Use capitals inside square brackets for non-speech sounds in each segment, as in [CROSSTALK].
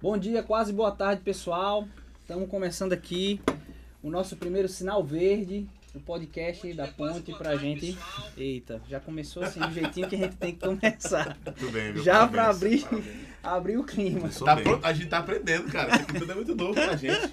Bom dia, quase boa tarde, pessoal. Estamos começando aqui o nosso primeiro sinal verde, o podcast da Ponte pra gente. Eita, já começou assim do jeitinho que a gente tem que começar. [LAUGHS] Tudo bem, viu? Já pra Parabéns. abrir, abrir o clima. Tá pronto, a gente tá aprendendo, cara. Isso aqui tudo é muito novo pra [LAUGHS] gente.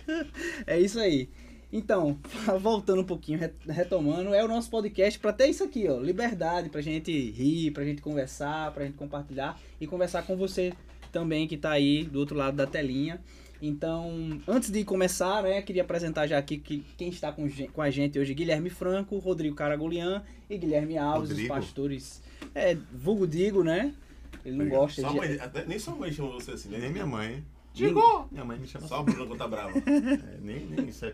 É isso aí. Então, [LAUGHS] voltando um pouquinho, re- retomando, é o nosso podcast para ter isso aqui, ó, liberdade pra gente rir, pra gente conversar, pra gente compartilhar e conversar com você também que tá aí do outro lado da telinha. Então, antes de começar, né, queria apresentar já aqui que quem está com, com a gente hoje, Guilherme Franco, Rodrigo Caragolian e Guilherme Alves, Rodrigo? os pastores, é, vulgo Digo, né? Ele não gosta Sua de... mãe, até- nem sua mãe chamou você assim, né? Nem minha mãe. hein? Digo! Minha mãe me chama Só quando tá brava. [LAUGHS] É, nem, nem isso é.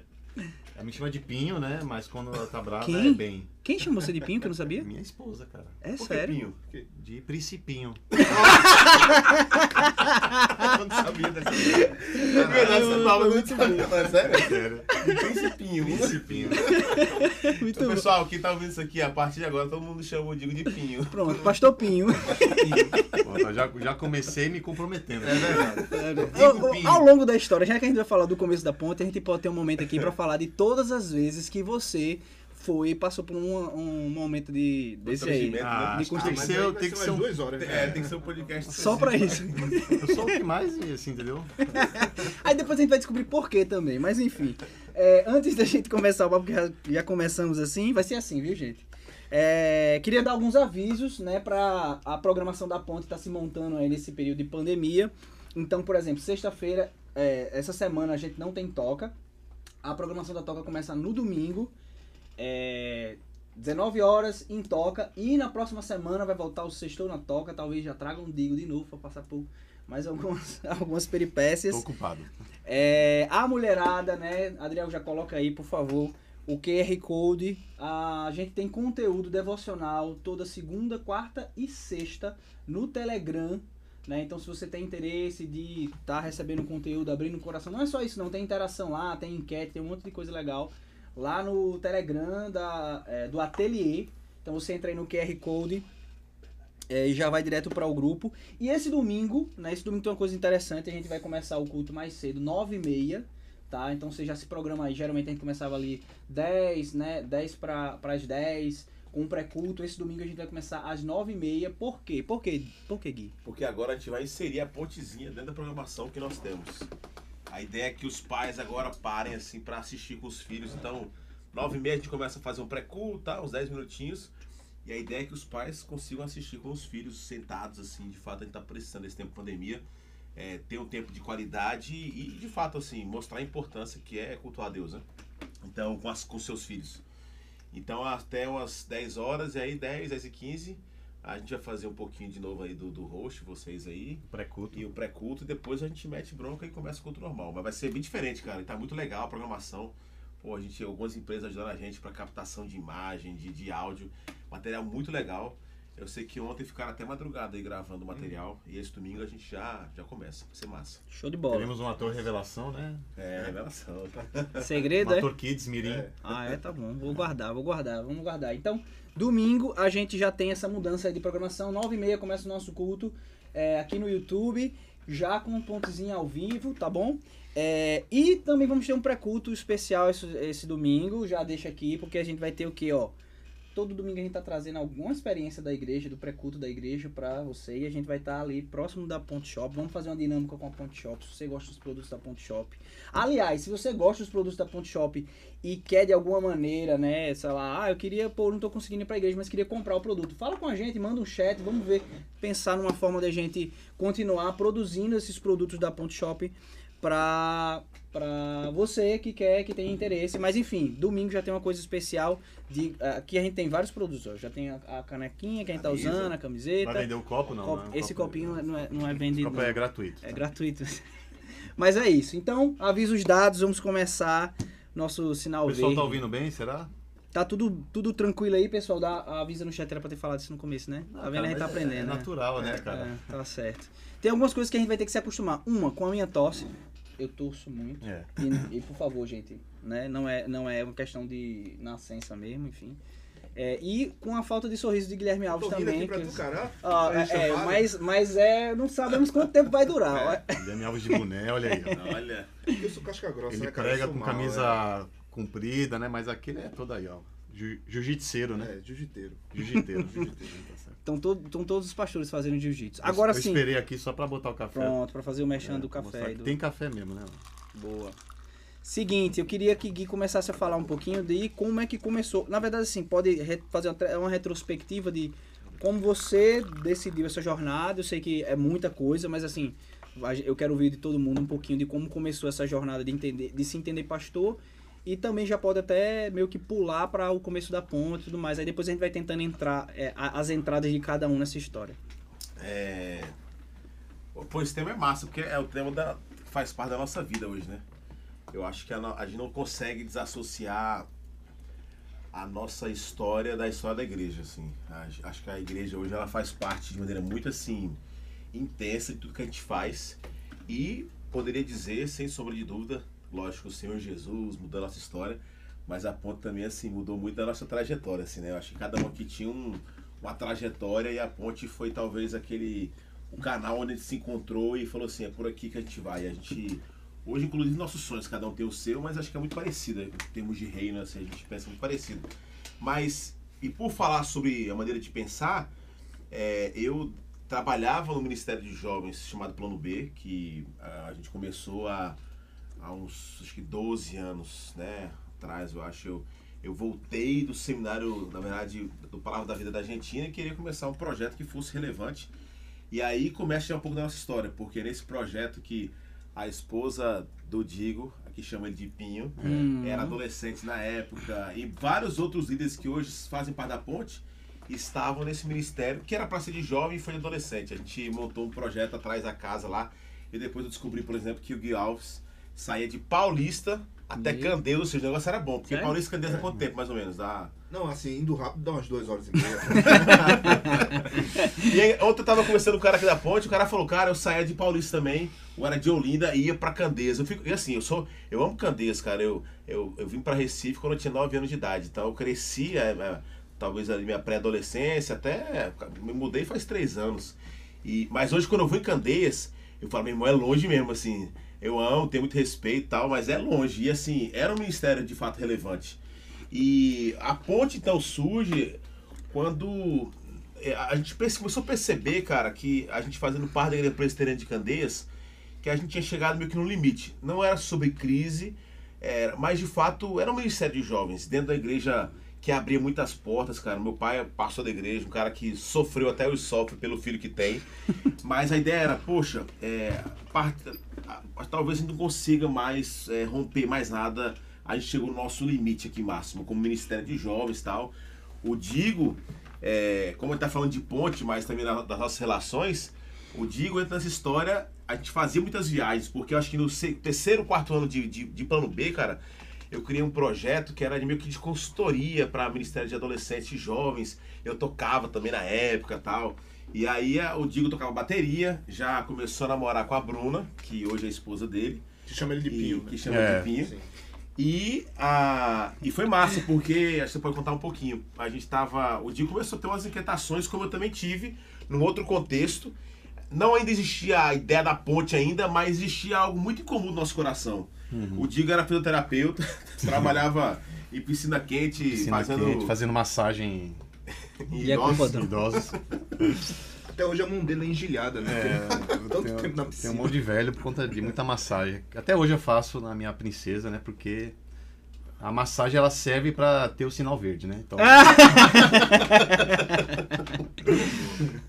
Ela me chama de Pinho, né? Mas quando ela tá brava Quem? é bem. Quem chamou você de Pinho que eu não sabia? [LAUGHS] Minha esposa, cara. É Por sério? Pinho? De Principinho. [LAUGHS] eu não sabia dessa [LAUGHS] coisa. É verdade, você fala muito mas é sério? Sério. Principinho. Principinho. Muito Então, bom. pessoal, quem tá ouvindo isso aqui, a partir de agora todo mundo chama o Digo de Pinho. Pronto, pastor Pinho. Pô, eu já, já comecei me comprometendo. É verdade. Ao, ao- Pinho. ao longo da história, já que a gente vai falar do começo da ponte, a gente pode ter um momento aqui pra falar de todas as vezes que você foi e passou por um, um momento de desse aí. Constrangimento, Ah, de que tem que constrangimento. ser, tem que ser um, duas horas. É, tem que ser um podcast. Só pra isso. Eu sou o que mais, assim, entendeu? [LAUGHS] Aí depois a gente vai descobrir por quê também, mas enfim. É, antes da gente começar o papo, que já, já começamos assim, vai ser assim, viu, gente? É, queria dar alguns avisos, né, pra a programação da ponte tá se montando aí nesse período de pandemia. Então, por exemplo, sexta-feira, é, essa semana a gente não tem toca. A programação da toca começa no domingo, é, 19 horas em toca. E na próxima semana vai voltar o sextou na toca. Talvez já traga um Digo de novo pra passar por mais algumas, [LAUGHS] algumas peripécias. Tô ocupado. É, a mulherada, né? Adriel já coloca aí, por favor, o QR Code. A gente tem conteúdo devocional toda segunda, quarta e sexta no Telegram. Né? Então, se você tem interesse de estar recebendo conteúdo, abrindo o coração, não é só isso, não. Tem interação lá, tem enquete, tem um monte de coisa legal lá no Telegram da, é, do Ateliê. Então, você entra aí no QR Code é, e já vai direto para o grupo. E esse domingo, né? Esse domingo tem uma coisa interessante, a gente vai começar o culto mais cedo, 9h30, tá? Então você já se programa aí. Geralmente a gente começava ali 10, né? 10 para as 10, com um pré-culto. Esse domingo a gente vai começar às 9h30. Por quê? Por quê? Por quê, Gui? Porque agora a gente vai inserir a pontezinha dentro da programação que nós temos. A ideia é que os pais agora parem assim para assistir com os filhos. Então, nove e meia a gente começa a fazer um pré-culto, tá? uns 10 minutinhos. E a ideia é que os pais consigam assistir com os filhos sentados, assim. De fato, a gente tá precisando desse tempo de pandemia. É, ter um tempo de qualidade e, de fato, assim, mostrar a importância que é cultuar a Deus, né? Então, com, as, com seus filhos. Então, até umas 10 horas, e aí 10, 10 e 15, a gente vai fazer um pouquinho de novo aí do, do host, vocês aí Pré-culto. e o pré-culto, e depois a gente mete bronca e começa o culto normal. Mas vai ser bem diferente, cara. E tá muito legal a programação. Pô, a gente, algumas empresas ajudando a gente para captação de imagem, de, de áudio. Material muito legal. Eu sei que ontem ficaram até madrugada aí gravando o material. E esse domingo a gente já, já começa. Vai ser massa. Show de bola. Teremos um ator revelação, né? É, revelação. [LAUGHS] Segredo, Um é? ator Kids Mirim. É. Ah, é, tá bom. Vou guardar, vou guardar, vamos guardar. Então, domingo a gente já tem essa mudança aí de programação. 9h30 começa o nosso culto é, aqui no YouTube, já com um pontozinho ao vivo, tá bom? É, e também vamos ter um pré-culto especial esse, esse domingo. Já deixa aqui, porque a gente vai ter o que, ó? Todo domingo a gente tá trazendo alguma experiência da igreja, do pré-culto da igreja pra você. E a gente vai estar ali próximo da Ponte Shop. Vamos fazer uma dinâmica com a Ponte Shop. Se você gosta dos produtos da Ponte Shop. Aliás, se você gosta dos produtos da Ponte Shop e quer de alguma maneira, né, sei lá, ah, eu queria, pô, não tô conseguindo ir pra igreja, mas queria comprar o produto. Fala com a gente, manda um chat, vamos ver, pensar numa forma da gente continuar produzindo esses produtos da Ponte Shop pra, pra você que quer, que tem interesse. Mas enfim, domingo já tem uma coisa especial. De, aqui a gente tem vários produtos, ó. Já tem a, a canequinha que a gente tá Camisa. usando, a camiseta. Vai vender o copo, não? Copo- né? O esse copo- copinho não é, não é vendido. copo não. é gratuito. É gratuito. [LAUGHS] Mas é isso. Então, avisa os dados, vamos começar nosso sinal O pessoal verde. tá ouvindo bem, será? Tá tudo, tudo tranquilo aí, pessoal? Dá, avisa no chat, era pra ter falado isso no começo, né? Tá vendo? A gente tá Mas aprendendo, É né? natural, né, cara? É, tá certo. Tem algumas coisas que a gente vai ter que se acostumar. Uma, com a minha tosse. Eu torço muito. É. E, e, por favor, gente, né? Não é, não é uma questão de nascença mesmo, enfim. É, e com a falta de sorriso de Guilherme Alves também. aqui pra que- tu, cara. Aí, é, é, mas, mas é, não sabemos quanto tempo vai durar. ó. Guilherme Alves de boné, olha aí. ó. Olha, Eu sou casca grossa, Ele né, prega com mal, camisa comprida, né? Mas aquele é todo aí, ó. Jiu-jitseiro, É, né? é jiu-jiteiro. Jiu-jiteiro. jiu-jiteiro, tá certo. Estão to, estão todos os pastores fazendo jiu-jitsu. Eu- Agora eu sim. esperei aqui só pra botar o café. Pronto, pra fazer o mexão É, do café. do- Tem café mesmo, né? Boa. Seguinte, eu queria que Gui começasse a falar um pouquinho de como é que começou. Na verdade, assim, pode fazer uma, retrospectiva de como você decidiu essa jornada. Eu sei que é muita coisa, mas assim, eu quero ouvir de todo mundo um pouquinho de como começou essa jornada de, entender, de se entender pastor. E também já pode até meio que pular para o começo da ponte e tudo mais. Aí depois a gente vai tentando entrar é, a- as entradas de cada um nessa história. é. Pô, esse tema é massa, porque é o tema da, que faz parte da nossa vida hoje, né? Eu acho que a, no- a gente não consegue desassociar a nossa história da história da igreja, assim. Acho- Acho que a igreja hoje ela faz parte de maneira muito assim intensa de tudo que a gente faz e poderia dizer, sem sombra de dúvida, lógico, o Senhor Jesus mudou a nossa história, mas a ponte também assim mudou muito da nossa trajetória, assim, né? Eu acho que cada um aqui tinha um, uma trajetória e a ponte foi talvez aquele o canal onde a gente se encontrou e falou assim, é por aqui que a gente vai. A gente hoje inclusive nossos sonhos, cada um tem o seu, mas acho que é muito parecido em termos de reino, assim, a gente pensa muito parecido. Mas e por falar sobre a maneira de pensar, é, eu trabalhava no Ministério de Jovens chamado Plano B, que ah, a gente começou há, há uns acho que 12 anos né, atrás, eu acho. Eu, eu voltei do seminário, na verdade, do Palavra da Vida da Argentina e queria começar um projeto que fosse relevante. E aí começa um pouco da nossa história, porque nesse projeto que a esposa do Digo, aqui chama ele de Pinho, Hum. era adolescente na época, e vários outros líderes que hoje fazem parte da ponte estavam nesse ministério, que era para ser de jovem e foi de adolescente. A gente montou um projeto atrás da casa lá, e depois eu descobri, por exemplo, que o Gui Alves saía de Paulista até Meu. Candeias, ou seja, o negócio era bom, porque Sério? Paulista e Candeias há quanto tempo, mais ou menos? Dá... Não, assim, indo rápido dá umas duas horas e meia. [LAUGHS] E aí, ontem eu tava conversando com o cara aqui da ponte, o cara falou, cara, eu saía de Paulista também, eu era de Olinda e ia pra Candeias. Eu fico, e assim, eu sou, eu amo Candeias, cara. Eu, eu, eu vim pra Recife quando eu tinha 9 anos de idade. Então eu cresci, é, é, talvez ali minha pré-adolescência, até me mudei faz 3 anos. E, mas hoje quando eu vou em Candeias, eu falo, meu irmão, é longe mesmo, assim. Eu amo, tenho muito respeito e tal, mas é longe. E assim, era um ministério de fato relevante. E a ponte então surge quando é, a gente começou a perceber, cara, que a gente fazendo parte da igreja presbiteriana de Candeias, que a gente tinha chegado meio que no limite. Não era sobre crise, era, mas de fato era um ministério de jovens dentro da igreja que abria muitas portas, cara. Meu pai é pastor da igreja, um cara que sofreu até hoje sofre pelo filho que tem. [LAUGHS] Mas a ideia era, poxa, é, a- talvez a gente não consiga mais é, romper mais nada. A gente chegou no nosso limite aqui máximo, como ministério de jovens e tal. O Digo, é, como ele tá falando de ponte, mas também da- das nossas relações, o Digo entra nessa história, a gente fazia muitas viagens, porque eu acho que no terceiro, quarto ano de, de, de plano B, cara, eu criei um projeto que era de meio que de consultoria para Ministério de Adolescentes e Jovens. Eu tocava também na época e tal. E aí a- o Digo tocava bateria, já começou a namorar com a Bruna, que hoje é a esposa dele. Que chama ele de e- Pinho, Que né? chama É. de Pinho. Sim. E, a, e foi massa, porque acho que você pode contar um pouquinho. A gente tava. O Digo começou a ter umas inquietações, como eu também tive, num outro contexto. Não ainda existia a ideia da ponte ainda, mas existia algo muito incomum no nosso coração. O Digo era fisioterapeuta, [LAUGHS] trabalhava em piscina quente, Piscina fazendo. quente, fazendo massagem [LAUGHS] em E é idosos. em idosos. Até hoje a mão dele é engilhada, né? É, Tanto tem, tempo na tem piscina. um monte de velho por conta de muita massagem. Até hoje eu faço na minha princesa, né? Porque a massagem ela serve pra ter o sinal verde, né? Então... [LAUGHS]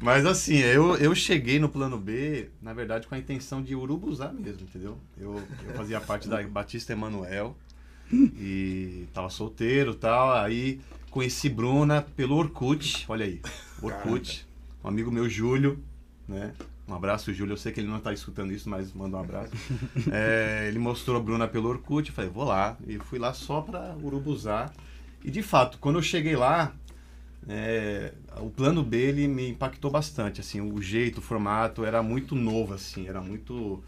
Mas assim, eu, eu cheguei no plano B, na verdade, com a intenção de urubuzar mesmo, entendeu? Eu, eu fazia parte da Batista Emanuel e tava solteiro e tal. Aí conheci Bruna pelo Orkut, olha aí, Orkut, um amigo meu, Júlio, né? Um abraço, Júlio. Eu sei que ele não tá escutando isso, mas manda um abraço. [LAUGHS] É, ele mostrou a Bruna pelo Orkut. Eu falei, vou lá. E fui lá só pra urubuzar. E de fato, quando eu cheguei lá, é, o plano B ele me impactou bastante. Assim, o jeito, o formato era muito novo, assim, era muito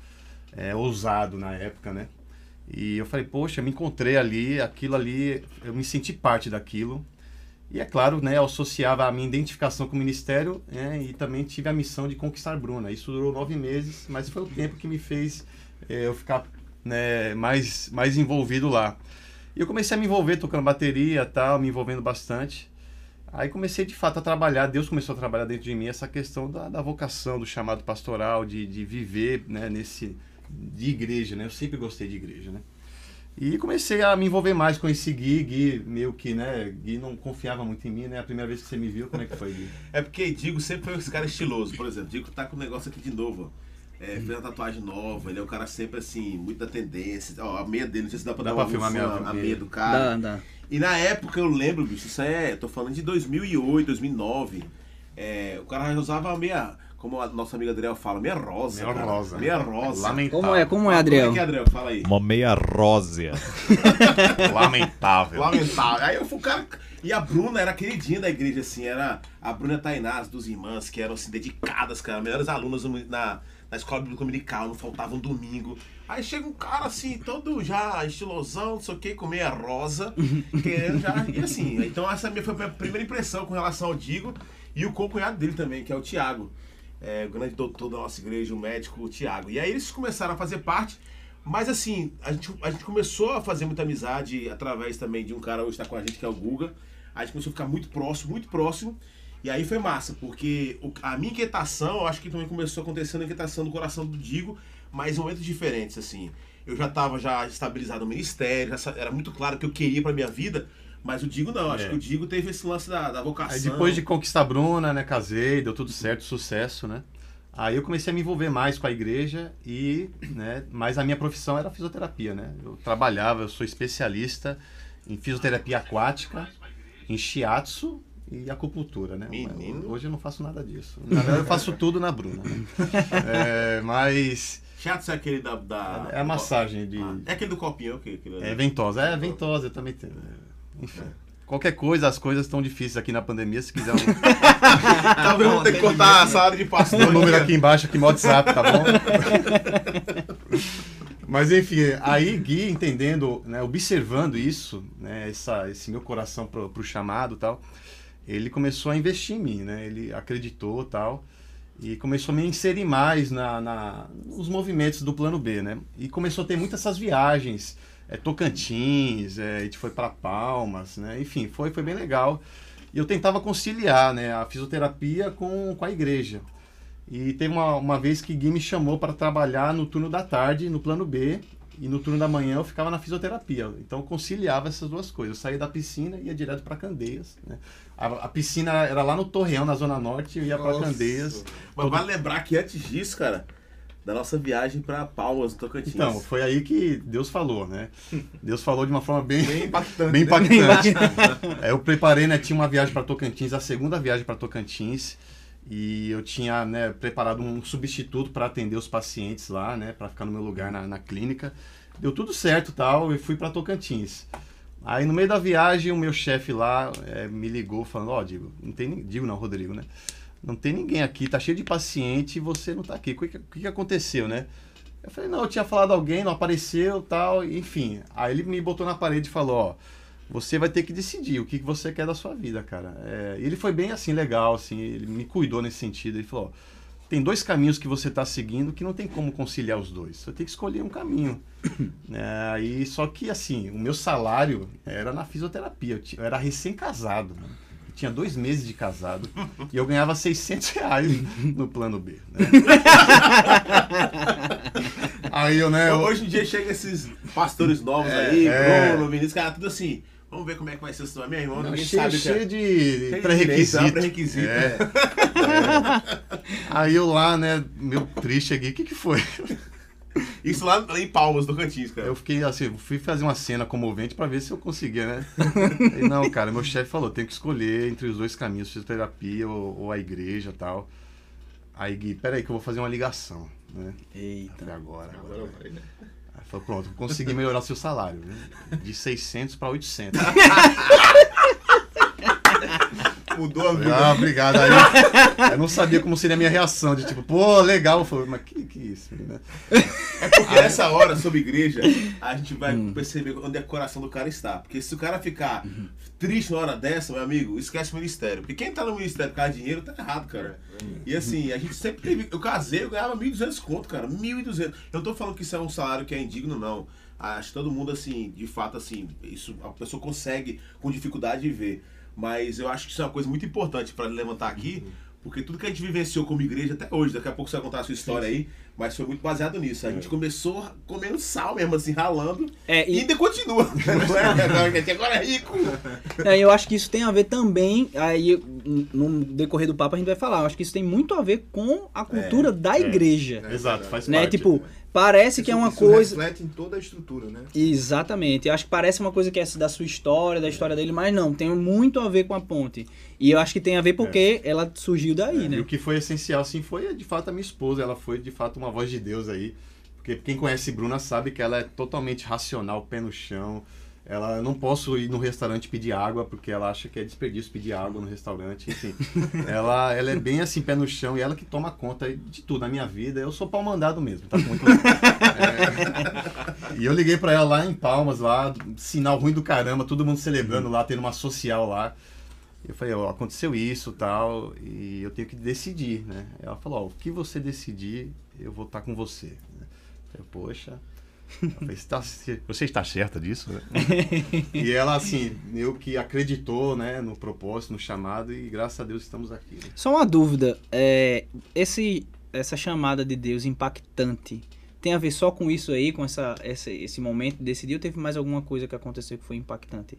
é, ousado na época, né? E eu falei, poxa, me encontrei ali, aquilo ali, eu me senti parte daquilo. E é claro, né, eu associava a minha identificação com o ministério né, e também tive a missão de conquistar Bruna. Isso durou nove meses, mas foi o tempo que me fez eh, eu ficar né, mais, mais envolvido lá. E eu comecei a me envolver tocando bateria tal, me envolvendo bastante. Aí comecei de fato a trabalhar, Deus começou a trabalhar dentro de mim essa questão da, da vocação, do chamado pastoral, de, de viver né, nesse, de igreja, né? Eu sempre gostei de igreja, né? E comecei a me envolver mais com esse Gui, Gui meio que, né, Gui não confiava muito em mim, né? A primeira vez que você me viu, como é que foi, Gui? É porque Digo sempre foi esse cara estiloso. Por exemplo, Digo tá com o negócio aqui de novo. ó. É, fez uma tatuagem nova, ele é um cara sempre assim, muito da tendência. Ó, a meia dele, não sei se dá pra Dá dar pra uma filmar minha- a, meia do cara. Dá, dá. E na época eu lembro, bicho, isso é, tô falando de 2008, 2009. É, o cara já usava a meia, como a nossa amiga Adriel fala, meia rosa. Meia cara. rosa. Meia rosa. Lamentável. Como é, como é, Como Adriel? é que é, Adriel? Fala aí. Uma meia rósea. [LAUGHS] Lamentável. Lamentável. Aí eu fui o cara. E a Bruna era queridinha da igreja, assim, era a Bruna Tainá, as duas irmãs, que eram assim, dedicadas, cara, melhores alunas na, na escola bíblica dominical, não faltavam domingo. Aí chega um cara assim, todo já estilosão, não sei o que, com meia rosa, querendo já. E assim, então essa minha foi a minha primeira impressão com relação ao Digo e o co-cunhado dele também, que é o Tiago. É, o grande doutor da nossa igreja, o médico Tiago. E aí eles começaram a fazer parte. Mas assim, a gente, a gente começou a fazer muita amizade através também de um cara hoje está com a gente, que é o Guga. A gente começou a ficar muito próximo, muito próximo. E aí foi massa, porque o- a minha inquietação, eu acho que também começou acontecendo a inquietação do coração do Digo, mas em momentos diferentes, assim. Eu já estava já estabilizado no ministério, já era muito claro que eu queria para minha vida, mas o Digo não. Acho É. que o Digo teve esse lance da, da vocação. Aí depois de conquistar a Bruna, né, casei, deu tudo certo, sucesso, né? Aí eu comecei a me envolver mais com a igreja e, né, mas a minha profissão era fisioterapia, né? Eu trabalhava, eu sou especialista em fisioterapia aquática, em shiatsu e acupuntura, né? Menino. Hoje eu não faço nada disso. Na verdade eu faço tudo na Bruna, né? [LAUGHS] É, mas Chato é aquele da. da é a massagem de Ah, é aquele do copinho, é o quê? Aquele- é ventosa, é ventosa, eu também tenho. Enfim. Qualquer coisa, as coisas estão difíceis aqui na pandemia, se quiser um, [LAUGHS] Talvez vamos ter que cortar a sala de pastor. Tem o número aqui embaixo, aqui no WhatsApp, tá bom? [LAUGHS] Mas enfim, aí Gui entendendo, né, observando isso, né, essa, esse meu coração pro, pro chamado e tal, ele começou a investir em mim, né? Ele acreditou tal e começou a me inserir mais na, na, nos movimentos do plano B, né? E começou a ter muitas essas viagens, é, Tocantins, é, a gente foi para Palmas, né? Enfim, foi, foi bem legal. E eu tentava conciliar, né, a fisioterapia com, com a igreja. E teve uma, uma vez que Gui me chamou para trabalhar no turno da tarde, no plano B, e no turno da manhã eu ficava na fisioterapia. Então eu conciliava essas duas coisas. Eu saía da piscina e ia direto para Candeias. Né? A, a piscina era lá no Torreão, na Zona Norte, eu ia para. Candeias. Mas vale lembrar que antes disso, cara, da nossa viagem pra Palmas, no Tocantins. Então, foi aí que Deus falou, né? [LAUGHS] Deus falou de uma forma bem, Bem impactante. bem né? impactante. [LAUGHS] É, eu preparei, né? Tinha uma viagem para Tocantins, a segunda viagem para Tocantins. E eu tinha né, preparado um substituto para atender os pacientes lá, né? Para ficar no meu lugar na, na clínica. Deu tudo certo tal, e fui para Tocantins. Aí no meio da viagem, o meu chefe lá eh, me ligou falando, ó, Digo, não tem Digo não, Rodrigo, né? Não tem ninguém aqui, tá cheio de paciente e você não tá aqui. O que, que aconteceu, né? Eu falei, não, eu tinha falado alguém, não apareceu tal, enfim. Aí ele me botou na parede e falou, ó, você vai ter que decidir o que você quer da sua vida, cara. É, ele foi bem assim, legal, assim, ele me cuidou nesse sentido. Ele falou, ó, tem dois caminhos que você está seguindo que não tem como conciliar os dois. Você tem que escolher um caminho. [COUGHS] É, e só que assim, o meu salário era na fisioterapia. Eu, ti- eu era recém-casado. né? Tinha dois meses de casado e eu ganhava 600 reais no plano B. né? [LAUGHS] Aí eu, né? eu- Hoje em dia chega esses pastores novos É, aí, é. Bruno, Vinícius, cara, tudo assim. Vamos ver como é que vai ser isso, meu irmão. Ninguém cheio, sabe é. cheio de de pré-requisito. direito, pré-requisito. É. É. Aí eu lá, né, meu triste aqui, o que que foi? [LAUGHS] Isso lá em Palmas, do Cantins, cara. Eu fiquei assim, fui fazer uma cena comovente pra ver se eu conseguia, né? Aí, [LAUGHS] não, cara, meu chefe falou, tem que escolher entre os dois caminhos, fisioterapia ou, ou a igreja e tal. Aí, Gui, peraí que eu vou fazer uma ligação, né? Eita. Falei, agora, agora. Agora vai, né? Aí falou, pronto, consegui melhorar o seu salário, viu? De 600 para 800. [LAUGHS] Mudou a vida. Ah, obrigado. Aí eu não sabia como seria a minha reação. De tipo, pô, legal. Eu falei, mas que que é isso, né? É porque nessa hora, sobre igreja, a gente vai perceber onde é o coração do cara está. Porque se o cara ficar triste na hora dessa, meu amigo, esquece o ministério. Porque quem tá no ministério por causa de dinheiro tá errado, cara. E assim, a gente sempre teve. Eu casei, eu ganhava 1.200 conto, cara. 1.200. Eu não tô falando que isso é um salário que é indigno, não. Acho que todo mundo, assim, de fato, assim, isso a pessoa consegue com dificuldade ver. Mas eu acho que isso é uma coisa muito importante para levantar aqui, porque tudo que a gente vivenciou como igreja até hoje, daqui a pouco você vai contar a sua história aí, mas foi muito baseado nisso. A gente começou comendo sal mesmo, assim, ralando, É, e e- ainda continua. [LAUGHS] Não é? Gente agora é rico. [LAUGHS] É, eu acho que isso tem a ver também, aí no decorrer do papo a gente vai falar, eu acho que isso tem muito a ver com a cultura da igreja. Exato, faz Né? parte. Tipo, parece que é uma Isso coisa. reflete em toda a estrutura, né? Exatamente. Eu acho que parece uma coisa que é da sua história, da história dele, mas não, tem muito a ver com a ponte. E eu acho que tem a ver porque ela surgiu daí, E né? o que foi essencial, assim, foi de fato a minha esposa. Ela foi de fato uma voz de Deus aí. Porque quem conhece Bruna sabe que ela é totalmente racional, pé no chão. Ela não posso ir no restaurante pedir água porque ela acha que é desperdício pedir água no restaurante, enfim. [LAUGHS] ela, ela é bem assim pé no chão e ela que toma conta de tudo na minha vida. Eu sou pau mandado mesmo, tá muito. [LAUGHS] É. E eu liguei pra ela lá em Palmas lá, sinal ruim do caramba, todo mundo celebrando lá, tendo uma social lá. Eu falei, ó, aconteceu isso tal, e eu tenho que decidir, né? Ela falou, ó, o que você decidir, eu vou estar com você. né? Eu falei, poxa. Falei, "Você tá- você está certa disso? né?" [LAUGHS] e ela, assim, eu que acreditou, né, no propósito, no chamado, e graças a Deus estamos aqui. né? Só uma dúvida, é, esse, essa chamada de Deus impactante tem a ver só com isso aí, com essa, essa, esse momento de decidir, ou teve mais alguma coisa que aconteceu que foi impactante?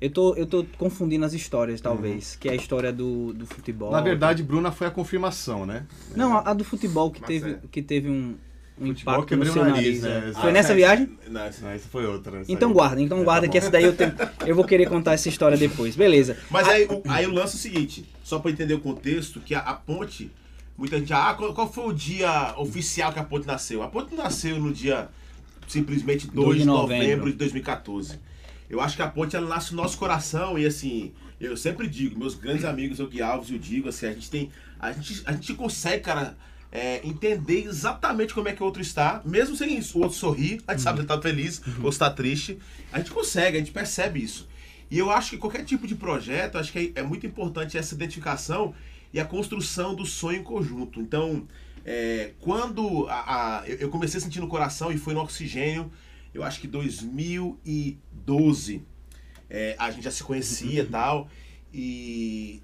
Eu tô, eu tô confundindo as histórias, talvez, que é a história do, do futebol. Na verdade, Bruna foi a confirmação, né? Não, a, a do futebol que Mas teve, é. que teve um, um Futebol impacto no seu nariz, nariz. né? é. Ah, Foi nessa essa- viagem? Não, essa- foi outra. Então aí- guarda, então É, guarda tá que essa daí eu, tenho, eu vou querer contar essa história depois. Beleza. Mas aí, o, aí o lance é o seguinte, só pra entender o contexto, que a, a ponte, muita gente, ah, qual, qual foi o dia oficial que a ponte nasceu? A ponte nasceu no dia simplesmente 2 de novembro. novembro de 2014. Eu acho que a ponte ela nasce no nosso coração e assim, eu sempre digo, meus grandes amigos, o Gui Alves e o Digo, assim, a gente tem, a gente, a gente consegue, cara, é, entender exatamente como é que o outro está, mesmo sem isso, o outro sorrir, a gente sabe se ele tá feliz ou se tá triste, a gente consegue, a gente percebe isso. E eu acho que qualquer tipo de projeto, acho que é, é muito importante essa identificação e a construção do sonho em conjunto. Então, é, quando a, a- eu eu comecei a sentir no coração e foi no oxigênio, eu acho que 2012, é, a gente já se conhecia e tal, e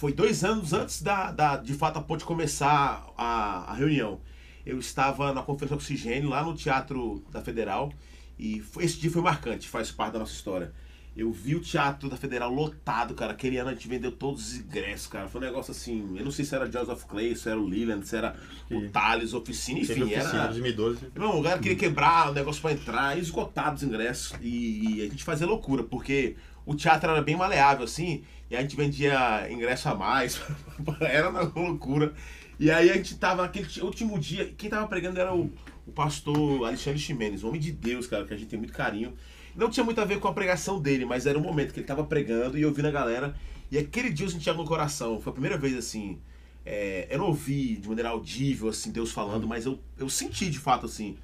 foi dois anos antes da, da de fato a ponte começar a, a reunião. Eu estava na Conferência Oxigênio lá no Teatro da Federal e foi- esse dia foi marcante, faz parte da nossa história. Eu vi o Teatro da Federal lotado, cara. Aquele ano a gente vendeu todos os ingressos, cara. Foi um negócio assim. Eu não sei se era Joseph Clay, se era o Leland, se era o Thales, Oficina, enfim, oficina, era. 2012. Não, o cara queria quebrar o negócio pra entrar, esgotado os ingressos. E, e a gente fazia loucura, porque o teatro era bem maleável, assim, e a gente vendia ingresso a mais. [LAUGHS] era uma loucura. E aí a gente tava naquele ti- último dia, quem tava pregando era o, o pastor Alexandre Ximenes, homem de Deus, cara, que a gente tem muito carinho. Não tinha muito a ver com a pregação dele, mas era um momento que ele tava pregando e ouvindo a galera. E aquele dia eu sentia no coração. Foi a primeira vez assim. é, eu não ouvi de maneira audível, assim, Deus falando, mas eu, eu senti de fato assim.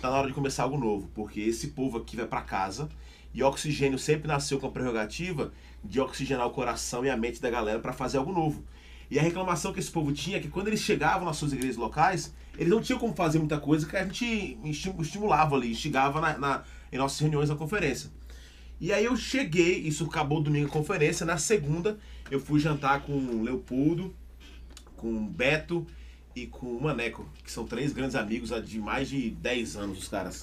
Tá na hora de começar algo novo, porque esse povo aqui vai pra casa e oxigênio sempre nasceu com a prerrogativa de oxigenar o coração e a mente da galera pra fazer algo novo. E a reclamação que esse povo tinha é que quando eles chegavam nas suas igrejas locais, eles não tinham como fazer muita coisa que a gente esti- estimulava ali, instigava na, na- em nossas reuniões na conferência. E aí eu cheguei, isso acabou domingo a conferência, na segunda eu fui jantar com o Leopoldo, com o Beto e com o Maneco, que são três grandes amigos de mais de 10 anos, os caras.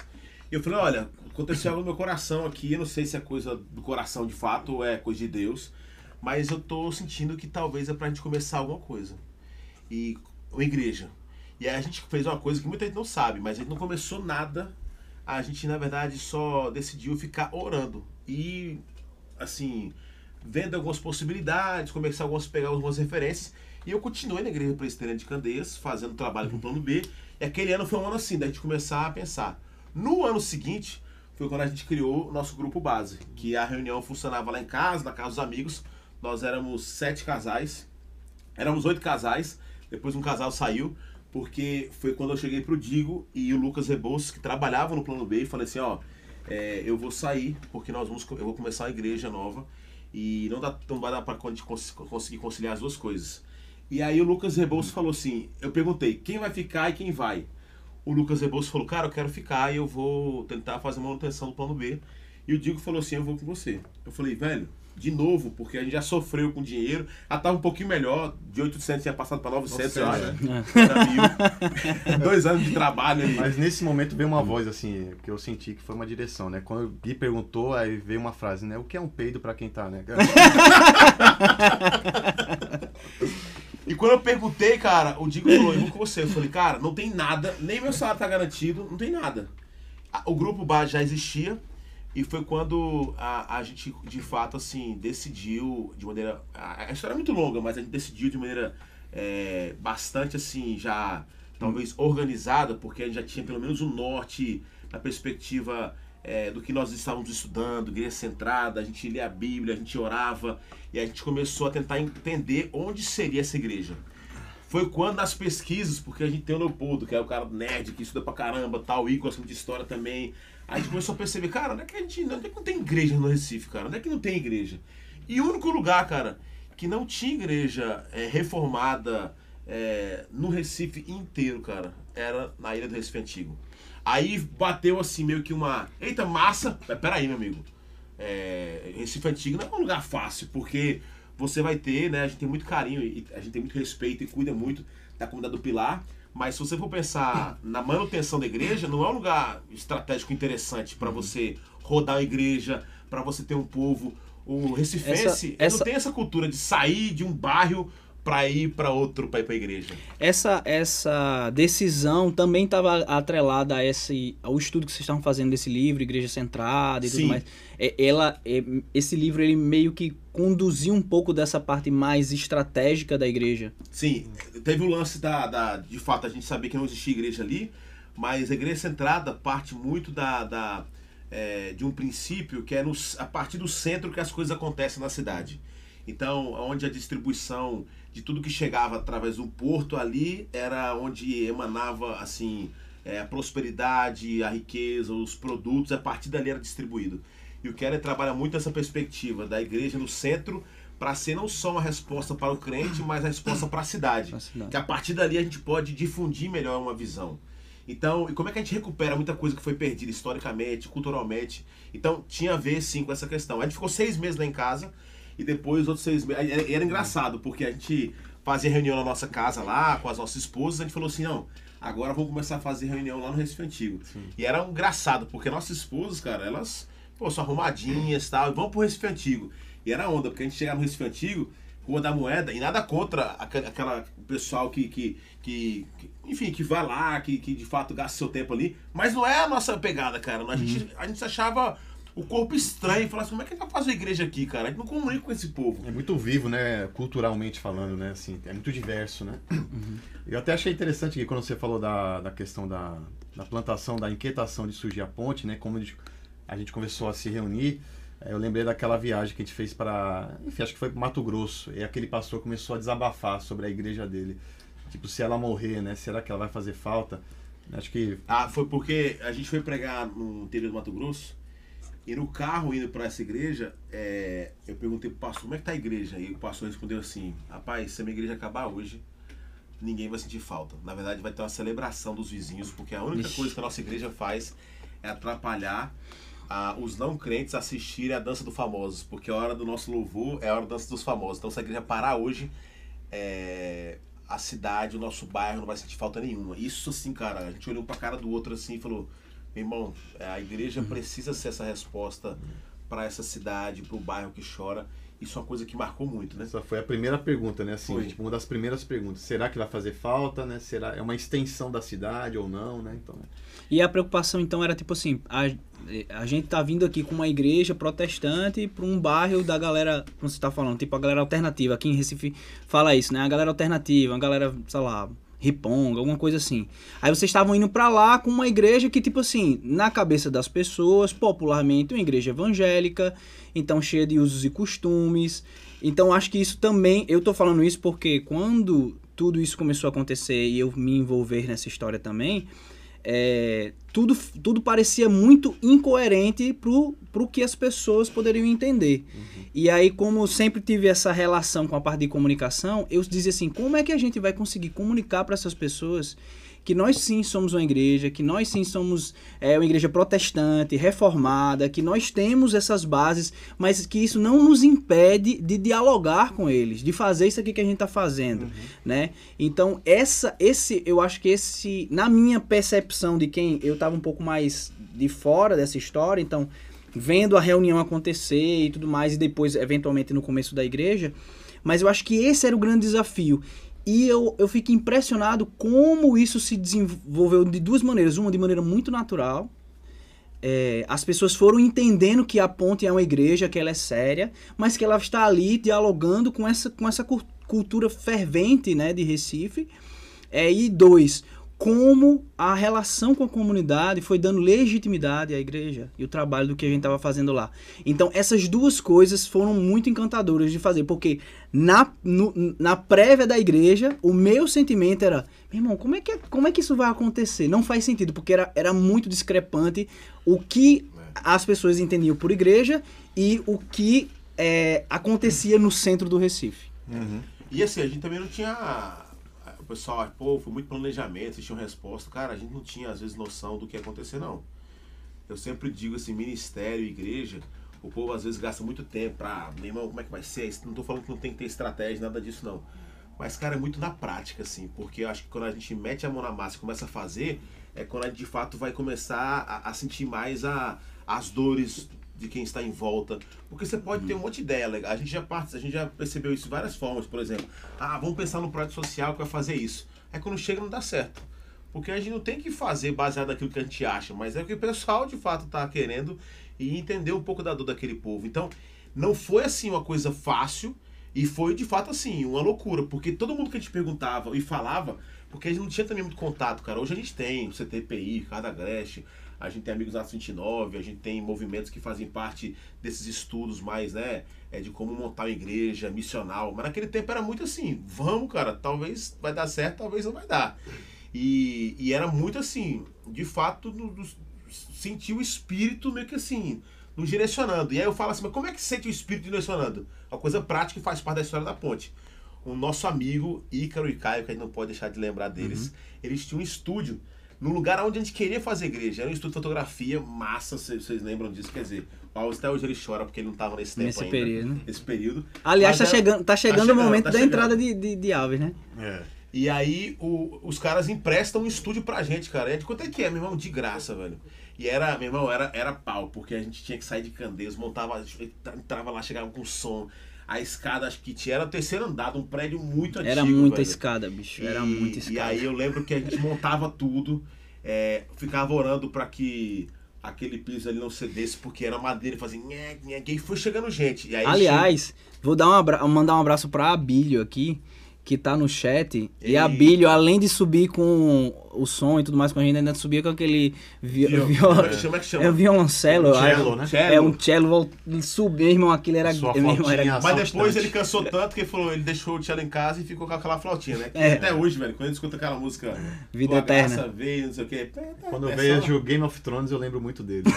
E eu falei, olha, aconteceu algo no meu coração aqui, eu não sei se é coisa do coração de fato ou é coisa de Deus, mas eu tô sentindo que talvez é pra gente começar alguma coisa. E uma igreja. E aí a gente fez uma coisa que muita gente não sabe, mas a gente não começou nada. A gente, na verdade, só decidiu ficar orando. E, assim, vendo algumas possibilidades, começar algumas, pegar algumas referências. E eu continuei na Igreja Presbiteriana de Candeias, fazendo trabalho com o plano B. E aquele ano foi um ano assim, da gente começar a pensar. No ano seguinte, foi quando a gente criou o nosso grupo base, que a reunião funcionava lá em casa, na casa dos amigos. nós éramos sete casais. Éramos oito casais. Depois um casal saiu. Porque foi quando eu cheguei pro Digo e o Lucas Rebouças, que trabalhavam no plano B, e falei assim, ó, é, eu vou sair, porque nós vamos, eu vou começar a igreja nova. E não, dá, não vai dar pra conseguir conciliar as duas coisas. E aí o Lucas Rebouças falou assim, eu perguntei, quem vai ficar e quem vai? O Lucas Rebouças falou, cara, eu quero ficar e eu vou tentar fazer manutenção do plano B. E o Digo falou assim, eu vou com você. Eu falei, velho, de novo, porque a gente já sofreu com dinheiro, já tava um pouquinho melhor, de 800 tinha passado para 900, eu acho. 900, Era mil. [LAUGHS] Dois anos de trabalho aí. Mas nesse momento veio uma voz assim, que eu senti que foi uma direção, né? Quando o Gui perguntou, aí veio uma frase, né? O que é um peido pra quem tá, né? [LAUGHS] E quando eu perguntei, cara, o Digo falou, eu vou com você. Eu falei, cara, não tem nada, nem meu salário tá garantido, não tem nada. O grupo base já existia e foi quando a, a gente, de fato, assim, decidiu de maneira... A, a história é muito longa, mas a gente decidiu de maneira é, bastante, assim, já talvez organizada, porque a gente já tinha pelo menos o norte na perspectiva é, do que nós estávamos estudando, igreja centrada, a gente lia a Bíblia, a gente orava e a gente começou a tentar entender onde seria essa igreja. Foi quando nas pesquisas, porque a gente tem o Leopoldo, que é o cara nerd, que estuda pra caramba, tal, Igor gosta muito de história também. A gente começou a perceber, cara, onde é que a gente. Onde é que não tem igreja no Recife, cara? Onde é que não tem igreja? E o único lugar, cara, que não tinha igreja é, reformada é, no Recife inteiro, cara, era na Ilha do Recife Antigo. Aí bateu assim, meio que uma. Eita, massa! Mas Peraí, meu amigo. É, Recife Antigo não é um lugar fácil, porque você vai ter, né? A gente tem muito carinho e a gente tem muito respeito e cuida muito da comunidade do Pilar. Mas se você for pensar [COUGHS] na manutenção da igreja, não é um lugar estratégico interessante para você rodar a igreja, para você ter um povo. O recifense Essa- essa- não tem essa cultura de sair de um bairro para ir para outro, para ir para a igreja. Essa, essa decisão também estava atrelada a esse, ao estudo que vocês estavam fazendo desse livro, Igreja Centrada e Sim. tudo mais. É, ela, é, esse livro ele meio que conduziu um pouco dessa parte mais estratégica da igreja. Sim, teve o lance da, da. De fato, a gente sabia que não existia igreja ali, mas a igreja centrada parte muito da, da, é, de um princípio que é no, a partir do centro que as coisas acontecem na cidade. Então, onde a distribuição de tudo que chegava através do porto ali era onde emanava assim é, a prosperidade, a riqueza, os produtos, a partir dali era distribuído. E o Keller trabalha muito essa perspectiva da igreja no centro para ser não só uma resposta para o crente, mas a resposta para a cidade. Que a partir dali a gente pode difundir melhor uma visão. Então, e como é que a gente recupera muita coisa que foi perdida historicamente, culturalmente? Então, tinha a ver sim com essa questão. A gente ficou seis meses lá em casa e depois os outros seis meses. Era, era engraçado, porque a gente fazia reunião na nossa casa lá com as nossas esposas. A gente falou assim: não, agora vamos começar a fazer reunião lá no Recife Antigo. E era engraçado, porque nossas esposas, cara, elas, pô, são arrumadinhas e tal, e vamos pro Recife Antigo. E era onda, porque a gente chegava no Recife Antigo, Rua da Moeda, e nada contra aque- aquela pessoal que, que, que, que- enfim, que vai lá, que, que de fato gasta seu tempo ali, mas não é a nossa pegada, cara. A, gente, a gente achava o corpo estranho, falava assim, como é que a gente vai fazer igreja aqui, cara? A gente não comunica com esse povo. É muito vivo, né? Culturalmente falando, né? Assim, é muito diverso, né? Eu até achei interessante que quando você falou da, da questão da, da plantação, da inquietação de surgir a ponte, né? Como a gente, a gente começou a se reunir, eh, eu lembrei daquela viagem que a gente fez para, enfim, acho que foi para Mato Grosso. E aquele pastor começou a desabafar sobre a igreja dele. Tipo, se ela morrer, né? Será que ela vai fazer falta? Acho que Ah, foi porque a gente foi pregar no interior do Mato Grosso e no carro indo para essa igreja, é, eu perguntei pro pastor, como é que tá a igreja? E o pastor respondeu assim, rapaz, se a minha igreja acabar hoje, ninguém vai sentir falta. Na verdade, vai ter uma celebração dos vizinhos, porque a única Ixi. coisa que a nossa igreja faz é atrapalhar ah, os não crentes a assistirem a dança dos famosos, porque a hora do nosso louvor é a hora da dança dos famosos. Então, se a igreja parar hoje, é, a cidade, o nosso bairro não vai sentir falta nenhuma. Isso assim, cara, a gente olhou um pra cara do outro assim e falou: irmão, é, a igreja precisa ser essa resposta para essa cidade, para o bairro que chora. Isso é uma coisa que marcou muito, né? essa foi a primeira pergunta, né? Assim, tipo, uma das primeiras perguntas. Será que vai fazer falta, né? Será é uma extensão da cidade ou não, né? Então, E a preocupação então era tipo assim, a, a gente tá vindo aqui com uma igreja protestante para um bairro da galera, como você tá falando, tipo a galera alternativa, aqui em Recife fala isso, né? A galera alternativa, a galera, sei lá, Riponga, alguma coisa assim. Aí vocês estavam indo pra lá com uma igreja que, tipo assim, na cabeça das pessoas, popularmente, uma igreja evangélica, então cheia de usos e costumes. Então acho que isso também, eu tô falando isso porque quando tudo isso começou a acontecer e eu me envolver nessa história também, é, tudo, tudo parecia muito incoerente pro, pro que as pessoas poderiam entender. E aí, como eu sempre tive essa relação com a parte de comunicação, eu dizia assim, como é que a gente vai conseguir comunicar para essas pessoas que nós sim somos uma igreja, que nós sim somos é, uma igreja protestante, reformada, que nós temos essas bases, mas que isso não nos impede de dialogar com eles, de fazer isso aqui que a gente está fazendo, né? Então essa, esse, eu acho que esse, na minha percepção de quem eu estava um pouco mais de fora dessa história, então vendo a reunião acontecer e tudo mais e depois eventualmente no começo da igreja, mas eu acho que esse era o grande desafio. E eu, eu fico impressionado como isso se desenvolveu de duas maneiras. Uma de maneira muito natural. É, as pessoas foram entendendo que a ponte é uma igreja, que ela é séria, mas que ela está ali dialogando com essa, com essa cultura fervente né, de Recife. É, e dois, como a relação com a comunidade foi dando legitimidade à igreja e o trabalho do que a gente estava fazendo lá. Então, essas duas coisas foram muito encantadoras de fazer, porque na, no- na prévia da igreja, o meu sentimento era: meu irmão, como é que, como é que isso vai acontecer? Não faz sentido, porque era, era muito discrepante o que as pessoas entendiam por igreja e o que é, acontecia no centro do Recife. E assim, a gente também não tinha. O pessoal, ah, pô, foi muito planejamento, vocês tinham resposta. Cara, a gente não tinha, às vezes, noção do que ia acontecer, não. Eu sempre digo assim, ministério, igreja, o povo às vezes gasta muito tempo pra. Meu irmão, como é que vai ser? Não tô falando que não tem que ter estratégia, nada disso, não. Mas, cara, é muito na prática, assim, porque eu acho que quando a gente mete a mão na massa e começa a fazer, é quando a gente de fato vai começar a, a sentir mais a, as dores de quem está em volta. Porque você pode ter um monte de ideia legal. A gente já parte, a gente já percebeu isso de várias formas, por exemplo. Ah, vamos pensar no projeto social que vai fazer isso. Aí quando chega não dá certo. Porque a gente não tem que fazer baseado naquilo que a gente acha, mas é o que o pessoal de fato está querendo e entender um pouco da dor daquele povo. Então, não foi assim uma coisa fácil e foi de fato assim, uma loucura, porque todo mundo que a gente perguntava e falava, porque a gente não tinha também muito contato, cara. Hoje a gente tem o CTPI, Ricardo Agreste, a gente tem amigos na 29, a gente tem movimentos que fazem parte desses estudos mais, né, é, de como montar uma igreja missional. Mas naquele tempo era muito assim, vamos, cara, talvez vai dar certo, talvez não vai dar. E, e era muito assim, de fato, no, no, sentir o espírito meio que assim, nos direcionando. E aí eu falo assim, mas como é que sente o espírito direcionando? Uma coisa prática que faz parte da história da ponte. O nosso amigo Ícaro e Caio, que a gente não pode deixar de lembrar deles, eles tinham um estúdio no lugar onde a gente queria fazer igreja. Era um estúdio de fotografia massa, vocês vocês lembram disso? Quer dizer, o Alves até hoje ele chora porque ele não estava nesse tempo Nesse ainda. período, né? Nesse período. Aliás, Mas tá era- chegando, tá chegando o chegando, momento tá da chegando. entrada de, de, de Alves, né? É. E aí o- os caras emprestam um estúdio pra gente, cara. E a gente, quanto é que é, meu irmão? De graça, velho. E era, meu irmão, era, era pau, porque a gente tinha que sair de Candeias, montava, entrava lá, chegava com som. A escada, acho que tinha, era o terceiro andar um prédio muito antigo. Era muita velho. escada, bicho. Era E- muita escada. E aí eu lembro que a gente montava tudo, é, ficava orando pra que aquele piso ali não cedesse, porque era madeira, fazia nhé, nhé, e foi chegando gente. Aliás, vou dar um abra- mandar um abraço pra Abílio aqui, que tá no chat. E Ei. a Abílio, além de subir com o som e tudo mais com a gente, ainda subia com aquele vi Viol- viol- Como é chama? É que chama? é um violoncelo. Um cello, né? É um cello, ele subiu, irmão, aquilo era... Sua irmão, era Mas depois ele cansou tanto que ele falou, ele deixou o cello em casa e ficou com aquela flautinha, né? Que É. Até hoje, velho, quando a gente escuta aquela música. Vida "Tua Eterna." graça veio, não sei o quê. Quando eu é vejo só- o Game of Thrones, eu lembro muito dele. [LAUGHS]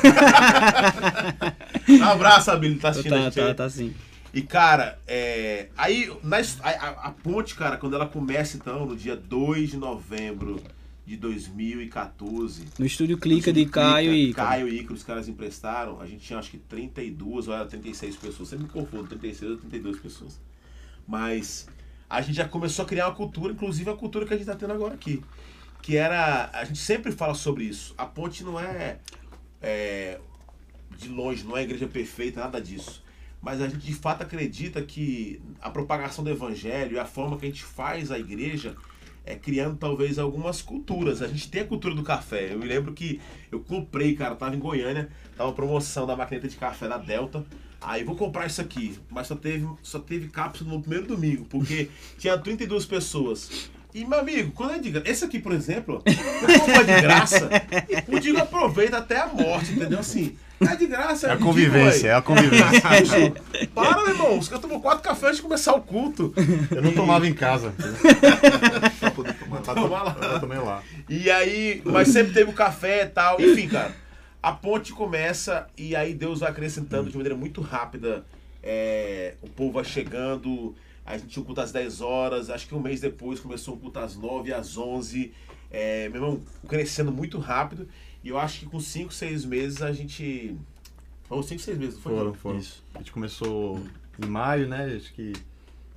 Um abraço, Abílio, tá assistindo a Tá, gente tá, aí. tá assim. E, cara, é, aí na a, a- ponte, cara, quando ela começa, então, no dia 2 de novembro de 2014. No estúdio Clica de Caio e... Caio e Ícaro, os caras emprestaram. A gente tinha acho que 32 ou era 36 pessoas. Sempre me confundo, 36 ou 32 pessoas. Mas a gente já começou a criar uma cultura, inclusive a cultura que a gente tá tendo agora aqui. Que era. A gente sempre fala sobre isso. A ponte não é, é de longe, não é a igreja perfeita, nada disso. Mas a gente de fato acredita que a propagação do evangelho e a forma que a gente faz a igreja é criando talvez algumas culturas. A gente tem a cultura do café. Eu me lembro que eu comprei, cara, tava em Goiânia, tava promoção da maquineta de café da Delta. Aí vou comprar isso aqui, mas só teve, só teve cápsula no primeiro domingo, porque [LAUGHS] tinha 32 pessoas. E, meu amigo, quando é de graça. Esse aqui, por exemplo, é de graça, [LAUGHS] o Digo aproveita até a morte, entendeu? Assim, é de graça. É a de convivência, é a convivência. [LAUGHS] Para, meu irmão. Os caras tomam quatro cafés antes de começar o culto. Eu não tomava em casa. [LAUGHS] Pra poder tomar. Pra Tomar lá. Eu tomei lá. E aí, mas sempre teve o café e tal. Enfim, cara, a ponte começa e aí Deus vai acrescentando de maneira muito rápida. É, o povo vai chegando. A gente tinha um culto às 10 horas. Acho que um mês depois começou um culto às 9, às 11. É, meu irmão, crescendo muito rápido. E eu acho que com 5, 6 meses a gente. Foram 5, 6 meses, não foi? Foram, foram. Isso. A gente começou em maio, né? Acho que.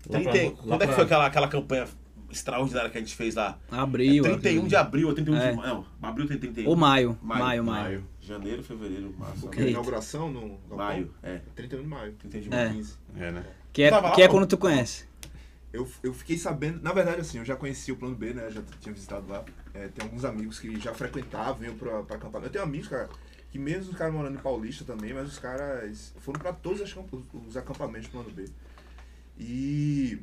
lá 30, pra- lá quando é que foi aquela, aquela campanha extraordinária que a gente fez lá? Abril. 31 de abril ou 31 É. de maio. Não, abril tem 31. Ou maio. Maio, Maio, maio. Maio. Janeiro, fevereiro, março. Porque. Eita. inauguração no Galpão, Maio, é. 31 de maio. 31 de É. maio. 15. É, né? Que é, que é quando tu conhece. Eu, eu fiquei sabendo, na verdade, assim, eu já conhecia o plano B, né? Já tinha visitado lá. É, tem alguns amigos que já frequentavam, iam pra, pra acampamento. Eu tenho amigos, cara, que mesmo os caras morando em Paulista também, mas os caras foram pra todos os, acamp- os acampamentos do plano B. E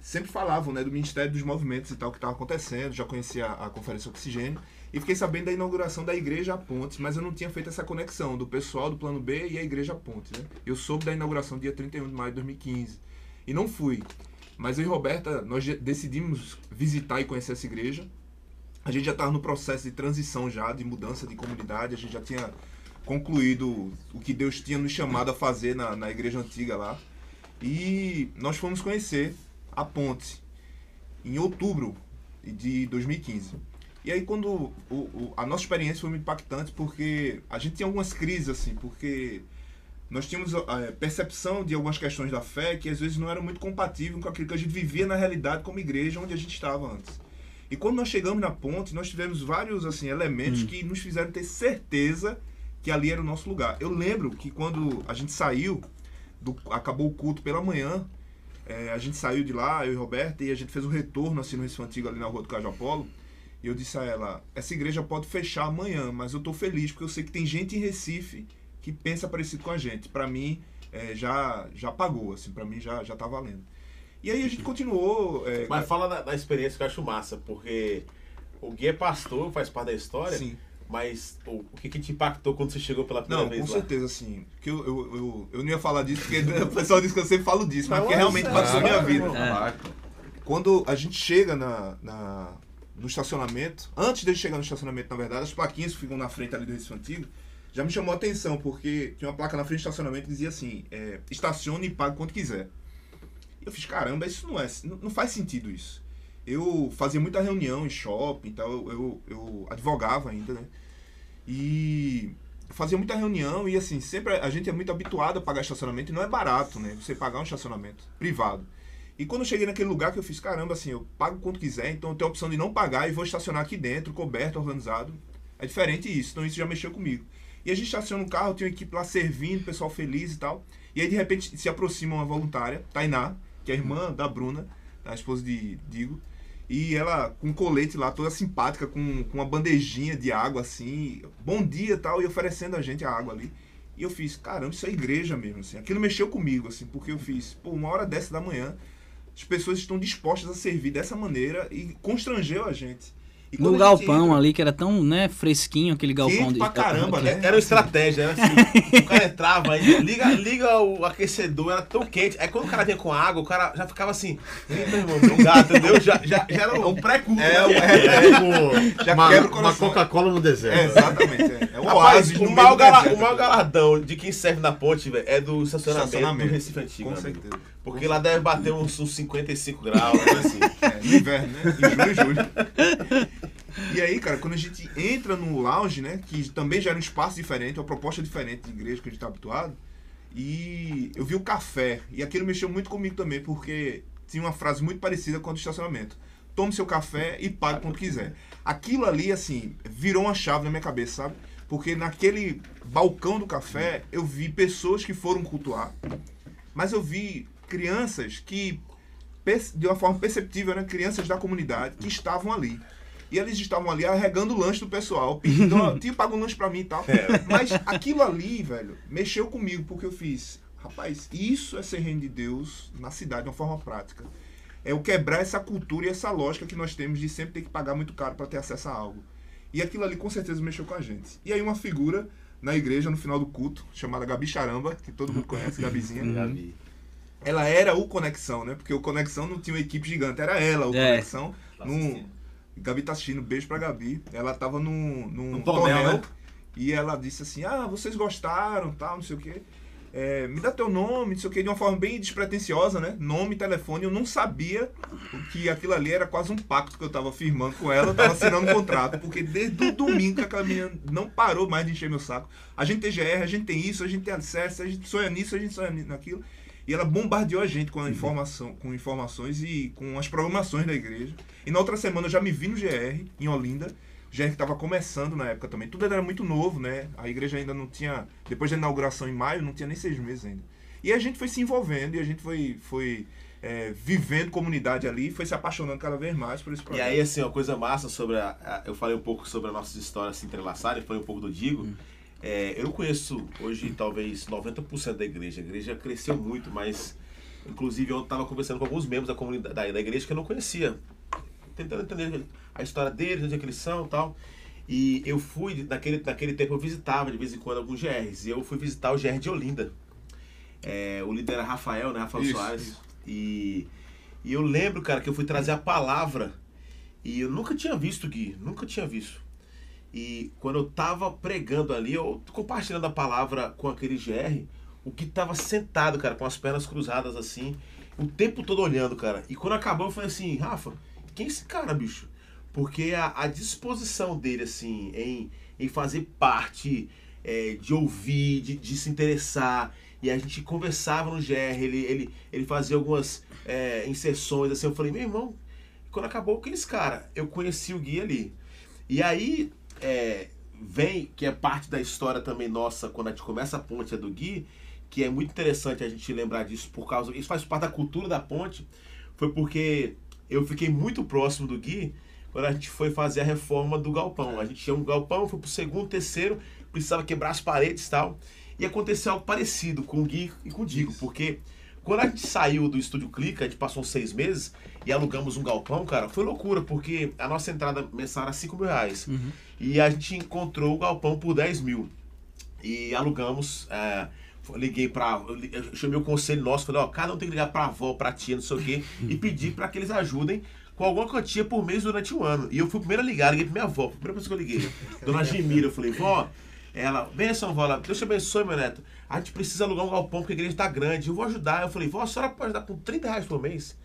sempre falavam, né, do Ministério dos Movimentos e tal que estava acontecendo, já conhecia a, a Conferência Oxigênio. E fiquei sabendo da inauguração da Igreja Pontes, mas eu não tinha feito essa conexão do pessoal do Plano B e a Igreja Pontes, né? Eu soube da inauguração dia 31 de maio de 2015. E não fui. Mas eu e Roberta, nós de- decidimos visitar e conhecer essa igreja. A gente já estava no processo de transição já, de mudança de comunidade. A gente já tinha concluído o que Deus tinha nos chamado a fazer na, na igreja antiga lá. E nós fomos conhecer a ponte em outubro de 2015. E aí quando o- o- a nossa experiência foi muito impactante porque a gente tinha algumas crises assim, porque nós tínhamos a percepção de algumas questões da fé que às vezes não eram muito compatíveis com aquilo que a gente vivia na realidade como igreja onde a gente estava antes. E quando nós chegamos na ponte, nós tivemos vários assim elementos que nos fizeram ter certeza que ali era o nosso lugar. Eu lembro que quando a gente saiu, do, acabou o culto pela manhã, é, a gente saiu de lá, eu e Roberta, e a gente fez um retorno assim no Recife Antigo ali na rua do Caju Apolo. E eu disse a ela: essa igreja pode fechar amanhã, mas eu tô feliz porque eu sei que tem gente em Recife que pensa parecido com a gente. Para mim, é, já já pagou, assim, para mim já já tá valendo. E aí a gente continuou. é, Mas fala da, da experiência que eu acho massa, porque o Gui é pastor, faz parte da história, Sim. mas o, o que, que te impactou quando você chegou pela primeira Não, vez com lá? certeza, assim. Que eu, eu, eu, eu não ia falar disso, porque [LAUGHS] o pessoal diz que eu sempre falo disso, mas Não, porque realmente passou a minha é, vida. irmão. É. Quando a gente chega na, na- no estacionamento, antes de chegar no estacionamento, na verdade, as plaquinhas que ficam na frente ali do Recife Antigo, já me chamou a atenção, porque tinha uma placa na frente do estacionamento que dizia assim, é, estacione e pague quanto quiser. Eu fiz, caramba, isso não é, não faz sentido isso. Eu fazia muita reunião em shopping e tal, eu, eu, eu advogava ainda, né? E fazia muita reunião e assim, sempre a gente é muito habituado a pagar estacionamento e não é barato, né? Você pagar um estacionamento privado. E quando eu cheguei naquele lugar que eu fiz, caramba, assim, eu pago quanto quiser, então eu tenho a opção de não pagar e vou estacionar aqui dentro, coberto, organizado. É diferente isso, então isso já mexeu comigo. E a gente estaciona um carro, tem uma equipe lá servindo, pessoal feliz e tal. E aí de repente se aproxima uma voluntária, Tainá, que é a irmã da Bruna, a esposa de Digo. E ela com um colete lá, toda simpática, com, com uma bandejinha de água assim, bom dia tal, e oferecendo a gente a água ali. E eu fiz, caramba, isso é igreja mesmo, assim. Aquilo mexeu comigo, assim, porque eu fiz, pô, uma hora dessa da manhã, as pessoas estão dispostas a servir dessa maneira e constrangeu a gente. No gente galpão entra- ali, que era tão, né, fresquinho aquele galpão. Quente de- pra caramba, né? Era uma estratégia, era assim. o cara entrava aí, liga, liga o aquecedor, era tão quente. Aí quando o cara vinha com água, o cara já ficava assim, eita, irmão, obrigado, entendeu? Já, já, já era um pré-culto. É, né? é, É tipo Já uma, quebra o uma coração. Coca-Cola no É, deserto. exatamente. É, é o Rapaz, o maior, gala- deserto. o maior galardão de quem serve na ponte, velho, é do estacionamento, Estacionamento. do Recife Antigo. Com certeza. Porque lá deve bater uns, uns 55 graus, né, assim. É, no inverno, né? Em junho e julho. [LAUGHS] E aí, cara, quando a gente entra no lounge, né? Que também já um espaço diferente, uma proposta diferente de igreja que a gente tá habituado. E eu vi o café. E aquilo mexeu muito comigo também, porque tinha uma frase muito parecida com do estacionamento. Tome seu café e pague quanto quiser. Aquilo ali, assim, virou uma chave na minha cabeça, sabe? Porque naquele balcão do café, eu vi pessoas que foram cultuar. Mas eu vi crianças que, de uma forma perceptível, né? crianças da comunidade que estavam ali. E eles estavam ali arregando o lanche do pessoal, pedindo, [LAUGHS] ó, tio, paga um lanche pra mim e tal. Mas aquilo ali, velho, mexeu comigo, porque eu fiz, rapaz, isso é ser reino de Deus na cidade de uma forma prática. é o quebrar essa cultura e essa lógica que nós temos de sempre ter que pagar muito caro para ter acesso a algo. E aquilo ali com certeza mexeu com a gente. E aí uma figura na igreja no final do culto, chamada Gabi Charamba, que todo mundo conhece, Gabizinha. Gabi. Ela era o Conexão, né? Porque o Conexão não tinha uma equipe gigante, era ela o É. Conexão. Num... Gabi tá assistindo, beijo pra Gabi. Ela tava num, num Num tonel, né? e ela disse assim: Ah, vocês gostaram, tal, não sei o quê. É, me dá teu nome, não sei o quê, de uma forma bem despretensiosa, né? Nome, telefone. Eu não sabia que aquilo ali era quase um pacto que eu tava firmando com ela, eu tava assinando um [LAUGHS] contrato, porque desde o domingo que aquela menina não parou mais de encher meu saco. A gente tem GR, a gente tem isso, a gente tem acesso, a gente sonha nisso, a gente sonha naquilo. E ela bombardeou a gente com a informação, com informações e com as programações da igreja. E na outra semana eu já me vi no GR, em Olinda. O GR que estava começando na época também. Tudo era muito novo, né? A igreja ainda não tinha. Depois da inauguração em maio, não tinha nem seis meses ainda. E a gente foi se envolvendo e a gente foi, foi é, vivendo comunidade ali, foi se apaixonando cada vez mais por esse E projeto. aí, assim, uma coisa massa sobre a, a- Eu falei um pouco sobre as nossas histórias se entrelaçarem, falei um pouco do Digo. É, eu não conheço hoje, talvez, 90% da igreja. A igreja cresceu muito, mas. Inclusive, eu estava conversando com alguns membros da comunidade da, da igreja que eu não conhecia. Tentando entender a história deles, onde é que eles são e tal. E eu fui, naquele, naquele tempo eu visitava de vez em quando alguns GRs. E eu fui visitar o GR de Olinda. É, o líder era Rafael, né? Rafael Isso, Soares. isso. E, e eu lembro, cara, que eu fui trazer a palavra. E eu nunca tinha visto o Gui, nunca tinha visto. E quando eu tava pregando ali, eu compartilhando a palavra com aquele GR, o Gui tava sentado, cara, com as pernas cruzadas assim, o tempo todo olhando, cara. E quando acabou, eu falei assim, Rafa, quem é esse cara, bicho? Porque a, a disposição dele, assim, em, em fazer parte, é, de ouvir, de, de se interessar. E a gente conversava no GR, ele, ele, ele fazia algumas é, inserções, assim, eu falei, meu irmão, quando acabou, esse cara? Eu conheci o Gui ali. E aí, é, vem, que é parte da história também nossa, quando a gente começa a ponte é do Gui, que é muito interessante a gente lembrar disso por causa. Isso faz parte da cultura da ponte. Foi porque eu fiquei muito próximo do Gui quando a gente foi fazer a reforma do galpão. A gente tinha um galpão, foi pro segundo, terceiro, precisava quebrar as paredes e tal. E aconteceu algo parecido com o Gui e com o Digo, porque quando a gente saiu do estúdio Clica, a gente passou uns seis meses e alugamos um galpão, cara, foi loucura, porque a nossa entrada mensal era 5 mil reais. E a gente encontrou o galpão por 10 mil. E alugamos. é, liguei eu chamei o conselho nosso, falei, ó, cada um tem que ligar pra avó, pra tia, não sei o quê, e pedir pra que eles ajudem com alguma quantia por mês durante um ano. E eu fui o primeiro a ligar, liguei pra minha avó, a primeira pessoa que eu liguei. Dona Gemira, eu falei, vó, ela, benção, vó, ela, Deus te abençoe, meu neto. A gente precisa alugar um galpão porque a igreja tá grande, eu vou ajudar. Eu falei, vó, a senhora pode dar com 30 reais por mês?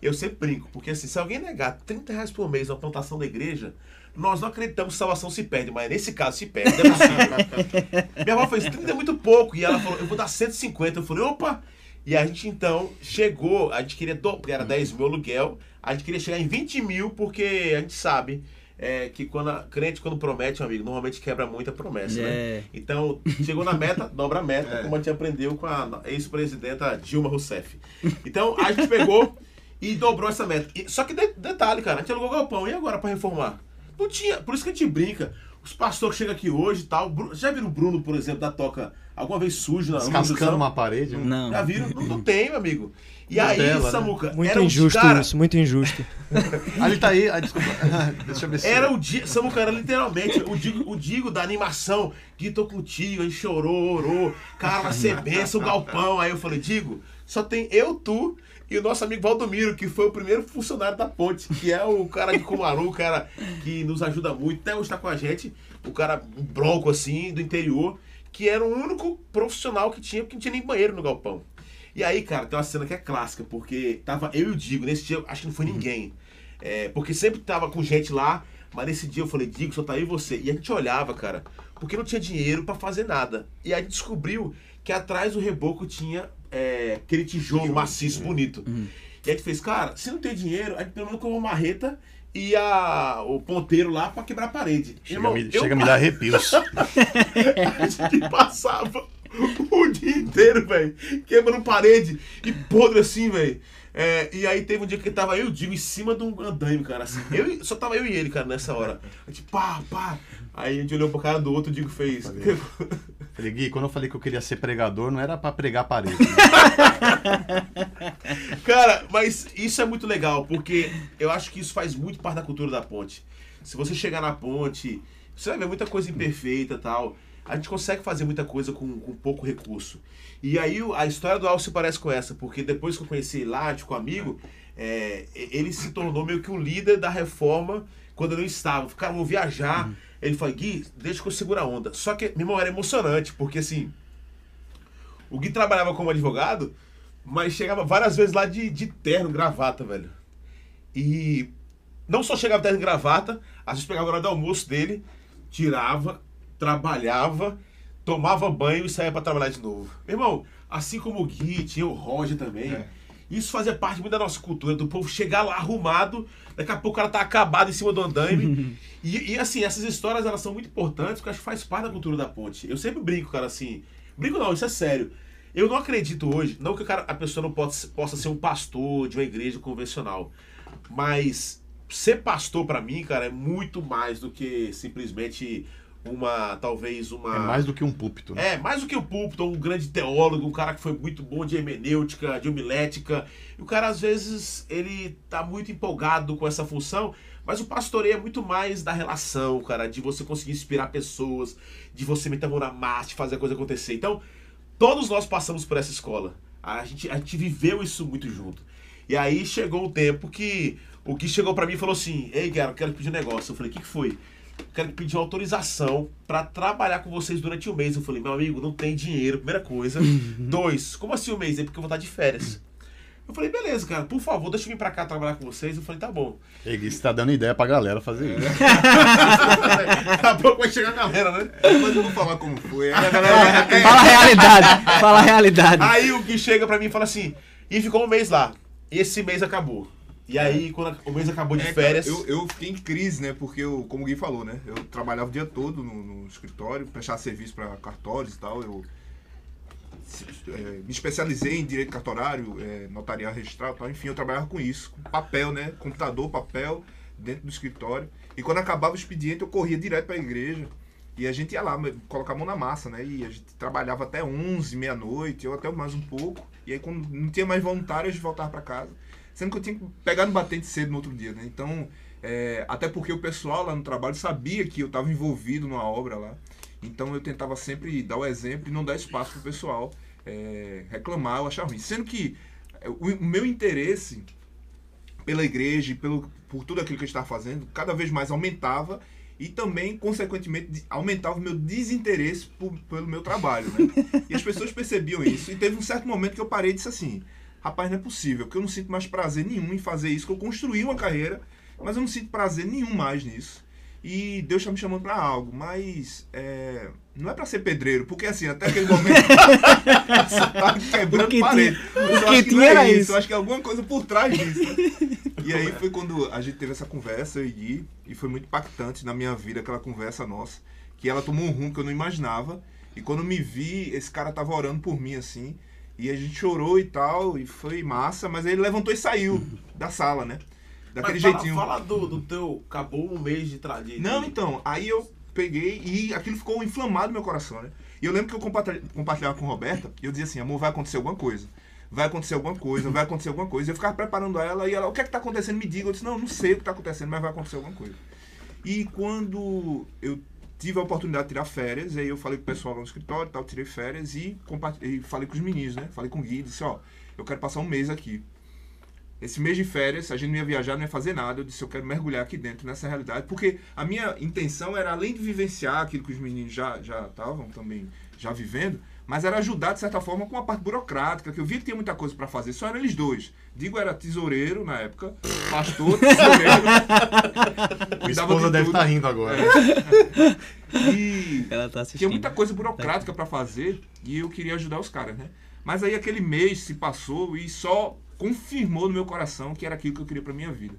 Eu sempre brinco, porque assim, se alguém negar 30 reais por mês na plantação da igreja, nós não acreditamos que salvação se perde, mas nesse caso se perde. É possível. [LAUGHS] Minha avó fez 30 é muito pouco, e ela falou, eu vou dar 150. Eu falei, opa! E a gente então chegou, a gente queria, do, era 10 mil aluguel, a gente queria chegar em 20 mil, porque a gente sabe é, que quando a crente, quando promete, amigo, normalmente quebra muita promessa, né? É. Então, chegou na meta, [LAUGHS] dobra a meta, como a gente aprendeu com a ex-presidenta Dilma Rousseff. Então, a gente pegou e dobrou essa meta. E- só que de- detalhe, cara, a gente alugou o galpão, e agora pra reformar? Não tinha, por isso que a gente brinca. Os pastores que chegam aqui hoje e tal. Já viram o Bruno, por exemplo, da toca alguma vez sujo na Descascando uma parede. Não. Já viram? Não, não tem, meu amigo. E aí, Nutella, né? Samuca, Muito era os injusto cara- isso, muito injusto. [LAUGHS] Ele tá aí. Ah, desculpa. [LAUGHS] Deixa eu ver se. Era o Digo, Samuca, era literalmente o Digo, o Digo da animação. Gui, tô contigo, a gente chorou, orou. Cara, vai ser benção, o galpão. Aí eu falei, Digo, só tem eu, tu e o nosso amigo Valdomiro, que foi o primeiro funcionário da ponte, que é o cara de Cumaru, o cara que nos ajuda muito, até hoje tá com a gente, o cara bronco assim, do interior, que era o único profissional que tinha, porque não tinha nem banheiro no galpão. E aí, cara, tem uma cena que é clássica, porque tava eu e o Digo, nesse dia acho que não foi ninguém. É, porque sempre tava com gente lá, mas nesse dia eu falei, Digo, só tá e você. E a gente olhava, cara, porque não tinha dinheiro pra fazer nada. E aí descobriu que atrás do reboco tinha é, aquele tijolo maciço, bonito. E a gente fez, cara, se não tem dinheiro, a gente pelo menos colocou uma marreta e a, o ponteiro lá pra quebrar a parede. Chega, Irmão, a me, eu chega a me dar [LAUGHS] arrepios. a gente passava o dia inteiro, velho, quebrando parede e podre assim, velho. É, e aí teve um dia que tava eu e o Digo em cima de um andaime, cara, assim. Eu, só tava eu e ele, cara, nessa hora. A gente, pá, pá. Aí a gente olhou pro cara do outro, o Digo fez. Falei. Falei, Gui, quando eu falei que eu queria ser pregador, não era pra pregar a parede. [LAUGHS] Cara, mas isso é muito legal, porque eu acho que isso faz muito parte da cultura da ponte. Se você chegar na ponte, você vai ver muita coisa imperfeita e tal. A gente consegue fazer muita coisa com, com pouco recurso. E aí o- a história do Alcio parece com essa, porque depois que eu conheci lá, tipo, amigo, é, ele se tornou meio que um líder da reforma quando eu não estava. Cara, vou viajar. Ele falou, Gui, deixa que eu seguro a onda. Só que, meu irmão, era emocionante, porque assim, o Gui trabalhava como advogado, mas chegava várias vezes lá de, de terno, gravata, velho. E não só chegava terno e gravata, às vezes pegava a hora do almoço dele, tirava, trabalhava, tomava banho e saía pra trabalhar de novo. Meu irmão, assim como o Gui, tinha o Roger também. É. Isso fazia parte muito da nossa cultura, do povo chegar lá arrumado, daqui a pouco o cara tá acabado em cima do andaime. [LAUGHS] e, e, assim, essas histórias elas são muito importantes, porque eu acho que faz parte da cultura da ponte. Eu sempre brinco, cara, assim. Brinco não, isso é sério. Eu não acredito hoje, não que cara, a pessoa não possa ser um pastor de uma igreja convencional, mas ser pastor pra mim, cara, é muito mais do que simplesmente uma, talvez uma... É mais do que um púlpito, né? É, mais do que o púlpito, um grande teólogo, um cara que foi muito bom de hermenêutica, de homilética. E o cara, às vezes, ele tá muito empolgado com essa função, mas o pastoreio é muito mais da relação, cara, de você conseguir inspirar pessoas, de você meter a mão na massa, de fazer a coisa acontecer. Então, todos nós passamos por essa escola. A gente, a gente viveu isso muito junto. E aí chegou o tempo que o que chegou pra mim e falou assim: Ei, cara, eu quero pedir um negócio. Eu falei: O que, que foi? Eu quero pedir autorização pra trabalhar com vocês durante um mês. Eu falei: Meu amigo, não tem dinheiro, primeira coisa. Dois, como assim um mês? É porque eu vou estar de férias. Eu falei: Beleza, cara, por favor, deixa eu vir pra cá trabalhar com vocês. Eu falei: Tá bom. Ei, Gui, você tá dando ideia pra galera fazer isso. Daqui a pouco vai chegar a galera, né? Mas eu vou falar como foi. Aí a galera Fala a realidade. Fala a realidade. Aí o que chega pra mim e fala assim: E ficou um mês lá. E esse mês acabou. E aí, quando o mês acabou de É, cara, férias. eu, eu fiquei em crise, né? Porque, eu, como o Gui falou, né? Eu trabalhava o dia todo no, no escritório, prestava serviço para cartórios e tal. Eu é, me especializei em direito cartorário, é, notarial registrado e tal. Enfim, eu trabalhava com isso, com papel, né? Computador, papel, dentro do escritório. E quando acabava o expediente, eu corria direto para a igreja. E a gente ia lá, colocar a mão na massa, né? E a gente trabalhava até 11, meia-noite, ou até mais um pouco. E aí, quando não tinha mais voluntário, a gente voltava para casa. Sendo que eu tinha que pegar no batente cedo no outro dia, né? Então, é, até porque o pessoal lá no trabalho sabia que eu estava envolvido numa obra lá. Então, eu tentava sempre dar o exemplo e não dar espaço pro pessoal é, reclamar ou achar ruim. Sendo que é, o, meu interesse pela igreja e pelo, por tudo aquilo que eu estava fazendo, cada vez mais aumentava e também, consequentemente, aumentava o meu desinteresse por- pelo meu trabalho, né? E as pessoas percebiam isso. E teve um certo momento que eu parei e disse assim: rapaz, não é possível, porque eu não sinto mais prazer nenhum em fazer isso, que eu construí uma carreira, mas eu não sinto prazer nenhum mais nisso. E Deus está me chamando para algo, mas é, não é para ser pedreiro, porque assim, até aquele momento [LAUGHS] você tá quebrando que parede. Mas o eu que acho que não é isso, eu acho que é alguma coisa por trás disso. [LAUGHS] E aí foi quando a gente teve essa conversa, eu e e foi muito impactante na minha vida aquela conversa nossa, que ela tomou um rumo que eu não imaginava. E quando eu me vi, esse cara tava orando por mim assim, e a gente chorou e tal, e foi massa, mas aí ele levantou e saiu da sala, né? Daquele Mas fala, jeitinho. Fala do, do teu. Acabou um mês de tra... de- Não, então, aí eu peguei e aquilo ficou inflamado no meu coração, né? E eu lembro que eu compartilha- compartilhava com Roberta e eu dizia assim, amor, vai acontecer alguma coisa. Vai acontecer alguma coisa, vai acontecer alguma coisa. Eu ficava preparando ela e ela, o que é que tá acontecendo? Me diga. Eu disse, não, não sei o que tá acontecendo, mas vai acontecer alguma coisa. E quando eu tive a oportunidade de tirar férias, aí eu falei com o pessoal lá no escritório tal, tirei férias e, e falei com os meninos, né? Falei com o Gui, disse, ó, eu quero passar um mês aqui. Esse mês de férias, a gente não ia viajar, não ia fazer nada. Eu disse, eu quero mergulhar aqui dentro, nessa realidade. Porque a minha intenção era, além de vivenciar aquilo que os meninos já já estavam também já vivendo, mas era ajudar, de certa forma, com a parte burocrática, que eu via que tinha muita coisa para fazer. Só eram eles dois. Digo, era tesoureiro na época, pastor, [LAUGHS] tesoureiro. Minha esposa de deve estar rindo agora. E Ela tá assistindo. tinha muita coisa burocrática para fazer e eu queria ajudar os caras, né? Mas aí aquele mês se passou e só confirmou no meu coração que era aquilo que eu queria para minha vida.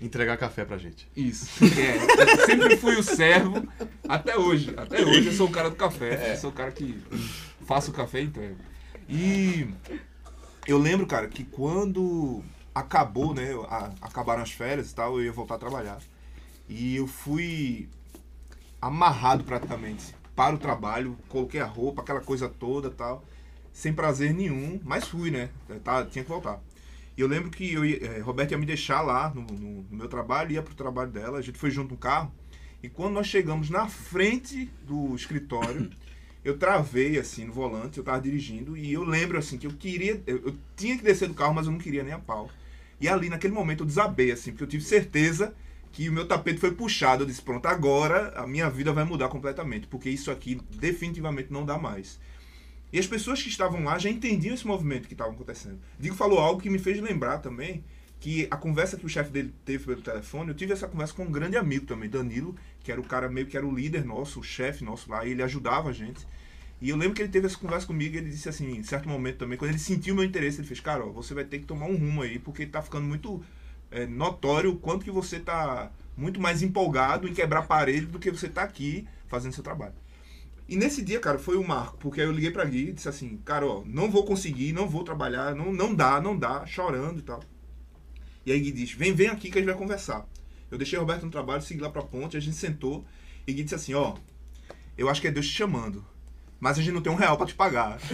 Entregar café pra gente. Isso. É, eu sempre fui o servo, até hoje. Até hoje eu sou o cara do café. Eu sou o cara que faço café e entrego. E eu lembro, cara, que quando acabou, né? a- acabaram as férias e tal, eu ia voltar a trabalhar. E eu fui amarrado praticamente para o trabalho, coloquei a roupa, aquela coisa toda tal, sem prazer nenhum, mas fui, né? Tá, tinha que voltar. E eu lembro que eu ia, eh, Roberto ia me deixar lá no, no- no meu trabalho, ia pro trabalho dela, a gente foi junto no carro. E quando nós chegamos na frente do escritório, [COUGHS] eu travei assim no volante, eu tava dirigindo e eu lembro assim que eu queria, eu, eu tinha que descer do carro, mas eu não queria nem a pau. E ali naquele momento eu desabei assim, porque eu tive certeza que o meu tapete foi puxado. Eu disse, pronto, agora a minha vida vai mudar completamente, porque isso aqui definitivamente não dá mais. E as pessoas que estavam lá já entendiam esse movimento que estava acontecendo. Digo falou algo que me fez lembrar também que a conversa que o chefe dele teve pelo telefone, eu tive essa conversa com um grande amigo também, Danilo, que era o cara meio que era o líder nosso, o chefe nosso lá, e ele ajudava a gente. E eu lembro que ele teve essa conversa comigo e ele disse assim, em certo momento também, quando ele sentiu meu interesse, ele fez, cara, ó, você vai ter que tomar um rumo aí, porque tá ficando muito é, notório o quanto que você tá muito mais empolgado em quebrar parede do que você tá aqui fazendo seu trabalho. E nesse dia, cara, foi o marco, porque aí eu liguei pra Gui e disse assim, cara, ó, não vou conseguir, não vou trabalhar, não, não dá, não dá, chorando e tal. E aí Gui disse, vem, vem aqui que a gente vai conversar. Eu deixei o Roberto no trabalho, segui lá pra ponte, a gente sentou e Gui disse assim, ó, eu acho que é Deus te chamando. Mas a gente não tem um real pra te pagar. [LAUGHS]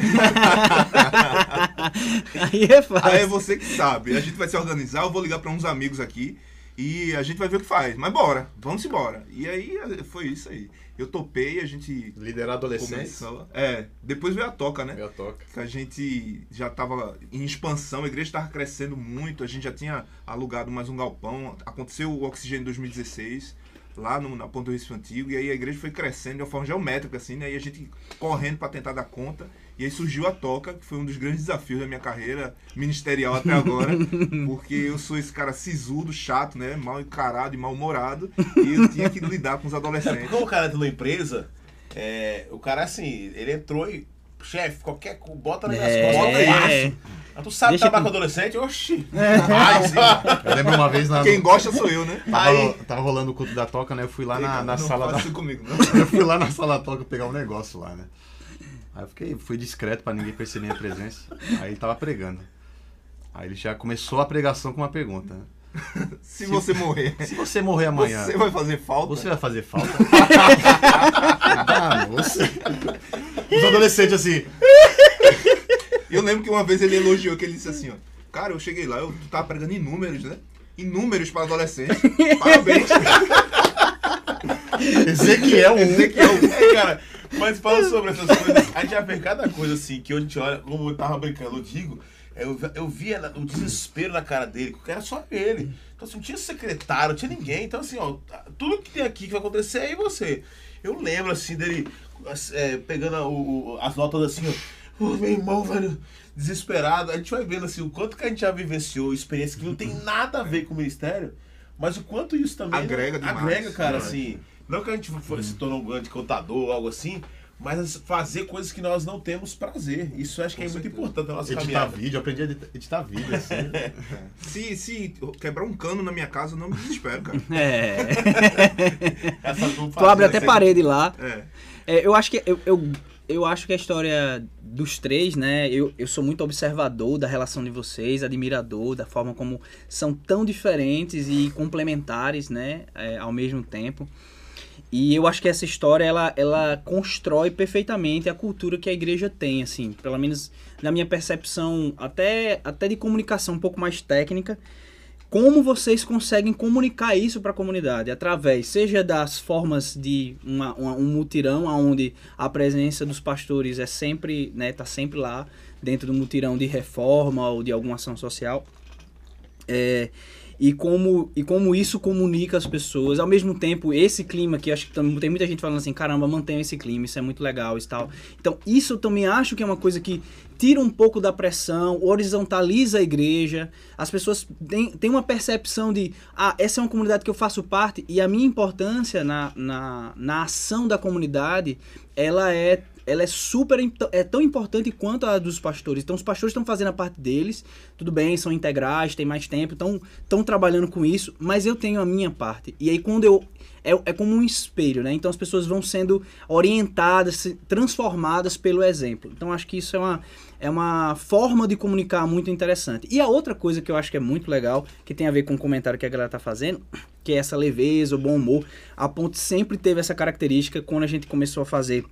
Aí é fácil. Aí é você que sabe. A gente vai se organizar, eu vou ligar pra uns amigos aqui e a gente vai ver o que faz. Mas bora, vamos embora. E aí foi isso aí. Eu topei, a gente Liderar começou. É, depois veio a toca, né? Eu toca. que a gente já estava em expansão, a igreja estava crescendo muito, a gente já tinha alugado mais um galpão, aconteceu o Oxigênio em 2016, lá no, na Ponta do Recife Antigo, e aí a igreja foi crescendo de uma forma geométrica, assim, né? E a gente correndo para tentar dar conta, e aí surgiu a toca, que foi um dos grandes desafios da minha carreira ministerial até agora, [LAUGHS] porque eu sou esse cara sisudo, chato, né? Mal encarado e mal-humorado, e eu tinha que lidar com os É, adolescentes. como o cara entra na empresa, é, o cara assim, ele entrou e. Chefe, qualquer coisa, bota nas É. costas, É. Mas tu sabe Deixa trabalhar com- adolescente? Oxi! Ai, [LAUGHS] sim. Eu lembro uma vez na. Quem gosta sou eu, né? Tava, Aí- tava rolando o culto da toca, né? Eu fui lá na, na não sala da. comigo, não. [LAUGHS] Eu fui lá na sala da toca pegar um negócio lá, né? Aí eu fiquei, fui discreto pra ninguém perceber minha presença. [LAUGHS] Aí ele tava pregando. Aí ele já começou a pregação com uma pergunta. Né? [LAUGHS] Se você morrer, Se você morrer amanhã, você vai fazer falta? você vai fazer falta? [LAUGHS] ah, moça. Os adolescentes assim. Eu lembro que uma vez ele elogiou, que ele disse assim, ó. Cara, eu cheguei lá, eu tava pregando em números, né? Em números para adolescentes. Parabéns. Ezequiel [LAUGHS] 1. Ezequiel. É, cara, mas falando sobre essas coisas, a gente já vê cada coisa assim, que a gente olha, como eu tava brincando, eu digo, eu, eu via o desespero na cara dele, que era só ele. Então assim, não tinha secretário, não tinha ninguém. Então assim, ó, tudo que tem aqui que vai acontecer é aí você. Eu lembro assim dele é, pegando a- o- as notas assim, ó. Ô, meu irmão, velho, desesperado. A gente vai vendo assim, o quanto que a gente já vivenciou, experiência que não tem nada a ver com o ministério, mas o quanto isso também Agrega demais. agrega, cara, Demais. assim. Não que a gente for- se tornou um grande contador ou algo assim, mas fazer coisas que nós não temos prazer. Isso acho que é muito importante na nossa Editar caminhada. vídeo, eu aprendi a edita- editar vídeo, assim. [LAUGHS] Se, se quebrar um cano na minha casa, eu não me desespero, cara. [LAUGHS] É. [LAUGHS] Tu abre até assim. parede lá. É. É, eu acho que eu, eu, eu acho que a história dos três, né? Eu, eu sou muito observador da relação de vocês, admirador da forma como são tão diferentes e complementares, né? é, ao mesmo tempo. E eu acho que essa história ela, ela constrói perfeitamente a cultura que a igreja tem, assim, pelo menos na minha percepção, até, até de comunicação um pouco mais técnica. Como vocês conseguem comunicar isso para a comunidade? Através, seja das formas de uma, uma- um mutirão, onde a presença dos pastores é sempre, né, tá sempre lá, dentro do mutirão de reforma ou de alguma ação social. É, e como, e como isso comunica as pessoas. Ao mesmo tempo, esse clima que acho que tam- tem muita gente falando assim, caramba, mantenha esse clima, isso é muito legal e tal. Então, isso eu também acho que é uma coisa que tira um pouco da pressão, horizontaliza a igreja. As pessoas têm, têm uma percepção de, ah, essa é uma comunidade que eu faço parte e a minha importância na, na, na ação da comunidade, ela é ela é super é tão importante quanto a dos pastores. Então os pastores estão fazendo a parte deles, tudo bem, são integrais, tem mais tempo, estão estão trabalhando com isso, mas eu tenho a minha parte. E aí quando eu é, é como um espelho, né? Então as pessoas vão sendo orientadas, transformadas pelo exemplo. Então acho que isso é uma é uma forma de comunicar muito interessante. E a outra coisa que eu acho que é muito legal, que tem a ver com o comentário que a galera tá fazendo, que é essa leveza, o bom humor. A Ponte sempre teve essa característica quando a gente começou a fazer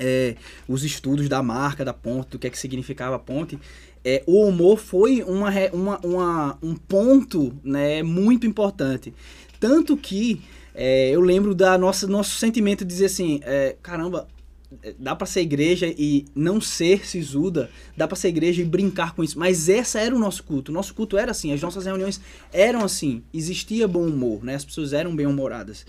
é, os estudos da marca da Ponte, do que é que significava a Ponte. É, o humor foi uma, uma, uma- um ponto né, muito importante. Tanto que é, eu lembro da nossa nosso sentimento de dizer assim, é, caramba, é, dá pra ser igreja e não ser sisuda, dá pra ser igreja e brincar com isso. Mas essa era o nosso culto. O nosso culto era assim, as nossas reuniões eram assim, existia bom humor, né? As pessoas eram bem humoradas.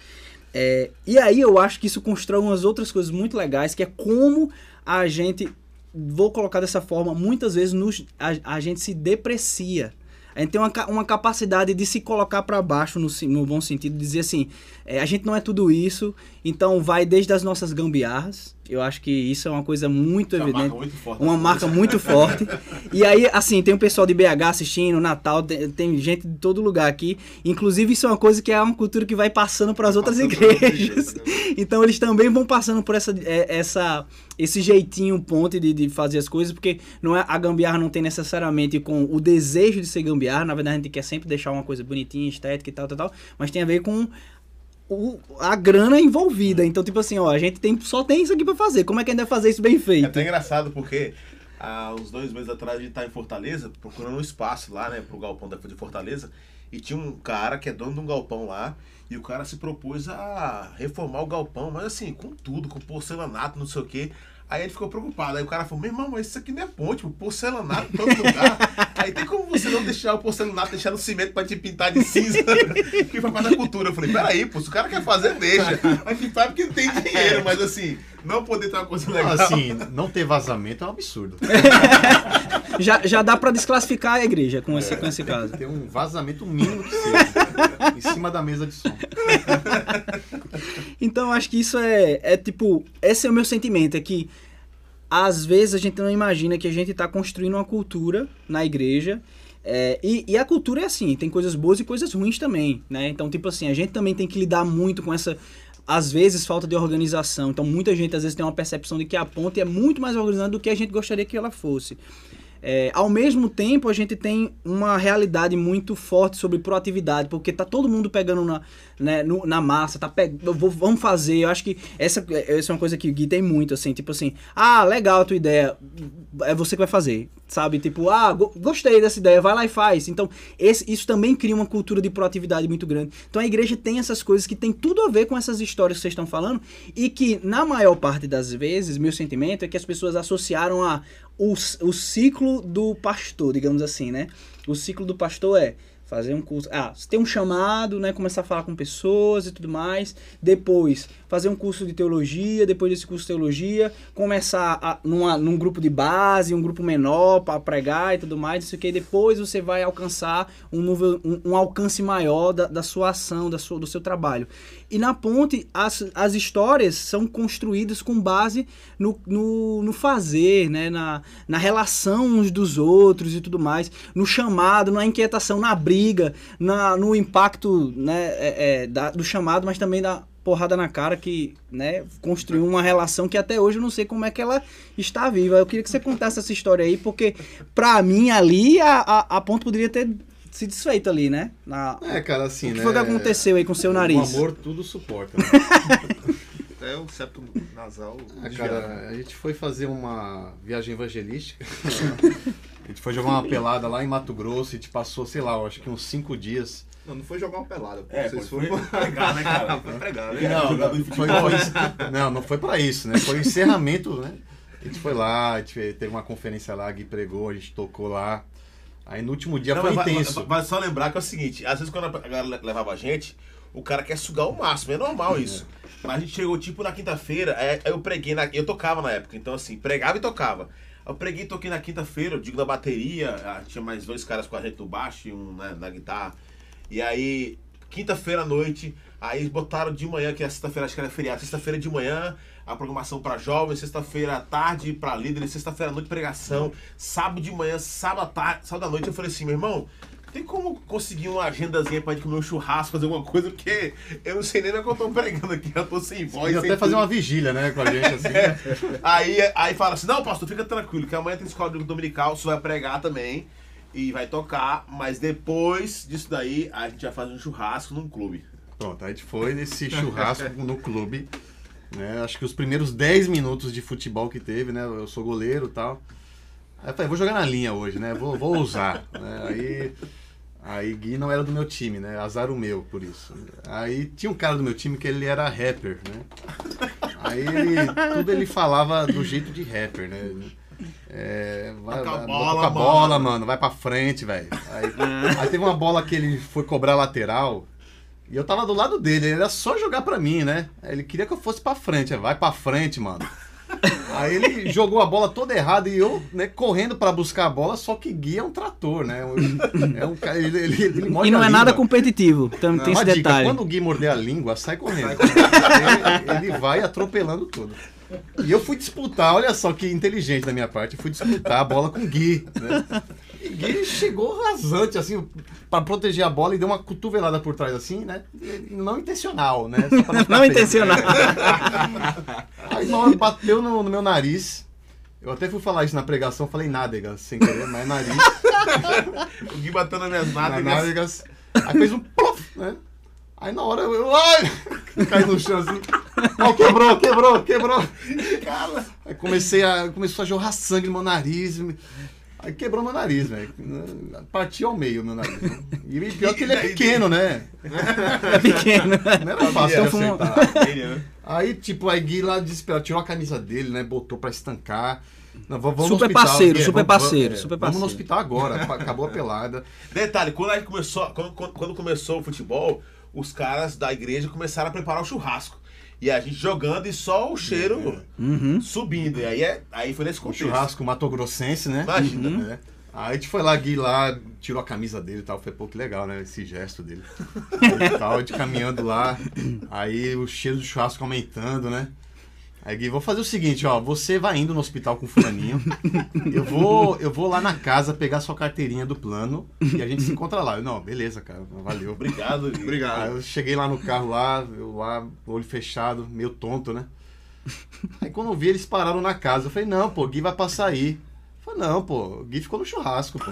É, e aí eu acho que isso constrói umas outras coisas muito legais, que é como a gente, vou colocar dessa forma, muitas vezes nos, a, a gente se deprecia. A gente tem uma, uma capacidade de se colocar para baixo no, no bom sentido, dizer assim, é, a gente não é tudo isso, então vai desde as nossas gambiarras. Eu acho que isso é uma coisa muito é uma evidente. marca muito forte. Uma marca muito forte. E aí, assim, tem o pessoal de BH assistindo, Natal, tem, tem gente de todo lugar aqui. Inclusive, isso é uma coisa que é uma cultura que vai passando para as outras igrejas, né? [LAUGHS] Então, eles também vão passando por essa, é, essa, esse jeitinho ponte de, de fazer as coisas, porque não é, a gambiarra não tem necessariamente com o desejo de ser gambiarra. Na verdade, a gente quer sempre deixar uma coisa bonitinha, estética e tal, tal, tal. Mas tem a ver com o- a grana envolvida. Então, tipo assim, ó, a gente tem, só tem isso aqui pra fazer. Como é que a gente vai fazer isso bem É feito? até engraçado porque há uns dois meses atrás a gente tá em Fortaleza, procurando um espaço lá, né, pro galpão de Fortaleza. E tinha um cara que é dono de um galpão lá. E o cara se propôs a reformar o galpão, mas assim, com tudo, com porcelanato, não sei o quê. Aí ele ficou preocupado. Aí o cara falou: Meu irmão, mas isso aqui não é ponte, pô, porcelanato em todo lugar. [LAUGHS] Aí tem como você não deixar o porcelanato, deixar no cimento pra te pintar de cinza? [LAUGHS] que foi parte da cultura. Eu falei: Peraí, pô, se o cara quer fazer, deixa. Mas que faz porque não tem dinheiro, mas assim, não poder ter uma coisa legal. Assim, não ter vazamento é um absurdo. [LAUGHS] Já, já dá pra desclassificar a igreja com esse, com esse caso. Ter um vazamento mínimo que seja. em cima da mesa de som. [LAUGHS] Então acho que isso é, é tipo, esse é o meu sentimento, é que às vezes a gente não imagina que a gente está construindo uma cultura na igreja. é, e, e a cultura é assim, tem coisas boas e coisas ruins também, né? Então, tipo assim, a gente também tem que lidar muito com essa, às vezes, falta de organização. Então, muita gente às vezes tem uma percepção de que a ponte é muito mais organizada do que a gente gostaria que ela fosse. É, ao mesmo tempo, a gente tem uma realidade muito forte sobre proatividade, porque tá todo mundo pegando na, né, no- na massa, tá pe... vou- vamos fazer. Eu acho que essa, essa é uma coisa que o Gui tem muito, assim, tipo assim, ah, legal a tua ideia, é você que vai fazer, sabe? Tipo, ah, go- gostei dessa ideia, vai lá e faz. Então, esse, isso também cria uma cultura de proatividade muito grande. Então, a igreja tem essas coisas que tem tudo a ver com essas histórias que vocês estão falando e que, na maior parte das vezes, meu sentimento é que as pessoas associaram a o, o ciclo do pastor, digamos assim, né? O ciclo do pastor é fazer um curso. Ah, você tem um chamado, né? Começar a falar com pessoas e tudo mais. Depois, fazer um curso de teologia. Depois desse curso de teologia, começar a, numa, num grupo de base, um grupo menor para pregar e tudo mais. Isso que depois você vai alcançar um, um, um alcance maior da, da sua ação, da sua, do seu trabalho. E na ponte, as, as histórias são construídas com base no, no, no fazer, né? na, na relação uns dos outros e tudo mais, no chamado, na inquietação, na briga, na, no impacto né? é, é, da- do chamado, mas também da porrada na cara que né? construiu uma relação que até hoje eu não sei como é que ela está viva. Eu queria que você contasse essa história aí, porque pra mim ali a, a, a ponte poderia ter se desfeito ali, né? Na, É, cara, assim, o que né? foi que aconteceu aí com o seu nariz? O amor tudo suporta. Né? [LAUGHS] Até o septo nasal. Ah, cara, a gente foi fazer uma viagem evangelística. [LAUGHS] a gente foi jogar uma pelada lá em Mato Grosso e a gente passou, sei lá, eu acho que uns cinco dias. Não, não foi jogar uma pelada. É, Vocês foi, [LAUGHS] foram foi pregar, né, cara? Foi pregar, né? É, Não, de foi, não, não foi pra isso, né? Foi o encerramento, né? A gente foi lá, a gente teve uma conferência lá, Gui pregou, a gente tocou lá. Aí no último dia Não, foi mas intenso. vai- Vai só lembrar que é o seguinte, às vezes quando a galera levava a gente, o cara quer sugar o máximo, é normal isso. Mas a gente chegou tipo na quinta-feira, aí aí eu preguei, na, eu tocava na época, então assim, pregava e tocava. Eu preguei e toquei na quinta-feira, eu digo da bateria, ah, tinha mais dois caras com a gente no baixo e um na, na guitarra. E aí, quinta-feira à noite, Aí botaram de manhã, que é sexta-feira, acho que era feriado, sexta-feira de manhã, a programação para jovens, sexta-feira à tarde para líderes, sexta-feira à noite pregação, sábado de manhã, sábado à tarde, sábado à noite. Eu falei assim, meu irmão, tem como conseguir uma agendazinha pra gente comer um churrasco, fazer alguma coisa? Porque eu não sei nem o que eu tô pregando aqui, eu tô sem voz. Sem até fazer tudo. uma vigília, né, com a gente, assim. [LAUGHS] É. Aí, aí fala assim, não, pastor, fica tranquilo, que amanhã tem escola dominical, você vai pregar também e vai tocar, mas depois disso daí, a gente vai fazer um churrasco num clube. Pronto, a gente foi nesse churrasco [LAUGHS] no clube. Né? Acho que os primeiros 10 minutos de futebol que teve, né? Eu sou goleiro e tal. Aí eu falei, vou jogar na linha hoje, né? Vou, vou usar. né? Aí, aí Gui não era do meu time, né? Azar o meu, por isso. Aí tinha um cara do meu time que ele era rapper, né? Aí ele, tudo ele falava do jeito de rapper, né? É, vai, Toca a vai, bola, toca a bola, mano. mano, vai pra frente, velho. Aí, [LAUGHS] aí teve uma bola que ele foi cobrar lateral. E eu tava do lado dele, ele era só jogar pra mim, né? Ele queria que eu fosse pra frente, vai pra frente, mano. [LAUGHS] Aí ele jogou a bola toda errada e eu, né, correndo pra buscar a bola, só que Gui é um trator, né? É um ele, ele, ele E não a é nada competitivo, então tem esse dica, detalhe. quando o Gui morder a língua, sai correndo. ele, ele vai atropelando tudo. E eu fui disputar, olha só que inteligente da minha parte, eu fui disputar a bola com o Gui, né? E Gui chegou rasante, assim, pra proteger a bola e deu uma cotovelada por trás, assim, né? Não intencional, né? [LAUGHS] Não feio. intencional. [LAUGHS] Aí na hora bateu no, no meu nariz. Eu até fui falar isso na pregação, falei nádega, sem querer, mas nariz. [LAUGHS] O Gui bateu nas minhas na nádegas. nádegas. Aí fez um plof, né? Aí na hora eu, ai, [LAUGHS] caí no chão assim. Ó, quebrou, quebrou, quebrou. Aí comecei a, começou a jorrar sangue no meu nariz. Aí quebrou meu nariz, velho. Partiu ao meio meu nariz. E pior que ele é pequeno, né? É pequeno. Não era fácil de Então [LAUGHS] né? Aí, tipo, aí Gui lá desesperado, tirou a camisa dele, né? Botou pra estancar. Não, vamos vamos Super no hospital. parceiro, É, super vamos- parceiro, é, super Vamos no parceiro. hospital agora. Acabou a pelada. Detalhe, quando a gente começou, quando- quando começou o futebol, os caras da igreja começaram a preparar o churrasco. E a gente jogando e só o cheiro Uhum. subindo. E aí, é, aí foi nesse O contexto. churrasco matogrossense, né? Imagina. Uhum. É. Aí a gente foi lá, Gui lá, tirou a camisa dele e tal. Foi, pô, que legal, né? Esse gesto dele. [LAUGHS] E tal, a gente caminhando lá. Aí o cheiro do churrasco aumentando, né? Aí, Gui, vou fazer o seguinte, ó. Você vai indo no hospital com o fulaninho. [LAUGHS] Eu vou, eu vou lá na casa pegar sua carteirinha do plano e a gente se encontra lá. Eu, não, beleza, cara. Valeu. Obrigado, Gui. Aí Obrigado. eu cheguei lá no carro lá, eu lá, olho fechado, meio tonto, né? Aí quando eu vi, eles pararam na casa. Eu falei, não, pô, Gui vai passar aí. Eu falei, não, pô, o Gui ficou no churrasco, pô. [LAUGHS]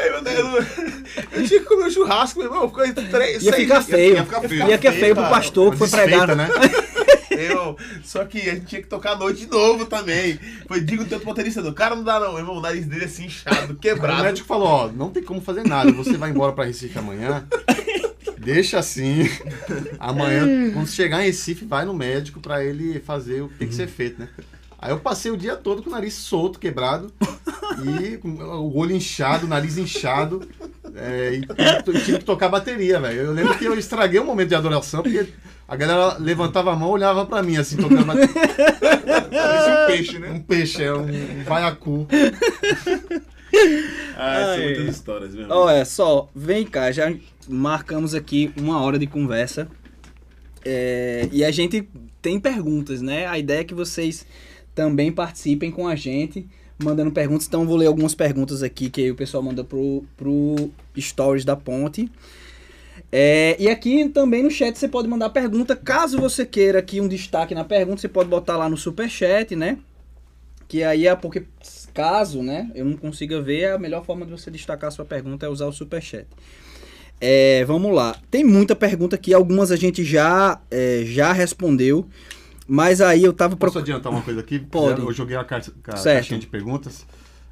Aí, meu Deus, [LAUGHS] eu tinha que comer um churrasco, meu irmão. Ficou entre três, Ia seis ficar feio. Ia ficar feio. Ia ficar feio pro cara. pastor que foi pregar. Né? [LAUGHS] Eu, só que a gente tinha que tocar a noite de novo também. Foi, digo tanto motorista, o cara não dá não, meu irmão, o nariz dele assim inchado, [LAUGHS] Aí o quebrado. médico falou, ó, não tem como fazer nada. Você vai embora pra Recife amanhã. Deixa assim. Amanhã, quando chegar em Recife, vai no médico pra ele fazer o que tem que ser feito, né? Aí eu passei o dia todo com o nariz solto, quebrado, [LAUGHS] e com o olho inchado, o nariz inchado, é, e tive- tive que tocar bateria, velho. Eu lembro que eu estraguei um momento de adoração, porque a galera levantava a mão e olhava pra mim, assim, tocando bateria. Parece um peixe, né? [LAUGHS] Um peixe, é um, um vaiacu. Ah, são muitas histórias, meu irmão. Olha só, vem cá, já marcamos aqui uma hora de conversa. É, e a gente tem perguntas, né? A ideia é que vocês também participem com a gente, mandando perguntas. Então, vou ler algumas perguntas aqui que o pessoal manda pro, pro Stories da Ponte. É, e aqui também no chat você pode mandar pergunta. Caso você queira aqui um destaque na pergunta, você pode botar lá no superchat, né? Que aí é porque, caso né, eu não consiga ver, a melhor forma de você destacar a sua pergunta é usar o superchat. É, vamos lá. Tem muita pergunta aqui, algumas a gente já, é, já respondeu. Mas aí eu tava Posso procurando. adiantar uma coisa aqui? [LAUGHS] Pode. Eu joguei a, caixa, a caixinha de perguntas.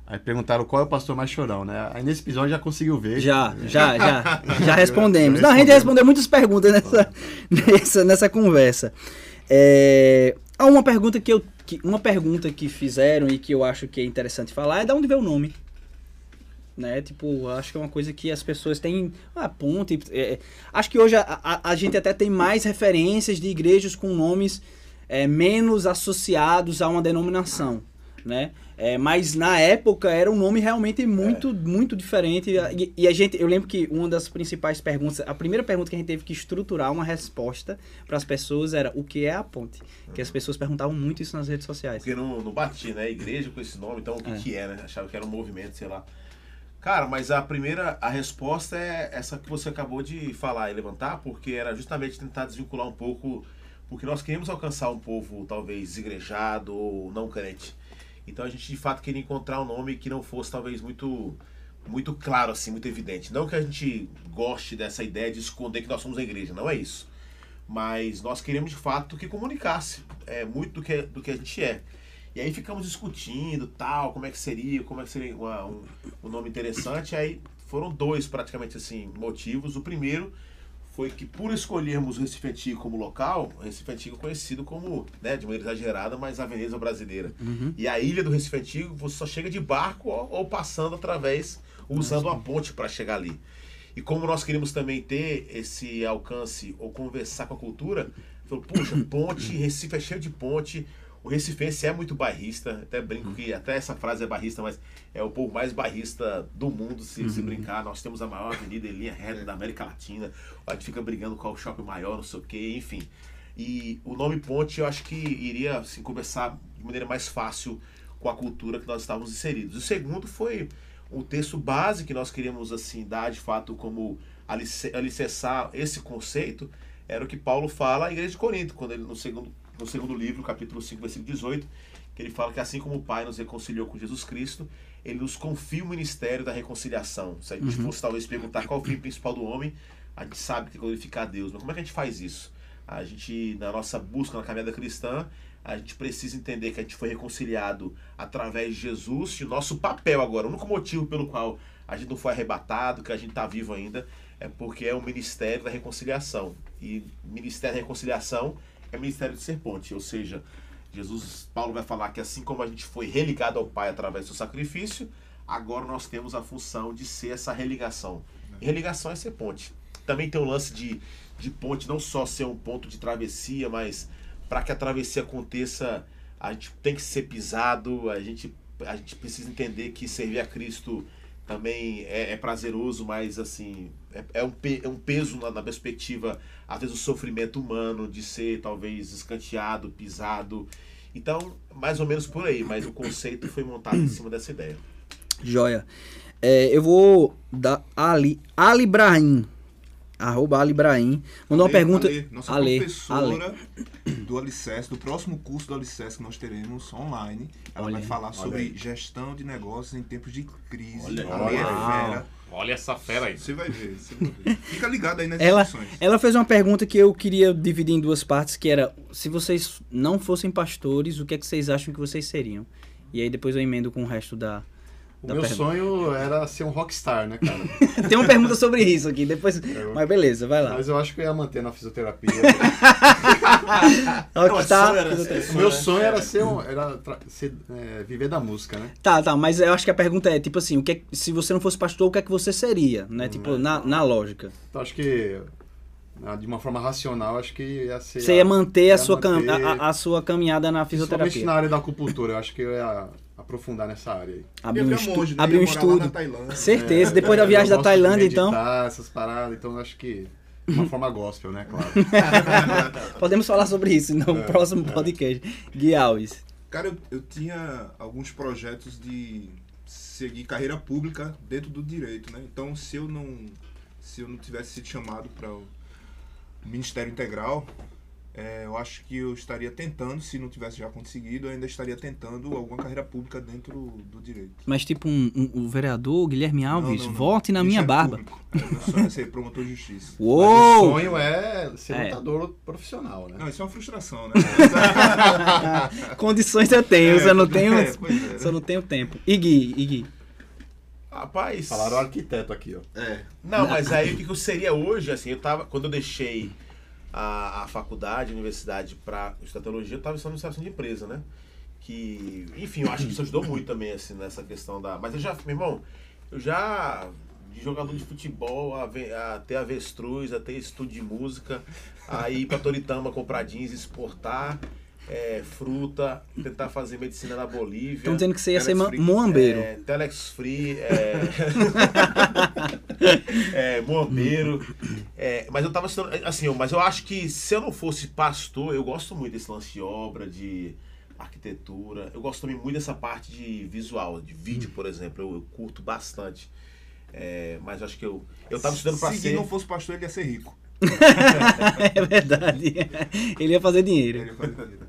Aí perguntaram qual é o pastor mais chorão, né? Aí nesse episódio já conseguiu ver. Já, já, [LAUGHS] já, já respondemos. Não, a gente respondeu muitas perguntas nessa, [LAUGHS] nessa, nessa conversa. É, há uma pergunta que eu, que, uma pergunta que fizeram e que eu acho que é interessante falar é de onde veio o nome. Né? Tipo, acho que é uma coisa que as pessoas têm. Ah, ponte. é, acho que hoje a, a, a gente até tem mais referências de igrejas com nomes é, menos associados a uma denominação. né? É, mas na época era um nome realmente muito, muito diferente. E, e a gente, eu lembro que uma das principais perguntas, a primeira pergunta que a gente teve que estruturar uma resposta para as pessoas era o que é a ponte? Que as pessoas perguntavam muito isso nas redes sociais. Porque não, não batia, né? Igreja com esse nome, então o que, É. que é, né? Achava que era um movimento, sei lá. Cara, mas a primeira, a resposta é essa que você acabou de falar e levantar, porque era justamente tentar desvincular um pouco, porque nós queríamos alcançar um povo talvez igrejado ou não crente. Então a gente de fato queria encontrar um nome que não fosse talvez muito muito claro assim, muito evidente. Não que a gente goste dessa ideia de esconder que nós somos a igreja, não é isso. Mas nós queremos de fato que comunicasse é, muito do que, do que a gente é. E aí ficamos discutindo, tal, como é que seria, como é que seria uma- um, um nome interessante. Aí foram dois praticamente assim motivos. O primeiro foi que por escolhermos o Recife Antigo como local, o Recife Antigo é conhecido como, né, de maneira exagerada, mas a Veneza brasileira. E a ilha do Recife Antigo, você só chega de barco ou, ou passando através, usando uma ponte para chegar ali. E como nós queríamos também ter esse alcance ou conversar com a cultura, falou, puxa, ponte, Recife é cheio de ponte, o recifense é muito bairrista, até brinco que até essa frase é bairrista, mas é o povo mais bairrista do mundo, se, se brincar. Nós temos a maior avenida em linha reta da América Latina, a gente fica brigando qual é o shopping maior, não sei o que, enfim. E o nome ponte eu acho que iria assim, conversar de maneira mais fácil com a cultura que nós estávamos inseridos. O segundo foi o texto base que nós queríamos assim dar de fato como alice- alicerçar esse conceito era o que Paulo fala à igreja de Corinto, quando ele no segundo no segundo livro, capítulo 5, versículo 18, que ele fala que assim como o Pai nos reconciliou com Jesus Cristo, ele nos confia o ministério da reconciliação. Se a gente fosse talvez perguntar qual é o fim principal do homem, a gente sabe que é glorificar a Deus. Mas como é que a gente faz isso? A gente, na nossa busca na caminhada cristã, a gente precisa entender que a gente foi reconciliado através de Jesus e o nosso papel agora, o único motivo pelo qual a gente não foi arrebatado, que a gente está vivo ainda, é porque é o ministério da reconciliação. E ministério da reconciliação é ministério de ser ponte, ou seja, Jesus, Paulo vai falar que assim como a gente foi religado ao Pai através do sacrifício, agora nós temos a função de ser essa religação. Religação é ser ponte. Também tem o lance de, de ponte não só ser um ponto de travessia, mas para que a travessia aconteça, a gente tem que ser pisado, a gente, a gente precisa entender que servir a Cristo também é, é prazeroso, mas assim, é, é um, pe- é um peso na, na perspectiva, às vezes, o sofrimento humano de ser talvez escanteado, pisado. Então, mais ou menos por aí, mas o conceito foi montado em cima dessa ideia. Joia. É, eu vou dar Ali, Ali Brahim. Arroba Ali Brahim. Mandou uma Ale, pergunta. Ale, nossa Ale, professora do Alicerce, do próximo curso do Alicerce que nós teremos online, ela Olha vai aí, falar olha sobre aí. gestão de negócios em tempos de crise. Olha Ale é aí. fera. Olha essa fera aí. Você vai ver, você vai ver. Fica ligado aí nas Ela, discussões. ela fez uma pergunta que eu queria dividir em duas partes, que era se vocês não fossem pastores, o que é que vocês acham que vocês seriam? E aí depois eu emendo com o resto da. O meu pergunta. sonho era ser um rockstar, né, cara? [LAUGHS] Tem uma pergunta sobre isso aqui, depois. [LAUGHS] Mas beleza, vai lá. Mas eu acho que eu ia manter na fisioterapia. [LAUGHS] Não, é tá- sonho era- o meu sonho era ser um. Era tra- ser, é, viver da música, né? Tá, tá, mas eu acho que a pergunta é, tipo assim, o que é- se você não fosse pastor, o que é que você seria? Né? Tipo, na, na lógica. Então acho que. ah, De uma forma racional, acho que ia ser. Você ia manter, a, ia sua, cam- manter- a, a- a sua caminhada na Principalmente fisioterapia. na área da acupuntura, eu acho que eu ia aprofundar nessa área aí. Abrir um, estu né? abrir um Ia morar lá na estúdio. Tailândia. Certeza, depois da É, viagem eu da Tailândia, então. essas paradas, então eu acho que. De uma forma gospel, né? Claro. [LAUGHS] Podemos falar sobre isso no É, próximo podcast. Gui Alves. Cara, eu, eu tinha alguns projetos de seguir carreira pública dentro do direito, né? Então, se eu não se eu não tivesse sido chamado para o Ministério Integral, é, eu acho que eu estaria tentando, se não tivesse já conseguido, eu ainda estaria tentando alguma carreira pública dentro do direito. Mas tipo um, um- o vereador Guilherme Alves, Não, não, não. vote na minha Ministério barba. É, meu sonho é ser promotor de justiça. Mas o Uou! sonho é ser É. lutador profissional, né? Não, isso é uma frustração, né? [LAUGHS] Condições eu tenho, É, só não tenho, é, pois é, né? só não tenho tempo. E Gui, e Gui. Rapaz. Falaram arquiteto aqui, ó. É. Não, mas aí o que que eu seria hoje, assim, eu tava. Quando eu deixei a, a faculdade, a universidade pra estudar teologia, eu tava estudando administração de empresa, né? Que, enfim, eu acho que isso ajudou muito também, assim, nessa questão da. Mas eu já, meu irmão, eu já. De jogador de futebol, a, ve- a ter avestruz, a ter estudo de música, a ir pra Toritama comprar jeans, exportar. É, fruta, tentar fazer medicina na Bolívia. Estão dizendo que você ia ser moambeiro. É, Telex Free, é, [LAUGHS] é Moambeiro. É, mas eu tava estudando, assim, mas eu acho que se eu não fosse pastor, eu gosto muito desse lance de obra, de arquitetura. Eu gosto também muito dessa parte de visual, de vídeo, por exemplo. Eu, eu curto bastante. É, mas eu acho que eu, eu tava estudando pra Se ser. não fosse pastor, ele ia ser rico. [LAUGHS] É verdade. Ele ia fazer dinheiro. Ele ia fazer dinheiro.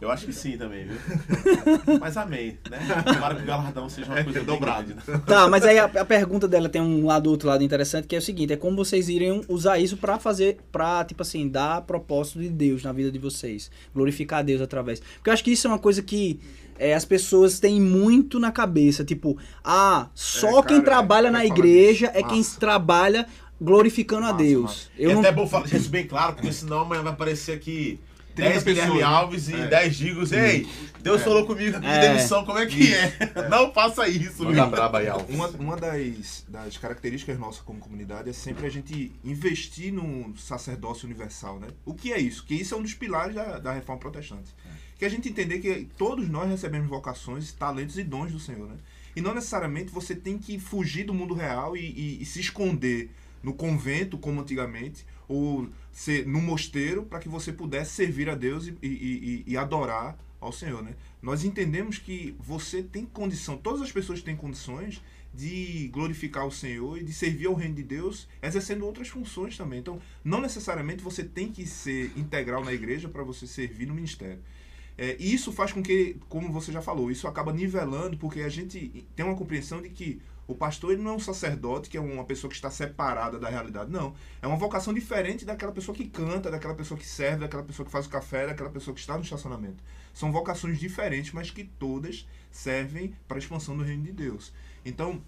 Eu acho que sim também, viu? [LAUGHS] Mas amém, né? Tomara que o galardão seja uma coisa dobrada. Né? Tá, mas aí a, a pergunta dela tem um lado outro lado interessante que é o seguinte, é como vocês iriam usar isso pra fazer, pra, tipo assim, dar propósito de Deus na vida de vocês, glorificar a Deus através. Porque eu acho que isso é uma coisa que é, as pessoas têm muito na cabeça, tipo, ah, só É, quem cara, trabalha é, na é igreja é quem trabalha glorificando a Massa, Deus. massa. Eu e não até é bom falar isso bem claro, porque senão amanhã vai aparecer aqui 10 30 Guilherme pessoas. Alves e É. 10 Digos. Ei, Deus É. falou comigo aqui de É. demissão, como é que é? Não faça isso, Manda viu? braba aí, Alves. Uma, uma das, das características nossas como comunidade é sempre a gente investir no sacerdócio universal, né? O que é isso? Que isso é um dos pilares da, da reforma protestante. Que a gente entender que todos nós recebemos vocações, talentos e dons do Senhor, né? E não necessariamente você tem que fugir do mundo real e, e- e se esconder no convento, como antigamente, ou ser no mosteiro, para que você pudesse servir a Deus e, e- e- adorar ao Senhor, né? Nós entendemos que você tem condição, todas as pessoas têm condições de glorificar o Senhor e de servir ao reino de Deus, exercendo outras funções também. Então, não necessariamente você tem que ser integral na igreja para você servir no ministério. É, e isso faz com que, como você já falou, isso acaba nivelando, porque a gente tem uma compreensão de que o pastor ele não é um sacerdote, que é uma pessoa que está separada da realidade. Não. É uma vocação diferente daquela pessoa que canta, daquela pessoa que serve, daquela pessoa que faz o café, daquela pessoa que está no estacionamento. São vocações diferentes, mas que todas servem para a expansão do reino de Deus. Então,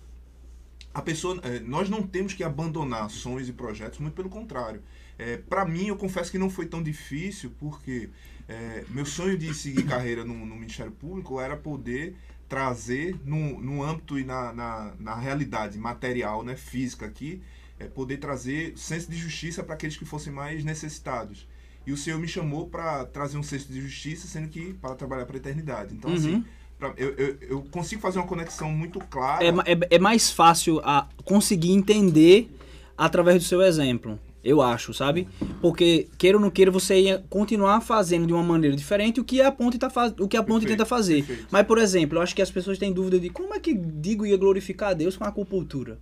a pessoa, eh, nós não temos que abandonar sonhos e projetos, muito pelo contrário. É, para mim, eu confesso que não foi tão difícil, porque é, meu sonho de seguir carreira no, no Ministério Público era poder trazer no, no âmbito e na, na, na realidade material, né, física aqui, é, poder trazer senso de justiça para aqueles que fossem mais necessitados. E o Senhor me chamou para trazer um senso de justiça, sendo que para trabalhar para a eternidade. Então, Uhum. assim, pra- eu, eu, eu consigo fazer uma conexão muito clara. é, é, é mais fácil a conseguir entender através do seu exemplo. Eu acho, sabe? Porque, queira ou não queira, você ia continuar fazendo de uma maneira diferente o que a ponte, tá faz... o que a ponte Perfeito, tenta fazer. perfeito. Mas, por exemplo, eu acho que as pessoas têm dúvida de como é que Digo ia glorificar a Deus com a acupuntura.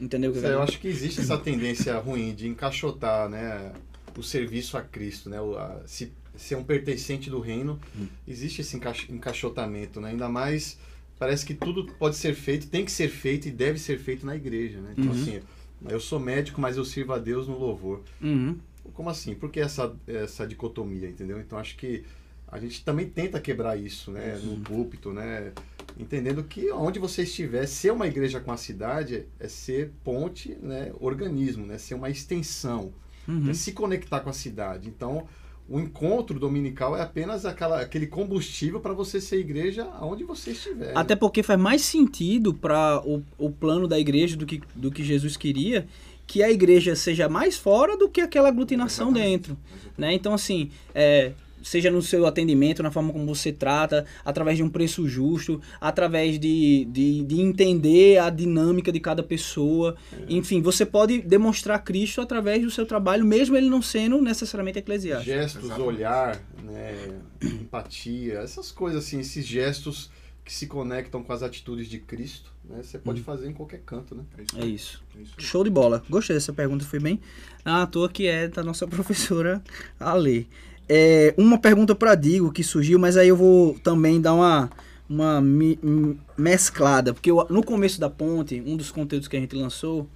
Entendeu o que eu É, acho que existe essa tendência ruim de encaixotar né, o serviço a Cristo, né, o- a- se ser um pertencente do reino, existe esse encaix- encaixotamento, né, ainda mais parece que tudo pode ser feito, tem que ser feito e deve ser feito na igreja. Né? Então, Uhum. assim, eu sou médico, mas eu sirvo a Deus no louvor. Uhum. Como assim? Por que essa, essa dicotomia, entendeu? Então acho que a gente também tenta quebrar isso, né? No púlpito, né? Entendendo que onde você estiver, ser uma igreja com a cidade é ser ponte, né? Organismo, né? Ser uma extensão, Uhum. é se conectar com a cidade. Então, o encontro dominical é apenas aquela, aquele combustível para você ser igreja aonde você estiver. Até porque faz mais sentido para o, o plano da igreja do que, do que Jesus queria que a igreja seja mais fora do que aquela aglutinação dentro. Né? Então, assim, é, seja no seu atendimento, na forma como você trata, através de um preço justo, através de, de, de entender a dinâmica de cada pessoa. Enfim, você pode demonstrar Cristo através do seu trabalho, mesmo ele não sendo necessariamente eclesiástico. gestos, Exatamente. olhar, né, empatia, essas coisas assim, esses gestos que se conectam com as atitudes de Cristo, né, você pode fazer em qualquer canto, né? É isso. É isso. É isso. Show de bola. Gostei dessa pergunta, foi bem à toa que é da nossa [LAUGHS] professora Ale. É, uma pergunta para Digo que surgiu, mas aí eu vou também dar uma, uma mi- m- mesclada, porque eu- no começo da ponte, um dos conteúdos que a gente lançou,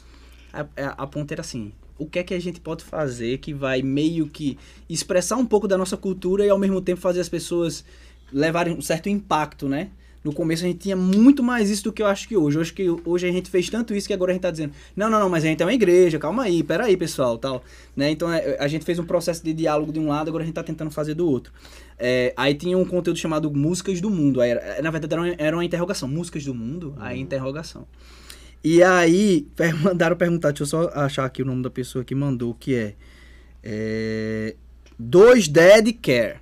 a, a- a ponte era assim. O que é que a gente pode fazer que vai meio que expressar um pouco da nossa cultura e ao mesmo tempo fazer as pessoas levarem um certo impacto, né? No começo a gente tinha muito mais isso do que eu acho que hoje. Hoje, que, hoje a gente fez tanto isso que agora a gente tá dizendo, não, não, não, mas a gente é uma igreja, calma aí, peraí, pessoal, tal. Né? Então é, a gente fez um processo de diálogo de um lado, agora a gente tá tentando fazer do outro. É, aí tinha um conteúdo chamado Músicas do Mundo. Aí era- na verdade era uma, era uma interrogação. Músicas do Mundo? Aí interrogação. E aí [LAUGHS] mandaram perguntar, deixa eu só achar aqui o nome da pessoa que mandou, que é, é Dois Dead Care.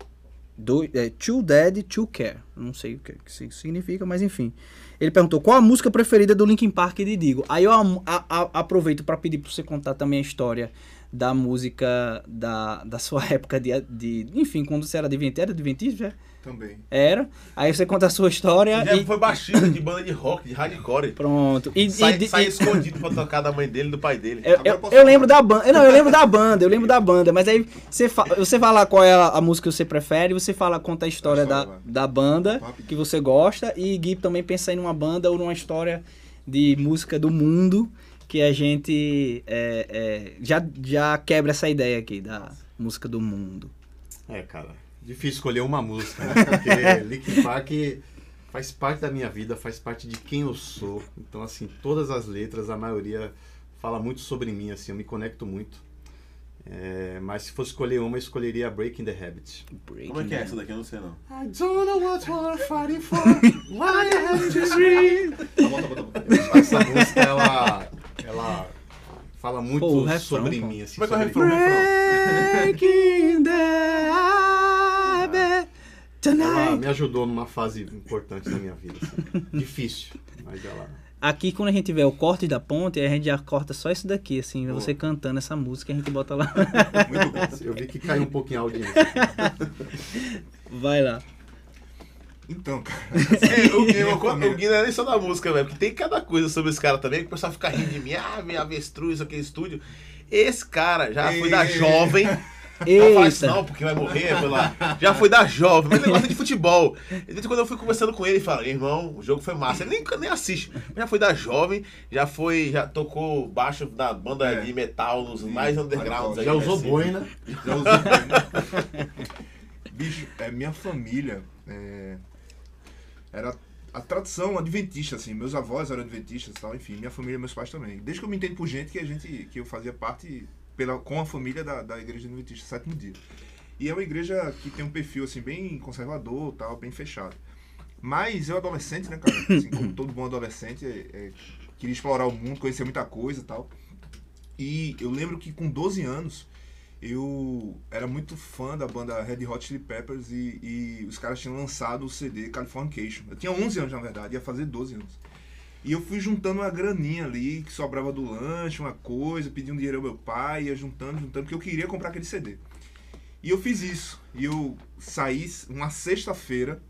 Do, é, Too Dead to Care. Não sei o que isso significa, mas enfim. Ele perguntou qual a música preferida do Linkin Park de Digo. Aí eu a- a- aproveito para pedir para você contar também a história da música da, da sua [LAUGHS] época de, de. Enfim, quando você era adventista, era adventista? Também. Era. Aí você conta a sua história Ele e. foi baixista de banda de rock, de hardcore. Pronto. E, Sai, e- sai e- escondido pra tocar da mãe dele e do pai dele. Eu, eu, eu lembro da banda. Não, eu lembro da banda, eu lembro da banda. Mas aí você, fa você fala qual é a, a música que você prefere, você fala, conta a história, história, da, vai. da banda Rápido. que você gosta. E Gui também pensa em uma banda ou numa história de música do mundo que a gente é, é, já, já quebra essa ideia aqui da música do mundo. É, cara, difícil escolher uma música, né? Porque [LAUGHS] Linkin Park faz parte da minha vida, faz parte de quem eu sou. Então, assim, todas as letras, a maioria fala muito sobre mim, assim, eu me conecto muito. É, mas se fosse escolher uma, eu escolheria Breaking the Habit. Como é que é essa daqui? Eu não sei não. I don't know what we're fighting for, [LAUGHS] why I have to dream. Tá bom, tá bom, tá bom. Essa música, ela, ela fala muito Pô, o refrão, sobre pô. mim, assim. Como é que é o refrão? Breaking the habit tonight. me ajudou numa fase importante da minha vida. assim. [LAUGHS] Difícil, mas ela. Aqui, quando a gente vê o corte da ponte, a gente já corta só isso daqui, assim, você cantando essa música, a gente bota lá. [LAUGHS] Muito bom. Eu vi que caiu um pouquinho a audiência. [LAUGHS] Vai lá. Então, cara. É, o Gui, Minha eu- família. o Gui não é nem só da música, velho. Porque tem cada coisa sobre esse cara também que o pessoal fica rindo de mim. Ah, minha avestruz, aquele estúdio. Esse cara já foi da Ei. Jovem. Não faz isso Eita. não, porque vai morrer, foi lá. Já foi da jovem, mas ele gosta de futebol. E desde quando eu fui conversando com ele, ele fala, irmão, o jogo foi massa. Ele nem, nem assiste. Mas já foi da jovem, já foi, já tocou baixo da banda É. de metal nos Sim, mais undergrounds. aí, Já usou assim. boina. [LAUGHS] Já usou bem. Bicho, é, minha família é, era a tradição adventista, assim. Meus avós eram adventistas tal, enfim, minha família, meus pais também. Desde que eu me entendo por gente que a gente, que eu fazia parte pela, com a família da, da igreja adventista sétimo dia. E é uma igreja que tem um perfil, assim, bem conservador tal, bem fechado. Mas eu adolescente, né, cara? Assim, como [CLEARS THROAT] todo bom adolescente, é, é, queria explorar o mundo, conhecer muita coisa tal. E eu lembro que com 12 anos, eu era muito fã da banda Red Hot Chili Peppers e, e os caras tinham lançado o CD Californication. Eu tinha 11 anos, na verdade, ia fazer 12 anos. E eu fui juntando uma graninha ali, que sobrava do lanche, uma coisa, pedi um dinheiro ao meu pai, ia juntando, juntando, porque eu queria comprar aquele CD. E eu fiz isso. E eu saí uma sexta-feira,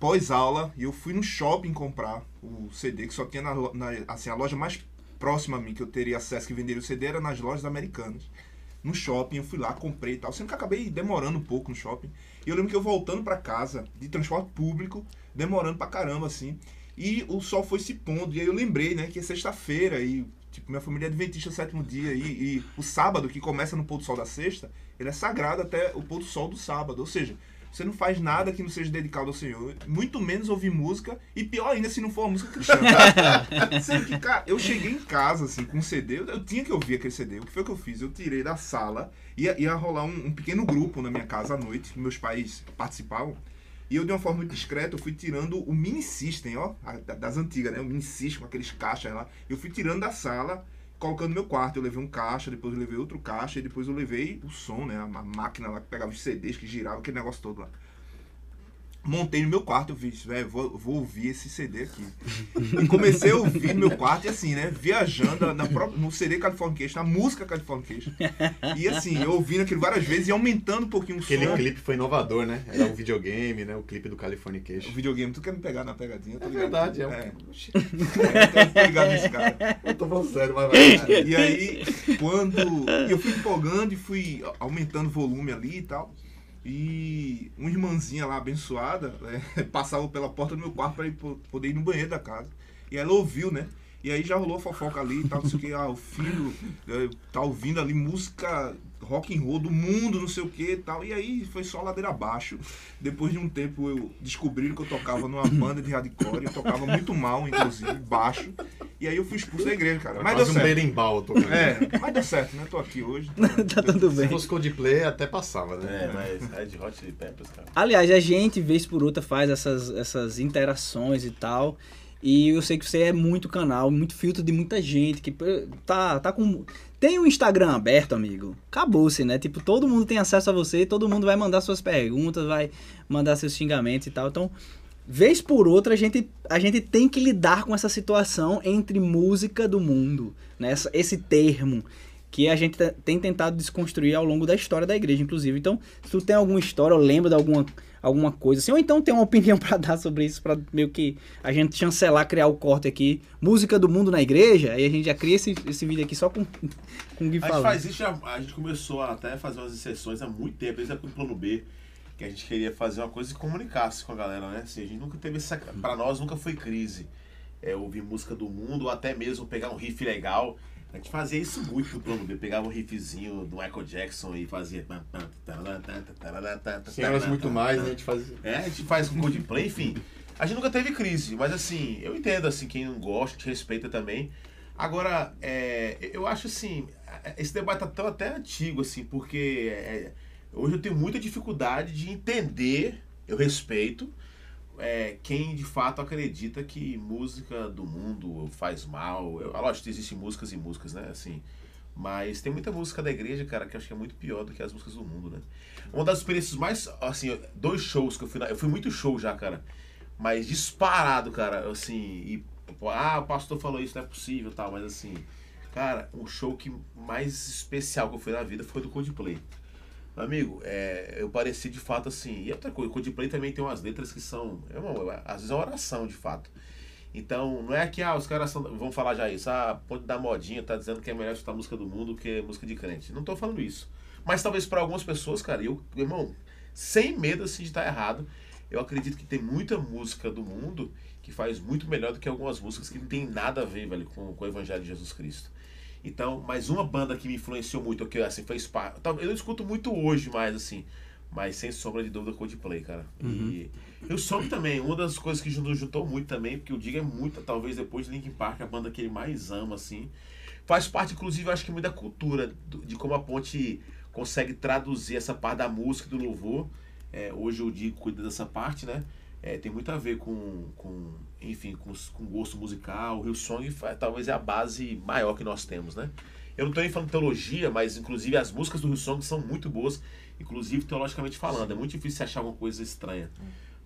pós-aula, e eu fui no shopping comprar o CD, que só tinha na, na- assim, a loja mais próxima a mim que eu teria acesso que venderia o CD era nas lojas americanas. No shopping, eu fui lá, comprei e tal. Sendo que acabei demorando um pouco no shopping. E eu lembro que eu voltando pra casa, de transporte público, demorando pra caramba, assim. E o sol foi se pondo. E aí eu lembrei, né, que é sexta-feira e, tipo, minha família é adventista sétimo dia. E, e o sábado, que começa no pôr do sol da sexta, ele é sagrado até o pôr do sol do sábado. Ou seja, você não faz nada que não seja dedicado ao Senhor. Muito menos ouvir música. E pior ainda se não for uma música cristã. Sendo que, cara, eu cheguei em casa, assim, com um CD. Eu, eu tinha que ouvir aquele CD. O que foi que eu fiz? Eu tirei da sala. Ia, ia rolar um, um pequeno grupo na minha casa à noite. Meus pais participavam. E eu, de uma forma muito discreta, eu fui tirando o mini system, ó, das antigas, né? O mini system com aqueles caixas lá. Eu fui tirando da sala, colocando no meu quarto. Eu levei um caixa, depois eu levei outro caixa, e depois eu levei o som, né? A máquina lá que pegava os CDs, que girava, aquele negócio todo lá. Montei no meu quarto, eu fiz, velho, vou, vou ouvir esse CD aqui. E comecei a ouvir no meu quarto e assim, né? Viajando na própria, no CD Californication, na música Californication. E assim, eu ouvindo aquilo várias vezes e aumentando um pouquinho o Aquele som. clipe foi inovador, né? Era um videogame, né? O clipe do O Californication. videogame, tu quer me pegar na pegadinha? É ligado. verdade, é um... É, eu tô ligado nesse cara. Eu tô falando sério, mas vai. E aí, quando. Eu fui empolgando e fui aumentando o volume ali e tal. E uma irmãzinha lá, abençoada, né, [LAUGHS] passava pela porta do meu quarto para poder ir no banheiro da casa. E ela ouviu, né? E aí já rolou fofoca ali e tal, não sei o que. Ah, o filho eh, tá ouvindo ali música rock and roll do mundo, não sei o que e tal. E aí foi só ladeira abaixo. Depois de um tempo eu descobri que eu tocava numa banda de hardcore. Eu tocava muito mal, inclusive, baixo. E aí eu fui expulso da igreja, cara. Mas deu um certo. berimbau tocando. É, mas deu certo, né? Tô aqui hoje. [LAUGHS] Tá tudo Se bem. fosse Coldplay, até passava, né? É, mas Red Hot Chili Peppers, cara. Aliás, a gente, vez por outra, faz essas, essas interações e tal. E eu sei que você é muito canal, muito filtro de muita gente que tá, tá com. Tem o Instagram aberto, amigo. Acabou-se, né? Tipo, todo mundo tem acesso a você, todo mundo vai mandar suas perguntas, vai mandar seus xingamentos e tal. Então, vez por outra, a gente, a gente tem que lidar com essa situação entre música do mundo, né? Esse termo que a gente te- tem tentado desconstruir ao longo da história da igreja, inclusive. Então, se tu tem alguma história ou lembra de alguma, alguma coisa assim, ou então tem uma opinião [LAUGHS] pra dar sobre isso, pra meio que a gente chancelar, criar o corte aqui, música do mundo na igreja, aí a gente já cria esse, esse vídeo aqui só com, [LAUGHS] com o Gui A gente falando. faz isso, já- a gente começou a até fazer umas sessões há muito tempo, desde a plano B, que a gente queria fazer uma coisa e comunicasse com a galera, né? Assim, a gente nunca teve essa. Pra nós nunca foi crise. É, ouvir música do mundo, ou até mesmo pegar um riff legal. A gente fazia isso muito no plano B, pegava um riffzinho do Michael Jackson e fazia. Senhoras muito mais, né? A gente faz. É, a gente faz com Coldplay, enfim. A gente nunca teve crise, mas assim, eu entendo assim, quem não gosta, te respeita também. Agora, é, eu acho assim, esse debate tá tão até antigo, assim, porque é, hoje eu tenho muita dificuldade de entender, eu respeito, é, quem de fato acredita que música do mundo faz mal. Eu, lógico, existem músicas e músicas, né? Assim, mas tem muita música da igreja, cara, que eu acho que é muito pior do que as músicas do mundo, né? Uma das experiências mais, assim, dois shows que eu fui, na, eu fui muito show já, cara, mas disparado, cara, assim, e, ah, o pastor falou isso, não é possível tal, mas assim, cara, um show que mais especial que eu fui na vida foi do Coldplay. Amigo, é, eu pareci de fato assim. E outra coisa, o Coldplay também tem umas letras que são. É uma, às vezes é uma oração, de fato. Então, não é que ah, os caras são, vão falar já isso. Ah, ponto da modinha tá dizendo que é melhor escutar música do mundo que música de crente. Não tô falando isso. Mas talvez para algumas pessoas, cara, eu, irmão, sem medo assim, de estar errado, eu acredito que tem muita música do mundo que faz muito melhor do que algumas músicas que não tem nada a ver, velho, com, com o Evangelho de Jesus Cristo. Então, mais uma banda que me influenciou muito, que assim, parte. Eu não escuto muito hoje mais, assim. Mas sem sombra de dúvida, Coldplay, cara. E, e o também, uma das coisas que nos juntou muito também, porque o Diga é muito, talvez depois de Linkin Park, a banda que ele mais ama, assim. Faz parte, inclusive, eu acho que muito da cultura, de como a ponte consegue traduzir essa parte da música e do louvor. É, hoje o Digo cuida dessa parte, né? É, tem muito a ver com, com enfim, com, com gosto musical. O Hillsong talvez é a base maior que nós temos, né? Eu não estou nem falando teologia, mas inclusive as músicas do Hillsong são muito boas, inclusive teologicamente falando. É muito difícil achar alguma coisa estranha.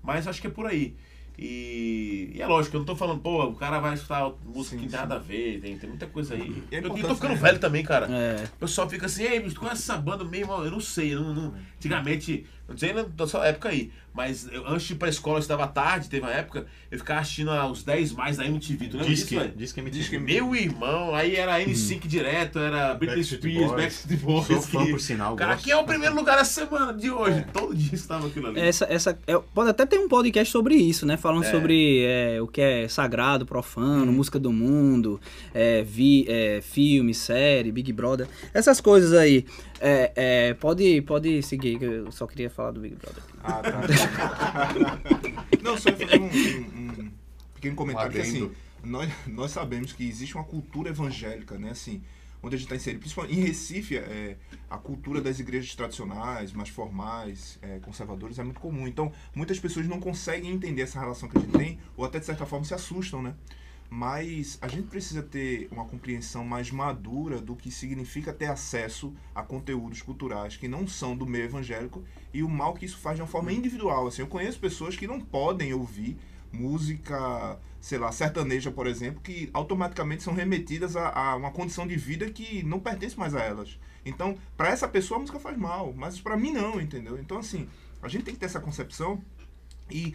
Mas acho que é por aí. E, e é lógico, eu não tô falando, pô, o cara vai escutar música Sim, que não tem nada a ver, tem, tem muita coisa aí. E é eu, eu tô ficando né? velho também, cara. É. O pessoal fica assim, ei, tu conhece essa banda mesmo? Eu não sei, eu não, não- antigamente, não sei na- da sua época aí, mas eu, antes de ir pra escola, eu estudava tarde, teve uma época, eu ficava assistindo ah, os 10 mais da MTV, tu lembra disso, que, velho? diz que é Diz que Meu irmão, aí era N5 direto, era Britney Spears, Boys. Backstreet Boys. Sou fã, que- por sinal, Cara, gosto. aqui é o primeiro lugar da semana de hoje. Todo dia estava aquilo ali. Essa, essa, é, pode até ter um podcast sobre isso, né? Falando É. sobre é, o que é sagrado, profano, música do mundo, é, vi, é, filme, série, Big Brother, essas coisas aí. É, é, pode, pode seguir, que eu só queria falar do Big Brother. Ah, tá. [LAUGHS] Não, só ia fazer um, um- um pequeno comentário que assim, nós, nós sabemos que existe uma cultura evangélica, né? Assim, onde a gente está inserido, principalmente em Recife, é, a cultura das igrejas tradicionais, mais formais, é, conservadoras, é muito comum. Então, muitas pessoas não conseguem entender essa relação que a gente tem, ou até de certa forma se assustam, né? Mas a gente precisa ter uma compreensão mais madura do que significa ter acesso a conteúdos culturais que não são do meio evangélico e o mal que isso faz de uma forma individual. Assim, eu conheço pessoas que não podem ouvir música, sei lá, sertaneja, por exemplo, que automaticamente são remetidas a, a uma condição de vida que não pertence mais a elas. Então, para essa pessoa a música faz mal, mas para mim não, entendeu? Então, assim, a gente tem que ter essa concepção e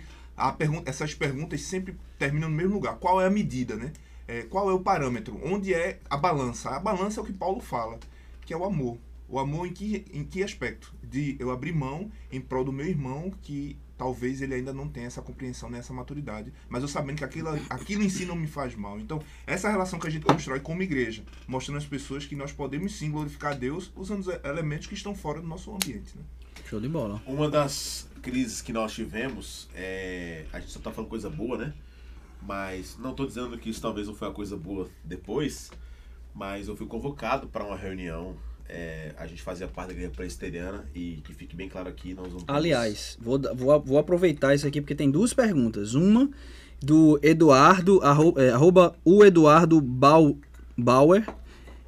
pergunta, essas perguntas sempre terminam no mesmo lugar. Qual é a medida, né? É, qual é o parâmetro? Onde é a balança? A balança é o que Paulo fala, que é o amor. O amor em que, em que aspecto? De eu abrir mão em prol do meu irmão que talvez ele ainda não tenha essa compreensão nessa maturidade, mas eu sabendo que aquilo, aquilo em si não me faz mal. Então, essa relação que a gente constrói como igreja, mostrando às pessoas que nós podemos sim glorificar a Deus usando os elementos que estão fora do nosso ambiente. Né? Show de bola. Uma das crises que nós tivemos, é, a gente só tá falando coisa boa, né? Mas não tô dizendo que isso talvez não foi uma coisa boa depois, mas eu fui convocado para uma reunião. É, a gente fazia parte da igreja presbiteriana e que fique bem claro aqui, nós vamos. Aliás, vou, vou, vou aproveitar isso aqui porque tem duas perguntas. Uma do Eduardo, arro- é, arroba o Eduardo Bau- Bauer,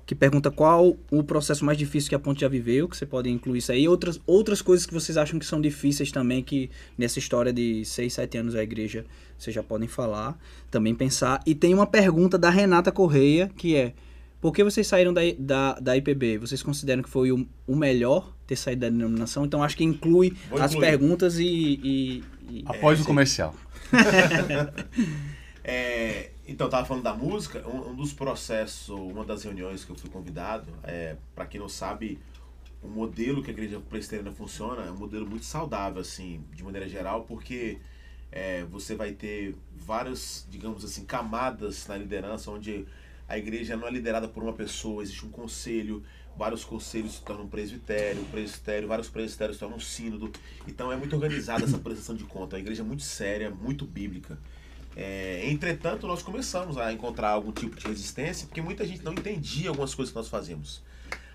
que pergunta qual o processo mais difícil que a Ponte já viveu, que você pode incluir isso aí. Outras, outras coisas que vocês acham que são difíceis também, que nessa história de 6, 7 anos a igreja, vocês já podem falar, também pensar. E tem uma pergunta da Renata Correia, que é, por que vocês saíram da, da, da IPB? Vocês consideram que foi o, o melhor ter saído da denominação? Então acho que inclui Vou as incluir. perguntas e... e- e- Após É, o sim. comercial. [LAUGHS] É, então, tava falando da música, um, um dos processos, uma das reuniões que eu fui convidado, é, para quem não sabe, o modelo que a igreja presbiteriana funciona é um modelo muito saudável, assim, de maneira geral, porque é, você vai ter várias, digamos assim, camadas na liderança, onde a igreja não é liderada por uma pessoa, existe um conselho, vários conselhos se tornam presbitério, presbitério, vários presbitérios se tornam sínodo. Então é muito organizada essa prestação de conta. A igreja é muito séria, muito bíblica. É, entretanto, nós começamos a encontrar algum tipo de resistência, porque muita gente não entendia algumas coisas que nós fazemos.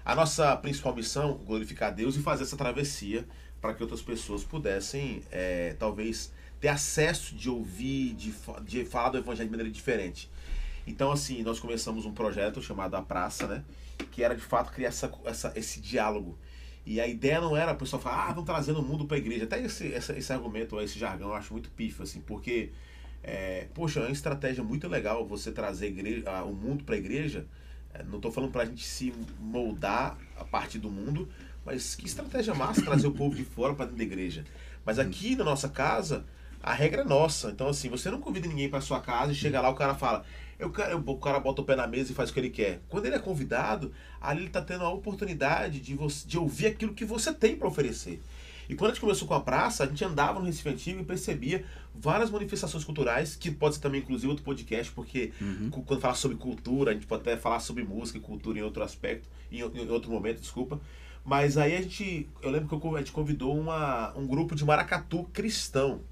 A nossa principal missão, glorificar Deus e fazer essa travessia para que outras pessoas pudessem, é, talvez, ter acesso de ouvir, de, de falar do evangelho de maneira diferente. Então, assim, nós começamos um projeto chamado A Praça, né? Que era, de fato, criar essa, essa, esse diálogo. E a ideia não era o pessoal falar, ah, estão trazendo o mundo para a igreja. Até esse, essa- esse argumento, esse jargão, eu acho muito pífio, assim, porque, é, poxa, é uma estratégia muito legal você trazer a igreja, o mundo para a igreja. É, não estou falando para a gente se moldar a partir do mundo, mas que estratégia massa trazer o povo de fora para dentro da igreja. Mas aqui na nossa casa, a regra é nossa. Então, assim, você não convida ninguém para sua casa e chega lá, o cara fala, eu o cara bota o pé na mesa e faz o que ele quer. Quando ele é convidado, ali ele está tendo a oportunidade de, você, de ouvir aquilo que você tem para oferecer. E quando a gente começou com a praça, a gente andava no Recife Antigo e percebia várias manifestações culturais, que pode ser também, inclusive, outro podcast, porque cu- quando fala sobre cultura, a gente pode até falar sobre música e cultura em outro aspecto, em, em outro momento, desculpa. Mas aí a gente, eu lembro que eu- a gente convidou uma, um grupo de maracatu cristão.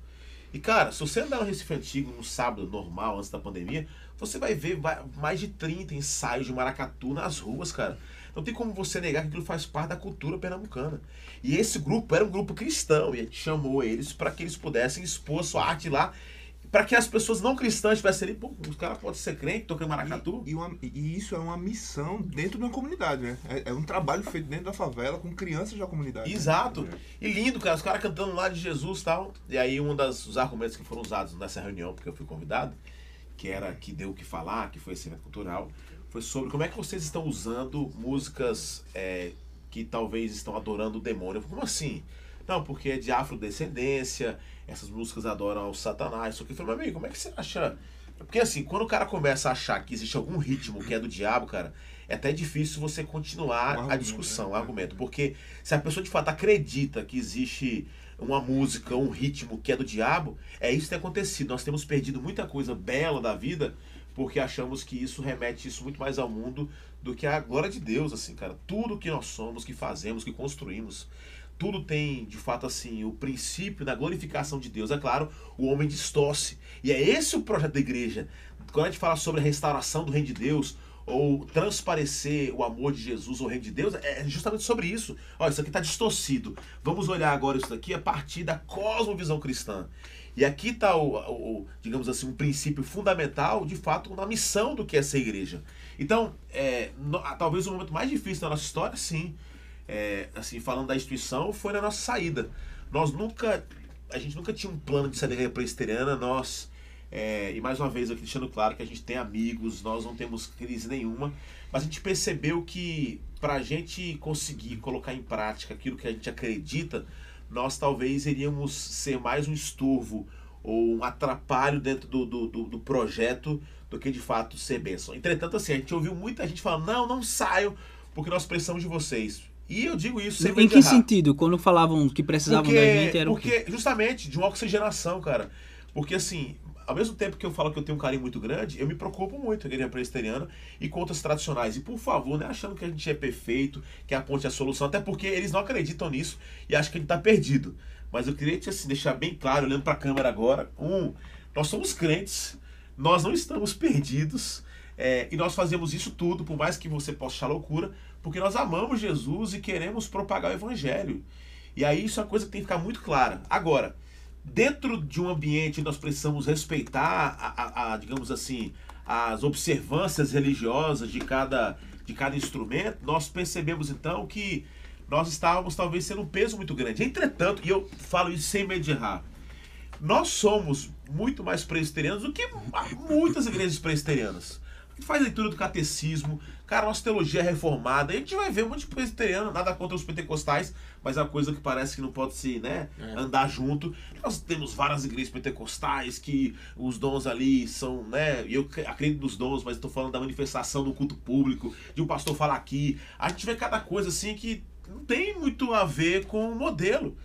E cara, se você andar no Recife Antigo num sábado normal, antes da pandemia, você vai ver mais de 30 ensaios de maracatu nas ruas, cara. Não tem como você negar que aquilo faz parte da cultura pernambucana. E esse grupo era um grupo cristão, e a gente chamou eles para que eles pudessem expor sua arte lá, para que as pessoas não cristãs tivessem ali, pô, os caras podem ser crente, tocando maracatu. E, e uma- e isso é uma missão dentro de uma comunidade, né? É, é um trabalho feito dentro da favela com crianças da comunidade. Exato. E lindo, cara. Os caras cantando lá de Jesus e tal. E aí, um dos dos argumentos que foram usados nessa reunião, porque eu fui convidado, que era que deu o que falar, que foi esse evento cultural, foi sobre como é que vocês estão usando músicas é, que talvez estão adorando o demônio. Como assim? Não, porque é de afrodescendência, essas músicas adoram ao satanás. Só que eu falei, meu amigo, como é que você acha? Porque assim, quando o cara começa a achar que existe algum ritmo que é do diabo, cara, é até difícil você continuar Um a discussão, o né? argumento. Porque se a pessoa de fato acredita que existe uma música, um ritmo que é do diabo, é isso que tem acontecido. Nós temos perdido muita coisa bela da vida porque achamos que isso remete isso muito mais ao mundo do que a glória de Deus, assim, cara. Tudo que nós somos, que fazemos, que construímos, tudo tem, de fato, assim, o princípio da glorificação de Deus. É claro, o homem distorce. E é esse o projeto da igreja. Quando a gente fala sobre a restauração do reino de Deus, ou transparecer o amor de Jesus ou o reino de Deus, é justamente sobre isso. Olha, isso aqui está distorcido. Vamos olhar agora isso daqui a partir da cosmovisão cristã. E aqui está o, o- digamos assim, um princípio fundamental, de fato, na missão do que é ser igreja. Então, é, no- talvez o momento mais difícil da nossa história, sim, é, assim, falando da instituição, foi na nossa saída. Nós nunca, a gente nunca tinha um plano de sair da igreja presbiteriana, nós, é, e mais uma vez aqui deixando claro que a gente tem amigos, nós não temos crise nenhuma, mas a gente percebeu que para a gente conseguir colocar em prática aquilo que a gente acredita, nós talvez iríamos ser mais um estorvo ou um atrapalho dentro do, do, do, do projeto do que de fato ser bênção. Entretanto, assim, a gente ouviu muita gente falando, não, não saiam, porque nós precisamos de vocês. E eu digo isso sem Em que errar. sentido? Quando falavam que precisavam Porque, da gente, era o quê? porque justamente, de uma oxigenação, cara. Porque assim, ao mesmo tempo que eu falo que eu tenho um carinho muito grande, eu me preocupo muito com a igreja presbiteriana e com outras tradicionais. E por favor, não é achando que a gente é perfeito, que a ponte é a solução, até porque eles não acreditam nisso e acham que a gente tá perdido. Mas eu queria te, assim, deixar bem claro, olhando para a câmera agora, um, nós somos crentes, nós não estamos perdidos. é, e nós fazemos isso tudo, por mais que você possa achar loucura, porque nós amamos Jesus e queremos propagar o evangelho. E aí isso é uma coisa que tem que ficar muito clara. Agora, dentro de um ambiente nós precisamos respeitar, a, a- a, digamos assim, as observâncias religiosas de cada, de cada instrumento, nós percebemos então que nós estávamos talvez sendo um peso muito grande. Entretanto, e eu falo isso sem medo de errar, nós somos muito mais presbiterianos do que muitas igrejas presbiterianas. Faz leitura do catecismo, cara, nossa teologia é reformada, a gente vai ver um monte de presbiteriano, nada contra os pentecostais, mas é uma coisa que parece que não pode se né, É. andar junto. Nós temos várias igrejas pentecostais que os dons ali são, né? Eu cre- acredito nos dons, mas estou falando da manifestação do culto público, de um pastor falar aqui. A gente vê cada coisa assim que não tem muito a ver com o modelo.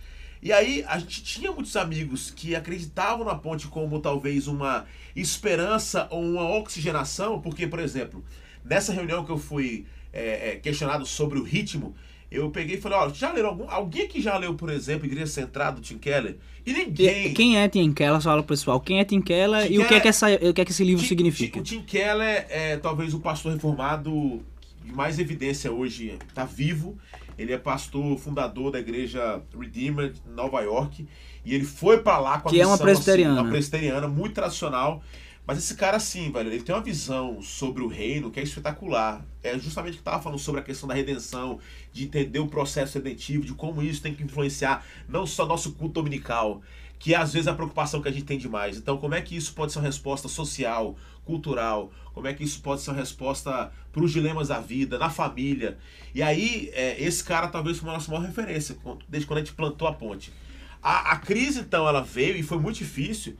E aí a gente tinha muitos amigos que acreditavam na ponte como talvez uma esperança ou uma oxigenação, porque, por exemplo, nessa reunião que eu fui é, é, questionado sobre o ritmo, eu peguei e falei, ó, já leram algum, alguém que já leu, por exemplo, Igreja Centrada do Tim Keller? E ninguém. Quem é Tim Keller? Fala pro pessoal. Quem é Tim Keller Tim e o que é Keller- que, essa, o que é que esse livro Tim- significa? O Tim Keller é talvez o pastor reformado de mais evidência hoje, tá vivo. Ele é pastor fundador da igreja Redeemer de Nova York e ele foi pra lá com a Que é uma missão, presbiteriana. assim, uma presbiteriana muito tradicional. Mas esse cara, assim, velho, ele tem uma visão sobre o reino que é espetacular. É justamente o que tava falando sobre a questão da redenção, de entender o processo redentivo, de como isso tem que influenciar não só nosso culto dominical, que às vezes é a preocupação que a gente tem demais. Então, como é que isso pode ser uma resposta social, cultural? Como é que isso pode ser uma resposta para os dilemas da vida, na família? E aí, é, esse cara talvez foi a nossa maior referência, desde quando a gente plantou a ponte. A, a crise, então, ela veio e foi muito difícil,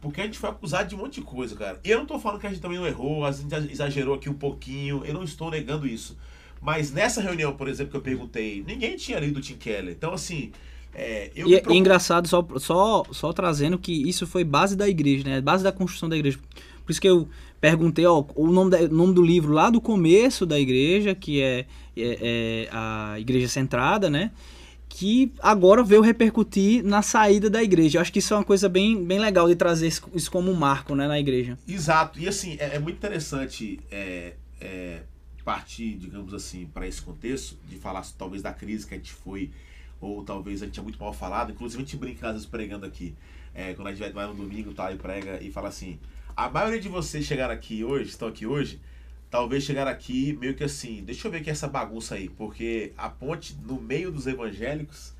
porque a gente foi acusado de um monte de coisa, cara. E eu não tô falando que a gente também não errou, a gente exagerou aqui um pouquinho, eu não estou negando isso. Mas nessa reunião, por exemplo, que eu perguntei, ninguém tinha lido o Tim Keller. Então, assim, é, eu E, é- e preocupo- engraçado, só, só, só trazendo que isso foi base da igreja, né? Base da construção da igreja. Por isso que eu perguntei, ó, o nome, da- nome do livro lá do começo da igreja, que é, é- é a Igreja Centrada, né? Que agora veio repercutir na saída da igreja. Eu acho que isso é uma coisa bem, bem legal de trazer isso, como um marco, né, na igreja. Exato. E assim, é, é muito interessante é, é, partir, digamos assim, para esse contexto, de falar talvez da crise que a gente foi, ou talvez a gente é muito mal falado. Inclusive a gente brinca às vezes pregando aqui. É, quando a gente vai- vai no domingo tá, e prega e fala assim: a maioria de vocês chegaram aqui hoje, estão aqui hoje, talvez chegaram aqui meio que assim, deixa eu ver que é essa bagunça aí, porque a ponte no meio dos evangélicos,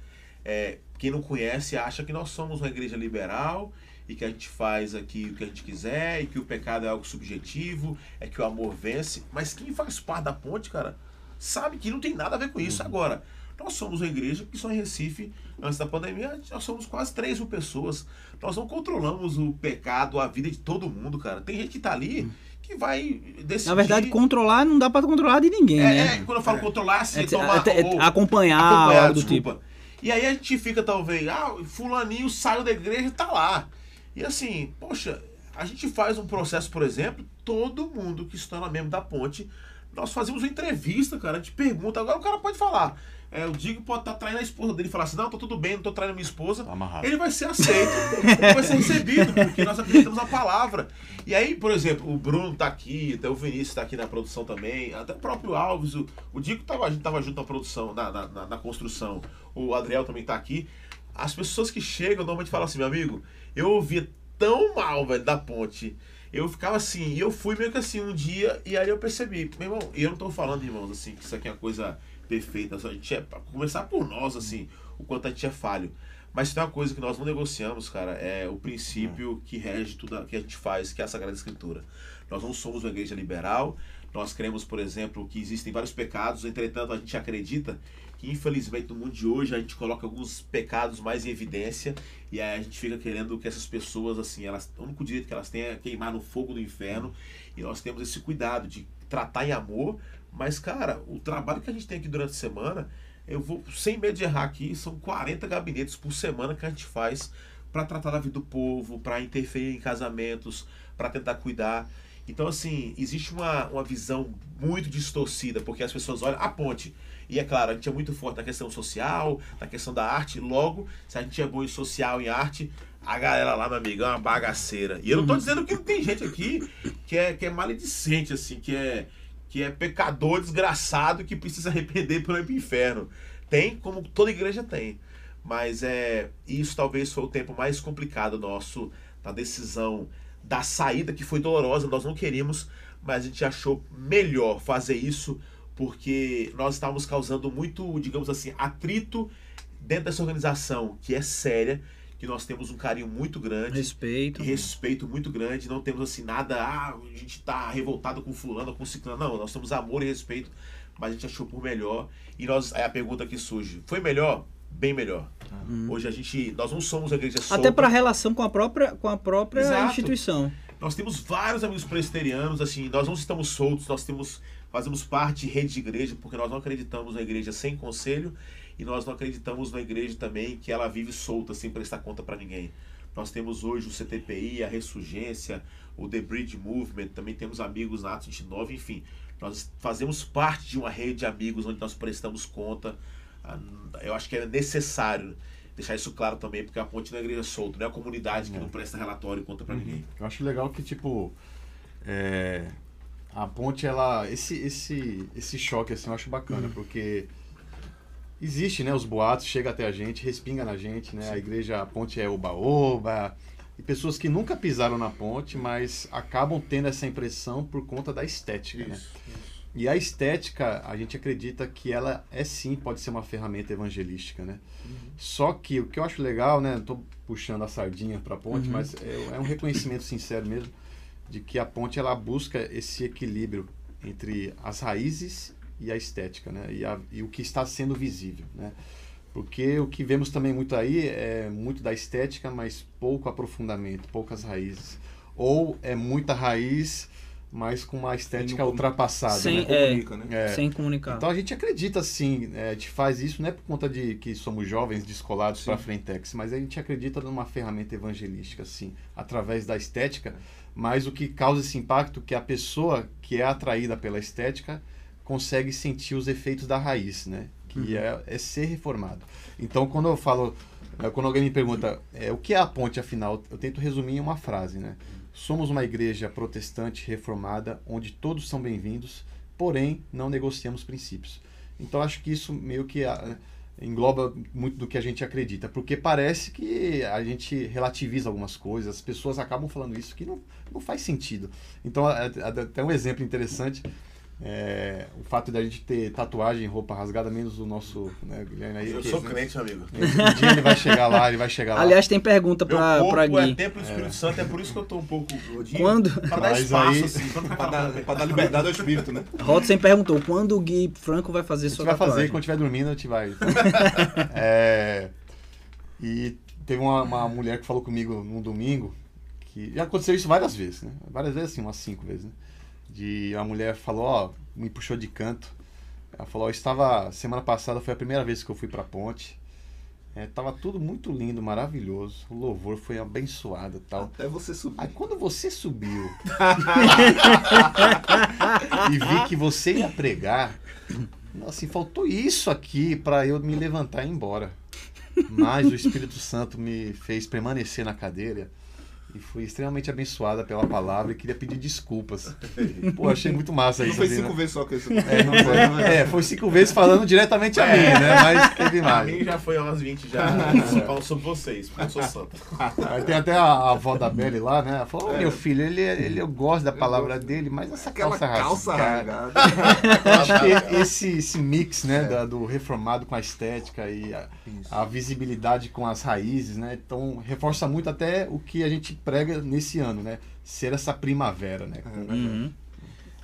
é, quem não conhece acha que nós somos uma igreja liberal e que a gente faz aqui o que a gente quiser e que o pecado é algo subjetivo, é que o amor vence, mas quem faz parte da ponte, cara, sabe que não tem nada a ver com isso agora. Nós somos uma igreja que só em Recife, antes da pandemia, nós somos quase 3 mil pessoas. Nós não controlamos o pecado, a vida de todo mundo, cara. Tem gente que tá ali que vai decidir. Na verdade, controlar não dá pra controlar de ninguém, É, né? é, quando eu falo controlar, assim, É, tomar, é, é, ou- acompanhar, acompanhar, algo do desculpa. tipo. E aí a gente fica, talvez, ah, fulaninho saiu da igreja e tá lá. E assim, poxa, a gente faz um processo, por exemplo, todo mundo que está na membro da ponte, nós fazemos uma entrevista, cara, a gente pergunta, agora o cara pode falar. É, o Digo pode estar traindo a esposa dele e falar assim, não, tá tudo bem, não tô traindo minha esposa. Tá. Ele vai ser aceito, vai ser recebido, porque nós acreditamos na palavra. E aí, por exemplo, o Bruno tá aqui, até o Vinícius tá aqui na produção também, até o próprio Alves, o, o Dico tava, a gente tava junto na produção, na, na, na- construção, o Adriel também tá aqui. As pessoas que chegam normalmente falam assim, meu amigo, eu ouvia tão mal, velho, da ponte. Eu ficava assim, e eu fui meio que assim um dia, e aí eu percebi, meu irmão, e eu não tô falando, irmãos, assim, que isso aqui é uma coisa perfeita, só a gente é, pra começar por nós, assim, o quanto a gente é falho. Mas tem uma coisa que nós não negociamos, cara, é o princípio que rege tudo que a gente faz, que é a Sagrada Escritura. Nós não somos uma igreja liberal, nós cremos, por exemplo, que existem vários pecados, entretanto, a gente acredita que, infelizmente, no mundo de hoje, a gente coloca alguns pecados mais em evidência e aí a gente fica querendo que essas pessoas, assim, elas, o único direito que elas têm é queimar no fogo do inferno e nós temos esse cuidado de tratar em amor, mas, cara, o trabalho que a gente tem aqui durante a semana, eu vou, sem medo de errar aqui, são 40 gabinetes por semana que a gente faz para tratar da vida do povo, para interferir em casamentos, para tentar cuidar. Então, assim, existe uma, uma visão muito distorcida, porque as pessoas olham a ponte. E é claro, a gente é muito forte na questão social, na questão da arte. Logo, se a gente é bom em social, em arte, a galera lá, meu amigo, é uma bagaceira. E eu não tô dizendo que não tem gente aqui que é, que é maledicente, assim, que é, que é pecador desgraçado que precisa arrepender para ir pro inferno. Tem, como toda igreja tem. Mas é isso talvez foi o tempo mais complicado nosso da decisão da saída que foi dolorosa, nós não queríamos, mas a gente achou melhor fazer isso porque nós estávamos causando muito, digamos assim, atrito dentro dessa organização, que é séria, que nós temos um carinho muito grande. Respeito. E respeito muito grande, não temos assim nada, ah, a gente tá revoltado com fulano, com ciclano, não, nós temos amor e respeito, mas a gente achou por melhor. E nós, aí a pergunta que surge, foi melhor? Bem melhor. Hoje a gente, nós não somos a igreja solta. Uhum. Até para relação com a própria, com a própria Exato. instituição. Nós temos vários amigos presbiterianos, assim, nós não estamos soltos, nós temos fazemos parte de rede de igreja, porque nós não acreditamos na igreja sem conselho e nós não acreditamos na igreja também que ela vive solta sem prestar conta para ninguém. Nós temos hoje o CTPI, a Ressurgência, o The Bridge Movement, também temos amigos na Atos 29, enfim. Nós fazemos parte de uma rede de amigos onde nós prestamos conta. Ah, Eu acho que é necessário deixar isso claro também, porque a ponte não é igreja solta, não é a comunidade que não presta relatório e conta para ninguém. Eu acho legal que, tipo, é, a ponte, ela. Esse, esse, esse choque, assim, eu acho bacana, porque existe, né? Os boatos, chega até a gente, respinga na gente, né? A igreja, a ponte é oba-oba. E pessoas que nunca pisaram na ponte, mas acabam tendo essa impressão por conta da estética, né? E a estética, a gente acredita que ela é sim, pode ser uma ferramenta evangelística, né? Só que o que eu acho legal, né? Não tô puxando a sardinha para a ponte, mas é, é um reconhecimento sincero mesmo de que a ponte ela busca esse equilíbrio entre as raízes e a estética, né? E, a- e o que está sendo visível, né? Porque o que vemos também muito aí é muito da estética, mas pouco aprofundamento, poucas raízes. Ou é muita raiz, mas com uma estética ultrapassada, Sem- né? É. Comunica, né? É. Sem comunicar. Então a gente acredita sim, é, a gente faz isso não é por conta de que somos jovens descolados para a Frentex, mas a gente acredita numa ferramenta evangelística, sim, através da estética, mas o que causa esse impacto é que a pessoa que é atraída pela estética consegue sentir os efeitos da raiz, né? Que é, é ser reformado. Então quando eu falo, é, quando alguém me pergunta é, o que é a ponte afinal, eu tento resumir em uma frase, né? Somos uma igreja protestante reformada onde todos são bem-vindos, porém não negociamos princípios. Então acho que isso meio que ah, engloba muito do que a gente acredita, porque parece que a gente relativiza algumas coisas, as pessoas acabam falando isso que não, não faz sentido. Então até um exemplo interessante é o fato da gente ter tatuagem, roupa rasgada, menos o nosso né, Guilherme aí. Eu que- sou crente, meu amigo. Um dia ele vai chegar lá, ele vai chegar lá. Aliás, tem pergunta Meu pra, corpo pra é Gui. templo do Espírito Santo, é por isso que eu tô um pouco gordinho. Quando- Pra dar Mas espaço, aí- assim. Pra dar, pra dar liberdade ao espírito, né? [LAUGHS] Rodson perguntou quando o Gui Franco vai fazer A gente sua vai fazer, tatuagem. quando estiver dormindo, a gente vai. [LAUGHS] É, e teve uma, uma mulher que falou comigo num domingo, que já aconteceu isso várias vezes, né? Várias vezes, assim, umas cinco vezes, né? De uma mulher falou, ó, me puxou de canto. Ela falou, ó, estava, semana passada foi a primeira vez que eu fui pra ponte. É, tava tudo muito lindo, maravilhoso. O louvor foi abençoado tal. Até você subir. Aí quando você subiu [LAUGHS] e vi que você ia pregar, assim, faltou isso aqui para eu me levantar e ir embora. Mas o Espírito Santo me fez permanecer na cadeira e fui extremamente abençoada pela palavra e queria pedir desculpas. Pô, achei muito massa Não isso. foi assim, cinco né? vezes só que isso. É, não foi, é, foi cinco vezes falando diretamente a mim, né? Mas teve mais. mim já foi umas 20 já falando sobre vocês, porque eu sou santo. [LAUGHS] Aí tem até a, a avó da Belly lá, né? Ela falou, "Ô, meu filho, ele, ele, eu gosto da palavra dele, mas essa Aquela calça, calça rasgada. rasgada. Eu acho que [LAUGHS] esse, esse mix, né, da- do reformado com a estética e a, a visibilidade com as raízes, né? Então reforça muito até o que a gente prega nesse ano, né? Ser essa primavera, né? É. Uhum.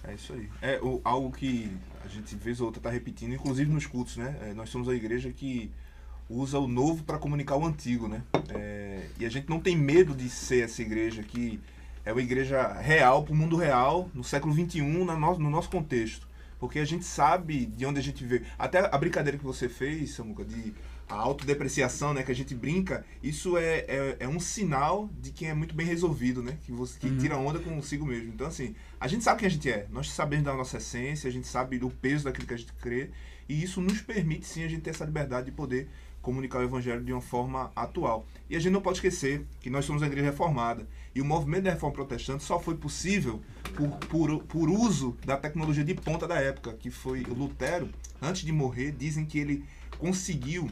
É isso aí. É o, algo que a gente vez ou outra tá repetindo, inclusive nos cultos, né? É, nós somos a igreja que usa o novo para comunicar o antigo, né? É, e a gente não tem medo de ser essa igreja que é uma igreja real para o mundo real no século XXI, na no, no nosso contexto. Porque a gente sabe de onde a gente veio. Até a brincadeira que você fez, Samuca, de a autodepreciação, né? Que a gente brinca, isso é, é, é um sinal de quem é muito bem resolvido, né? Que você que tira onda consigo mesmo. Então, assim, a gente sabe quem a gente é. Nós sabemos da nossa essência, a gente sabe do peso daquilo que a gente crê. E isso nos permite, sim, a gente ter essa liberdade de poder comunicar o evangelho de uma forma atual. E a gente não pode esquecer que nós somos a igreja reformada. E o movimento da reforma protestante só foi possível por, por, por uso da tecnologia de ponta da época, que foi o Lutero. Antes de morrer, dizem que ele conseguiu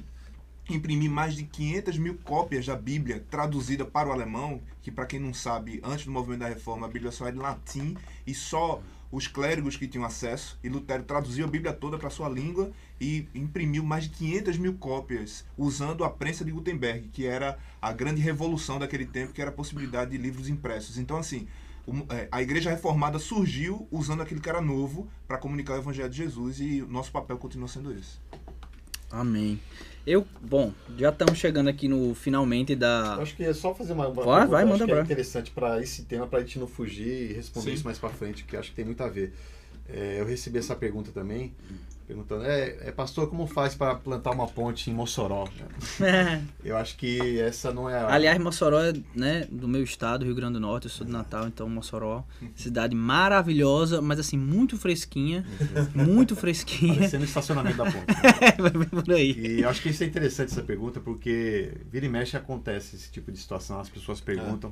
imprimir mais de 500 mil cópias da Bíblia traduzida para o alemão, que para quem não sabe, antes do movimento da reforma, a Bíblia só era em latim e só os clérigos que tinham acesso, e Lutero traduziu a Bíblia toda para sua língua e imprimiu mais de 500 mil cópias usando a prensa de Gutenberg, que era a grande revolução daquele tempo, que era a possibilidade de livros impressos. Então, assim, é, a igreja reformada surgiu usando aquilo que era novo para comunicar o evangelho de Jesus e o nosso papel continua sendo esse. Amém. Eu, bom, já estamos chegando aqui no finalmente da. Eu acho que é só fazer uma, uma Vai, pergunta, vai, manda acho que é interessante para esse tema, para a gente não fugir e responder Sim. isso mais para frente, que acho que tem muito a ver. É, eu recebi essa pergunta também, perguntando, é, é, pastor, como faz para plantar uma ponte em Mossoró? [LAUGHS] Eu acho que essa não é a... Aliás, Mossoró é né, do meu estado, Rio Grande do Norte, eu sou de Natal, então Mossoró, [LAUGHS] cidade maravilhosa, mas assim, muito fresquinha, muito fresquinha. Parecendo o estacionamento da ponte. [LAUGHS] Vai ver por aí. E eu acho que isso é interessante essa pergunta, porque vira e mexe acontece esse tipo de situação, as pessoas perguntam.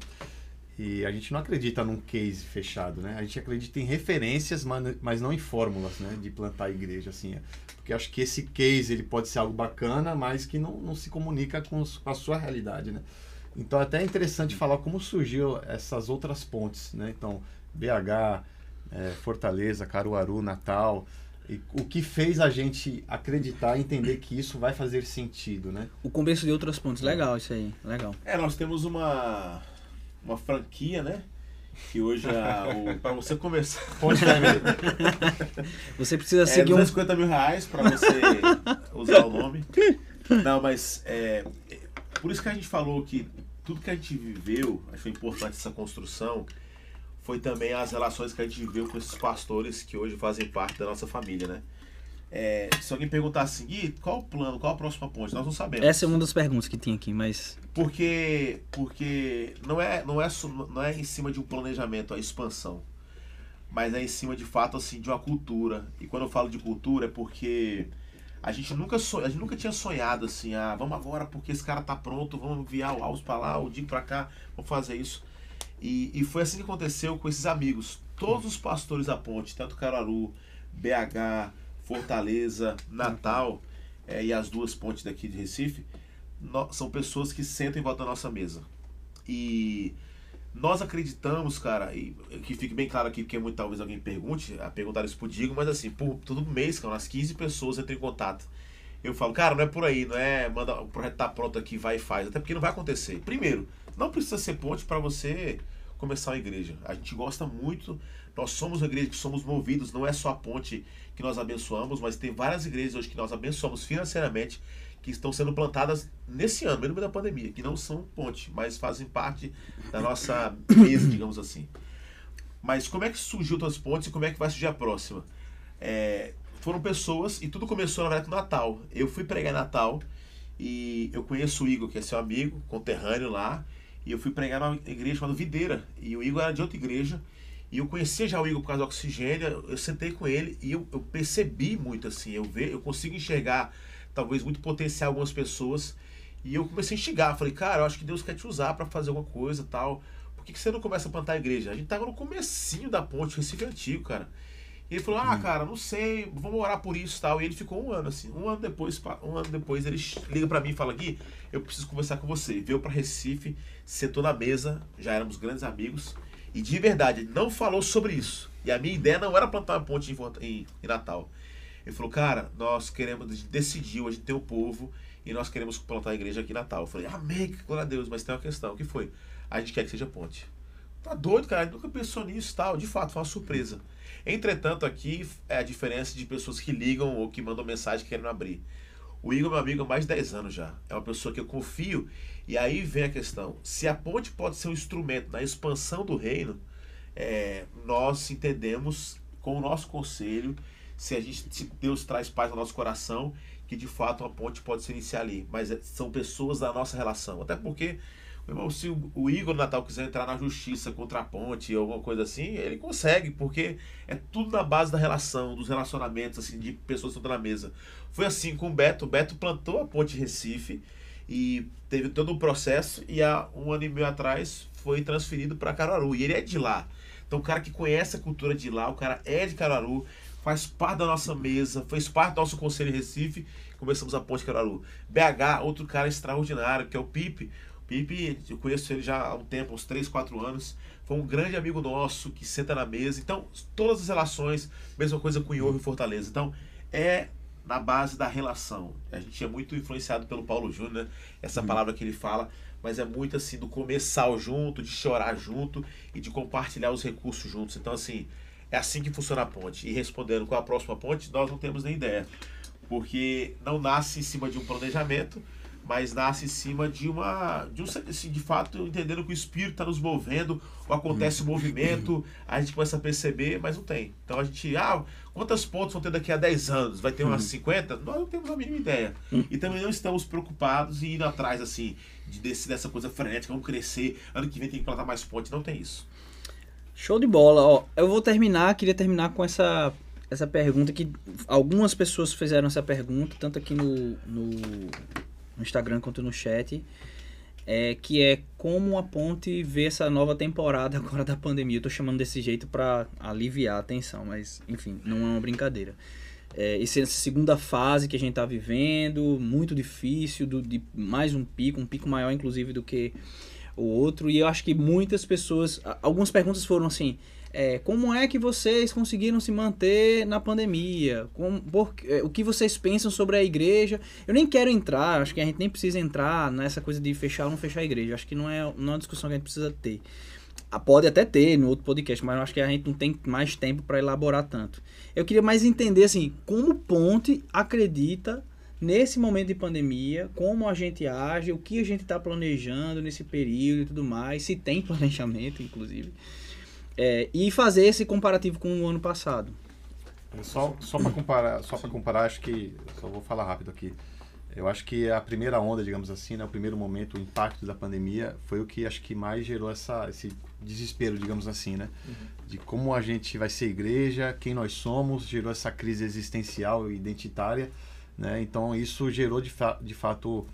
E a gente não acredita num case fechado, né? A gente acredita em referências, mas mas não em fórmulas, né? De plantar a igreja, assim. Porque eu acho que esse case ele pode ser algo bacana, mas que não, não se comunica com, os- com a sua realidade, né? Então até é interessante falar como surgiu essas outras pontes, né? Então, BH, eh, Fortaleza, Caruaru, Natal, e o que fez a gente acreditar e entender que isso vai fazer sentido, né? O começo de outros pontos, legal isso aí, legal. É, nós temos uma, uma franquia, né? Que hoje é o, pra você começar. Ponte Family. [LAUGHS] Você precisa É seguir um. 250 mil reais pra você usar o nome. Não, mas é, é, por isso que a gente falou que tudo que a gente viveu, acho que foi importante essa construção, foi também as relações que a gente viveu com esses pastores que hoje fazem parte da nossa família, né? É, se alguém perguntar assim, Gui, qual o plano, qual a próxima ponte? Nós não sabemos. Essa é uma das perguntas que tinha aqui, mas. Porque, porque não, é, não, é, não é em cima de um planejamento, a expansão. Mas é em cima, de fato, assim, de uma cultura. E quando eu falo de cultura é porque a gente nunca, sonha, a gente nunca tinha sonhado assim, ah, vamos agora porque esse cara tá pronto, vamos enviar o Alves pra lá, o Dico pra cá, vamos fazer isso. E, e foi assim que aconteceu com esses amigos. Todos os pastores da ponte, tanto Caruaru, BH, Fortaleza, Natal eh, e as duas pontes daqui de Recife, no- são pessoas que sentam em volta da nossa mesa. E nós acreditamos, cara, e que fique bem claro aqui, porque muito talvez alguém pergunte, a perguntar isso pro Digo, mas assim, por todo mês, cara, umas 15 pessoas entram em contato. Eu falo, cara, não é por aí, não é manda o projeto tá pronto aqui, vai e faz, até porque não vai acontecer. Primeiro, não precisa ser ponte para você começar uma igreja. A gente gosta muito, nós somos uma igreja que somos movidos, não é só a ponte que nós abençoamos, mas tem várias igrejas hoje que nós abençoamos financeiramente que estão sendo plantadas nesse ano, mesmo da pandemia, que não são ponte, mas fazem parte da nossa mesa, digamos assim. Mas como é que surgiu outras pontes e como é que vai surgir a próxima? É, foram pessoas, e tudo começou na verdade com Natal. Eu fui pregar Natal e eu conheço o Igor, que é seu amigo, conterrâneo lá, e eu fui pregar numa igreja chamada Videira, e o Igor era de outra igreja, e eu conhecia já o Igor por causa do oxigênio, eu sentei com ele e eu, eu percebi muito assim, eu, ve, eu consigo enxergar talvez muito potencial algumas pessoas, e eu comecei a instigar, falei, cara, eu acho que Deus quer te usar para fazer alguma coisa tal, por que, que você não começa a plantar a igreja? A gente tava no comecinho da ponte, Recife Antigo, cara. E ele falou, ah, cara, não sei, vamos orar por isso e tal. E ele ficou um ano assim. Um ano depois, um ano depois ele liga pra mim e fala, Gui, eu preciso conversar com você. Veio pra Recife, sentou na mesa, já éramos grandes amigos. E de verdade, ele não falou sobre isso. E a minha ideia não era plantar uma ponte em, em, em Natal. Ele falou, cara, nós queremos, decidiu, a gente tem o povo e nós queremos plantar a igreja aqui em Natal. Eu falei, amém, glória a Deus, mas tem uma questão, o que foi? A gente quer que seja ponte. Tá doido, cara, nunca pensou nisso tal. De fato, foi uma surpresa. Entretanto, aqui é a diferença de pessoas que ligam ou que mandam mensagem querendo abrir. O Igor meu amigo há mais de 10 anos já. É uma pessoa que eu confio. E aí vem a questão: se a ponte pode ser um instrumento na expansão do reino, é, nós entendemos com o nosso conselho, se a gente se Deus traz paz ao nosso coração, que de fato uma ponte pode se iniciar ali. Mas é- são pessoas da nossa relação. Até porque, meu irmão, se o, Igor Natal quiser entrar na justiça contra a ponte ou alguma coisa assim, ele consegue, porque é tudo na base da relação, dos relacionamentos, assim, de pessoas que estão na mesa. Foi assim com o Beto. O Beto plantou a ponte Recife e teve todo o processo e há um ano e meio atrás foi transferido para Caruaru. E ele é de lá. Então o cara que conhece a cultura de lá, o cara é de Caruaru, faz parte da nossa mesa, fez parte do nosso conselho em Recife, começamos a ponte Caruaru. BH, outro cara extraordinário, que é o Pipe. O Pipe, eu conheço ele já há um tempo, uns 3, 4 anos. Foi um grande amigo nosso que senta na mesa. Então, todas as relações, mesma coisa com o Iorro e Fortaleza. Então, é na base da relação. A gente é muito influenciado pelo Paulo Júnior, né? Essa palavra que ele fala, mas é muito assim do começar junto, de chorar junto e de compartilhar os recursos juntos. Então, assim, é assim que funciona a ponte. E respondendo qual a próxima ponte, nós não temos nem ideia. Porque não nasce em cima de um planejamento, mas nasce em cima de uma. De, um, assim, de fato, entendendo que o espírito está nos movendo, ou acontece o movimento, a gente começa a perceber, mas não tem. Então a gente. Ah, quantas pontos vão ter daqui a 10 anos? Vai ter umas 50? Nós não temos a mínima ideia. E também não estamos preocupados e indo atrás, assim, de, desse, dessa coisa frenética, vamos crescer, ano que vem tem que plantar mais pontes. Não tem isso. Show de bola. Ó, eu vou terminar, queria terminar com essa, essa pergunta que algumas pessoas fizeram essa pergunta, tanto aqui no, no, no Instagram quanto no chat. É, que é como a Ponte vê essa nova temporada agora da pandemia. Eu tô chamando desse jeito para aliviar a tensão, mas enfim, não é uma brincadeira. É, essa segunda fase que a gente tá vivendo, muito difícil, do, de mais um pico, um pico maior inclusive do que o outro. E eu acho que muitas pessoas. Algumas perguntas foram assim. É, como é que vocês conseguiram se manter na pandemia? Por- é, o que vocês pensam sobre a igreja? Eu nem quero entrar, acho que a gente nem precisa entrar nessa coisa de fechar ou não fechar a igreja. Acho que não é, não é uma discussão que a gente precisa ter. Ah, Pode até ter no outro podcast, mas eu acho que a gente não tem mais tempo para elaborar tanto. Eu queria mais entender assim, como Ponte acredita nesse momento de pandemia, como a gente age, o que a gente está planejando nesse período e tudo mais, se tem [LAUGHS] planejamento, inclusive, É, e fazer esse comparativo com o ano passado. Só, só para comparar, só para comparar, acho que só vou falar rápido aqui. Eu acho que a primeira onda, digamos assim, né, o primeiro momento, o impacto da pandemia, foi o que acho que mais gerou essa, esse desespero, digamos assim, né? De como a gente vai ser igreja, quem nós somos, gerou essa crise existencial e identitária, né? Então isso gerou de, fa de fato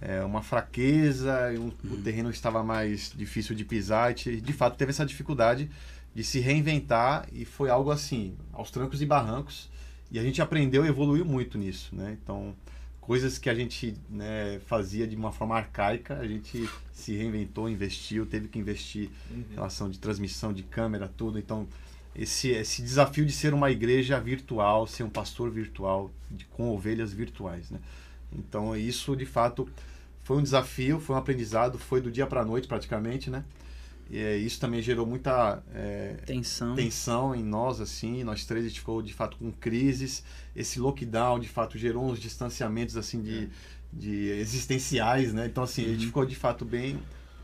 é, uma fraqueza, um- o terreno estava mais difícil de pisar, e de fato teve essa dificuldade de se reinventar e foi algo assim, aos trancos e barrancos, e a gente aprendeu e evoluiu muito nisso, né? Então, coisas que a gente né, fazia de uma forma arcaica, a gente se reinventou, investiu, teve que investir em relação de transmissão de câmera, tudo. Então, esse, esse desafio de ser uma igreja virtual, ser um pastor virtual, de, com ovelhas virtuais, né? Então, isso de fato foi um desafio, foi um aprendizado, foi do dia para a noite praticamente, né? E é, isso também gerou muita é, Tensão. tensão em nós, assim, nós três a gente ficou de fato com crises, esse lockdown de fato gerou uns distanciamentos assim de, de existenciais, né? Então assim, a gente ficou de fato bem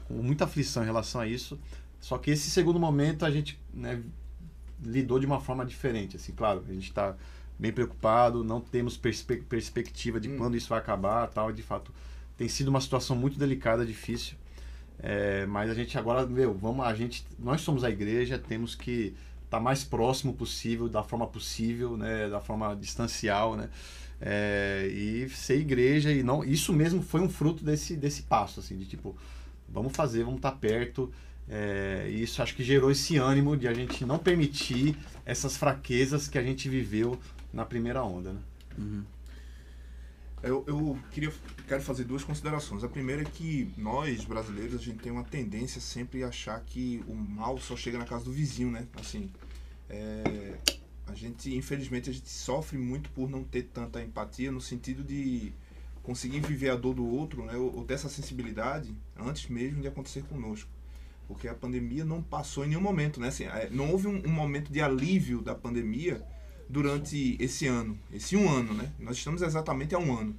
com muita aflição em relação a isso. Só que esse segundo momento a gente né, lidou de uma forma diferente, assim, claro, a gente está bem preocupado, não temos perspe perspectiva de Hum. quando isso vai acabar, tal, de fato tem sido uma situação muito delicada, difícil. É, mas a gente agora, meu, vamos, a gente, nós somos a igreja, temos que estar mais próximo possível, da forma possível, né, da forma distancial, né, é, e ser igreja e não, isso mesmo foi um fruto desse desse passo, assim, de tipo, vamos fazer, vamos estar perto, é, e isso acho que gerou esse ânimo de a gente não permitir essas fraquezas que a gente viveu na primeira onda, né. Eu, eu queria, quero fazer duas considerações. A primeira é que nós, brasileiros, a gente tem uma tendência sempre a achar que o mal só chega na casa do vizinho, né? Assim, é, a gente, infelizmente, a gente sofre muito por não ter tanta empatia no sentido de conseguir viver a dor do outro, né? Ou, ou ter essa sensibilidade antes mesmo de acontecer conosco. Porque a pandemia não passou em nenhum momento, né? Assim, é, não houve um, um momento de alívio da pandemia durante esse ano, esse um ano, né? Nós estamos exatamente há um ano.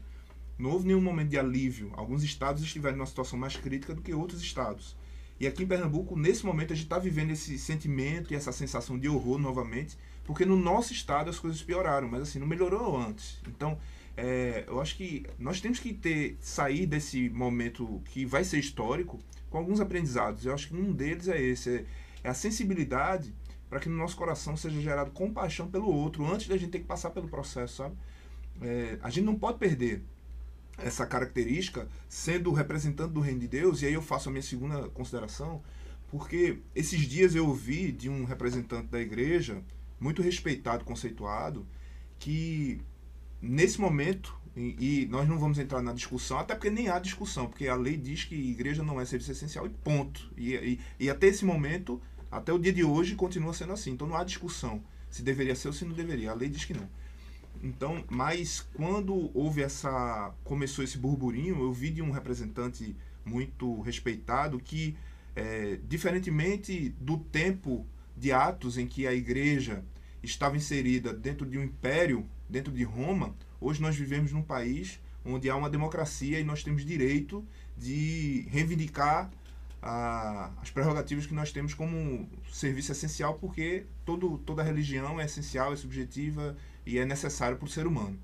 Não houve nenhum momento de alívio. Alguns estados estiveram numa situação mais crítica do que outros estados. E aqui em Pernambuco, nesse momento, a gente está vivendo esse sentimento e essa sensação de horror novamente, porque no nosso estado as coisas pioraram, mas assim, não melhorou antes. Então, é, eu acho que nós temos que ter sair desse momento que vai ser histórico com alguns aprendizados. Eu acho que um deles é esse, é, é a sensibilidade para que no nosso coração seja gerado compaixão pelo outro antes da gente ter que passar pelo processo, sabe? É, a gente não pode perder essa característica sendo representante do reino de Deus, e aí eu faço a minha segunda consideração, porque esses dias eu ouvi de um representante da igreja, muito respeitado, conceituado, que nesse momento E, e nós não vamos entrar na discussão, até porque nem há discussão, porque a lei diz que igreja não é serviço essencial e ponto. E, e, e até esse momento, até o dia de hoje, continua sendo assim. Então não há discussão se deveria ser ou se não deveria. A lei diz que não. Então, mas quando houve essa. começou esse burburinho, eu vi de um representante muito respeitado que, é, diferentemente do tempo de Atos em que a igreja estava inserida dentro de um império, dentro de Roma, Hoje nós vivemos num país onde há uma democracia e nós temos direito de reivindicar ah, as prerrogativas que nós temos como serviço essencial, porque todo, toda religião é essencial, é subjetiva e é necessário para o ser humano.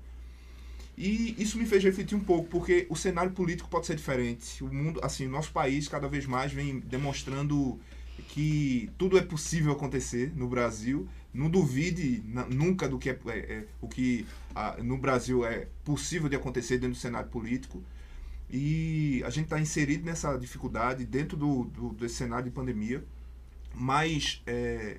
E isso me fez refletir um pouco, porque o cenário político pode ser diferente. O mundo, assim, nosso país cada vez mais vem demonstrando que tudo é possível acontecer no Brasil não duvide nunca do que é, é, é o que no Brasil é possível de acontecer dentro do cenário político. E a gente está inserido nessa dificuldade dentro do, do, desse cenário de pandemia. Mas é,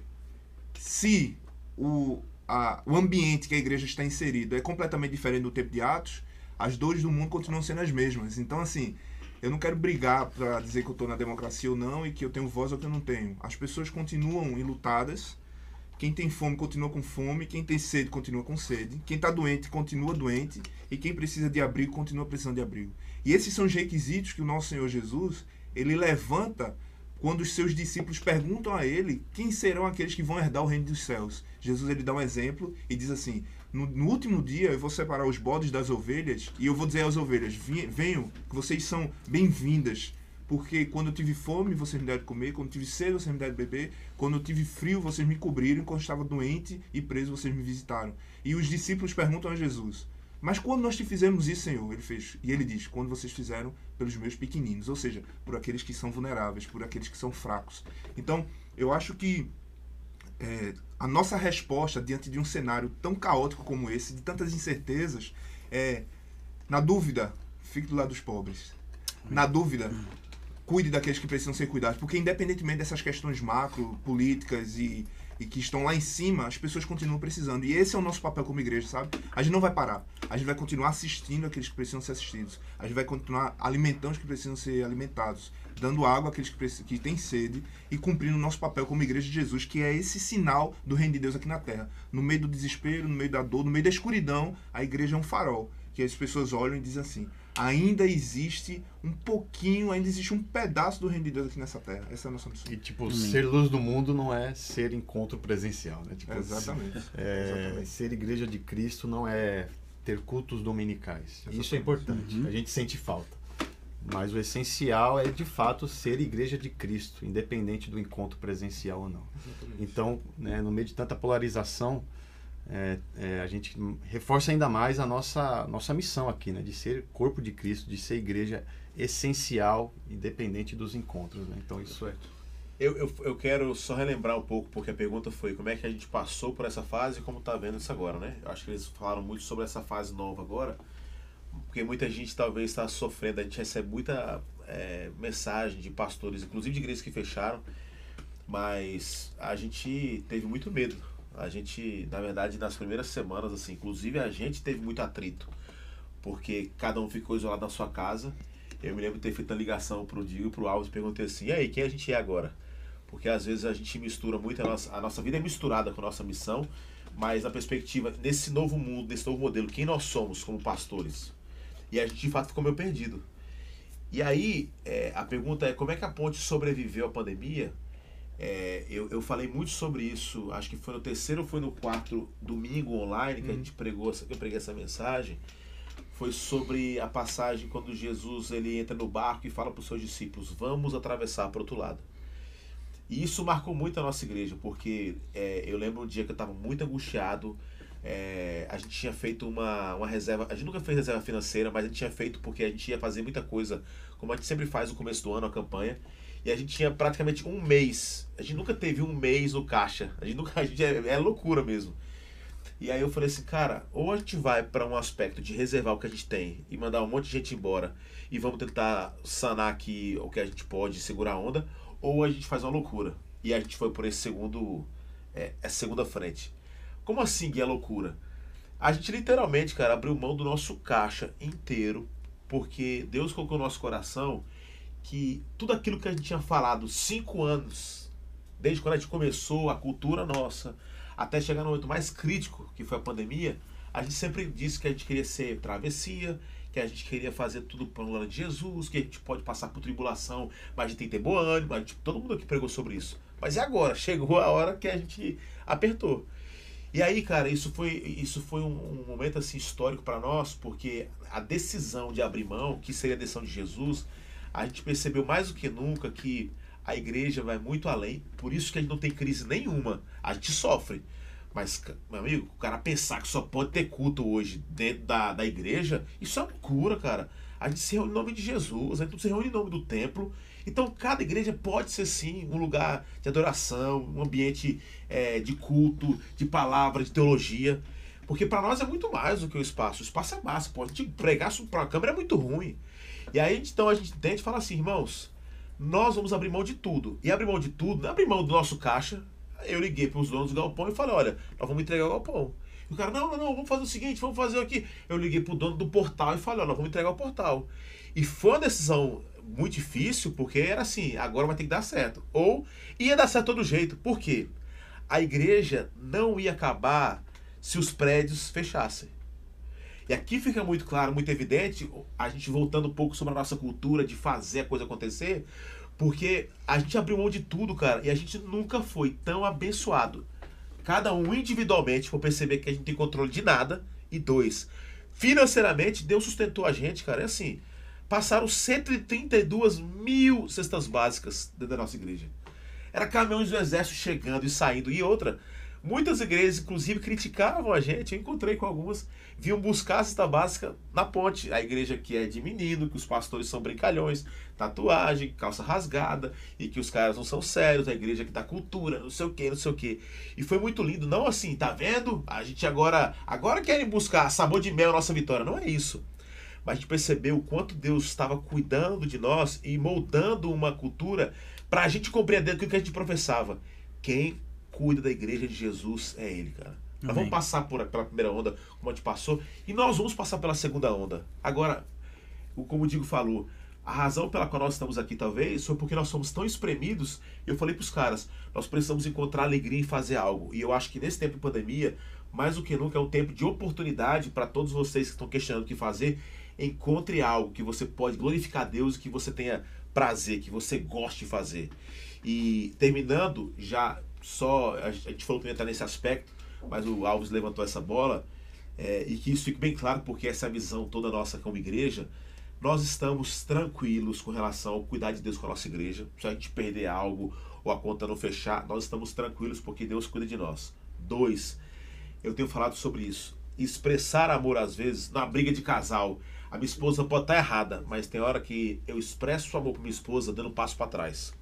se o, a, o ambiente que a igreja está inserido é completamente diferente do tempo de Atos, as dores do mundo continuam sendo as mesmas. Então, assim, eu não quero brigar para dizer que eu estou na democracia ou não e que eu tenho voz ou que eu não tenho. As pessoas continuam enlutadas quem tem fome continua com fome, quem tem sede continua com sede, quem está doente continua doente e quem precisa de abrigo continua precisando de abrigo. E esses são os requisitos que o nosso Senhor Jesus ele levanta quando os seus discípulos perguntam a ele quem serão aqueles que vão herdar o reino dos céus. Jesus ele dá um exemplo e diz assim: no, no, último dia eu vou separar os bodes das ovelhas e eu vou dizer às ovelhas: venham, que vocês são bem-vindas porque quando eu tive fome, vocês me deram de comer, quando eu tive sede, vocês me deram de beber, quando eu tive frio, vocês me cobriram, quando eu estava doente e preso, vocês me visitaram. E os discípulos perguntam a Jesus: Mas quando nós te fizemos isso, Senhor? Ele fez. E ele diz: Quando vocês fizeram pelos meus pequeninos, ou seja, por aqueles que são vulneráveis, por aqueles que são fracos. Então, eu acho que é, a nossa resposta diante de um cenário tão caótico como esse, de tantas incertezas, é: na dúvida, fique do lado dos pobres. Na dúvida, cuide daqueles que precisam ser cuidados. Porque, independentemente dessas questões macro, políticas e, e que estão lá em cima, as pessoas continuam precisando. E esse é o nosso papel como igreja, sabe? A gente não vai parar. A gente vai continuar assistindo aqueles que precisam ser assistidos. A gente vai continuar alimentando os que precisam ser alimentados. Dando água àqueles que, que têm sede e cumprindo o nosso papel como igreja de Jesus, que é esse sinal do reino de Deus aqui na terra. No meio do desespero, no meio da dor, no meio da escuridão, a igreja é um farol. Que as pessoas olham e dizem assim: ainda existe um pouquinho, ainda existe um pedaço do reino de Deus aqui nessa terra. Essa é a nossa missão. E tipo, Amém. ser luz do mundo não é ser encontro presencial, né? Tipo, Exatamente. [LAUGHS] É, Exatamente. Ser igreja de Cristo não é ter cultos dominicais. Exatamente. Isso é importante. Uhum. A gente sente falta. Mas o essencial é de fato ser igreja de Cristo, independente do encontro presencial ou não. Exatamente. Então, né, no meio de tanta polarização, é, é, a gente reforça ainda mais a nossa, nossa missão aqui, né? De ser corpo de Cristo, de ser igreja essencial, independente dos encontros, né? Então isso é... Eu, eu, eu quero só relembrar um pouco, porque a pergunta foi como é que a gente passou por essa fase e como está vendo isso agora, né? Eu acho que eles falaram muito sobre essa fase nova agora, porque muita gente talvez está sofrendo, a gente recebe muita é, mensagem de pastores, inclusive de igrejas que fecharam, mas a gente teve muito medo a gente, na verdade, nas primeiras semanas, assim, inclusive a gente teve muito atrito, porque cada um ficou isolado na sua casa. Eu me lembro de ter feito a ligação pro Diego e pro Alves e perguntei assim: e aí, quem a gente é agora? Porque às vezes a gente mistura muito, a nossa, a nossa vida é misturada com a nossa missão, mas na perspectiva, nesse novo mundo, nesse novo modelo, quem nós somos como pastores? E a gente de fato ficou meio perdido. E aí, é, a pergunta é: como é que a ponte sobreviveu à pandemia? É, eu, eu falei muito sobre isso, acho que foi no terceiro ou foi no quarto domingo online que uhum. a gente pregou, eu preguei essa mensagem. Foi sobre a passagem quando Jesus ele entra no barco e fala para os seus discípulos: Vamos atravessar para o outro lado. E isso marcou muito a nossa igreja, porque é, eu lembro um dia que eu estava muito angustiado. É, a gente tinha feito uma, uma reserva, a gente nunca fez reserva financeira, mas a gente tinha feito porque a gente ia fazer muita coisa, como a gente sempre faz no começo do ano, a campanha. E a gente tinha praticamente um mês. A gente nunca teve um mês no caixa. A gente nunca. [LAUGHS] A gente é, é loucura mesmo. E aí eu falei assim, cara, ou a gente vai para um aspecto de reservar o que a gente tem e mandar um monte de gente embora e vamos tentar sanar aqui o que a gente pode, segurar a onda, ou a gente faz uma loucura. E a gente foi por esse segundo, é, essa segunda frente. Como assim que é loucura? A gente literalmente, cara, abriu mão do nosso caixa inteiro, porque Deus colocou no nosso coração que tudo aquilo que a gente tinha falado cinco anos, desde quando a gente começou a cultura nossa, até chegar no momento mais crítico, que foi a pandemia, a gente sempre disse que a gente queria ser travessia, que a gente queria fazer tudo para glória de Jesus, que a gente pode passar por tribulação, mas a gente tem que ter bom ânimo, gente, todo mundo aqui pregou sobre isso. Mas e agora? Chegou a hora que a gente apertou. E aí, cara, isso foi, isso foi um, um momento assim histórico para nós, porque a decisão de abrir mão, que seria a decisão de Jesus, a gente percebeu mais do que nunca que a igreja vai muito além. Por isso que a gente não tem crise nenhuma. A gente sofre. Mas, meu amigo, o cara pensar que só pode ter culto hoje dentro da, da igreja, isso é loucura, cara. A gente se reúne em nome de Jesus, a gente não se reúne em nome do templo. Então, cada igreja pode ser sim um lugar de adoração, um ambiente é, de culto, de palavra, de teologia. Porque para nós é muito mais do que o espaço. O espaço é massa, pode te pregar para a câmera é muito ruim. E aí, então, a gente tenta falar assim, irmãos, nós vamos abrir mão de tudo. E abrir mão de tudo, não é abrir mão do nosso caixa. Eu liguei para os donos do galpão e falei, olha, nós vamos entregar o galpão. E o cara, não, não, não, vamos fazer o seguinte, vamos fazer aqui. Eu liguei para o dono do portal e falei, olha, nós vamos entregar o portal. E foi uma decisão muito difícil, porque era assim, agora vai ter que dar certo. Ou ia dar certo todo jeito. Por quê? A igreja não ia acabar se os prédios fechassem. E aqui fica muito claro, muito evidente, a gente voltando um pouco sobre a nossa cultura de fazer a coisa acontecer, porque a gente abriu mão de tudo, cara, e a gente nunca foi tão abençoado. Cada um individualmente, por perceber que a gente tem controle de nada, e dois, financeiramente, Deus sustentou a gente, cara. É assim, passaram 132 mil cestas básicas dentro da nossa igreja. Era caminhões do exército chegando e saindo. E outra, Muitas igrejas, inclusive, criticavam a gente. Eu encontrei com algumas, vinham buscar a cesta básica na ponte. A igreja que é de menino, que os pastores são brincalhões, tatuagem, calça rasgada, e que os caras não são sérios, a igreja que dá cultura, não sei o que, não sei o que. E foi muito lindo. Não assim, tá vendo? A gente agora, agora querem buscar sabor de mel nossa vitória. Não é isso. Mas a gente percebeu o quanto Deus estava cuidando de nós e moldando uma cultura para a gente compreender o que a gente professava. Quem cuida da igreja de Jesus é ele, cara. Nós vamos passar por, pela primeira onda, como a gente passou, e nós vamos passar pela segunda onda. Agora, como o Digo falou, a razão pela qual nós estamos aqui, talvez, foi porque nós somos tão espremidos. Eu falei para os caras, nós precisamos encontrar alegria em fazer algo. E eu acho que nesse tempo de pandemia, mais do que nunca, é um tempo de oportunidade para todos vocês que estão questionando o que fazer. Encontre algo que você pode glorificar a Deus e que você tenha prazer, que você goste de fazer. E terminando, já só. A gente falou que ia estar nesse aspecto, mas o Alves levantou essa bola. É, e que isso fique bem claro, porque essa visão toda nossa como igreja. Nós estamos tranquilos com relação ao cuidar de Deus com a nossa igreja. Se a gente perder algo ou a conta não fechar, nós estamos tranquilos porque Deus cuida de nós. Dois, eu tenho falado sobre isso. Expressar amor, às vezes, na briga de casal. A minha esposa pode estar errada, mas tem hora que eu expresso amor para minha esposa dando um passo para trás.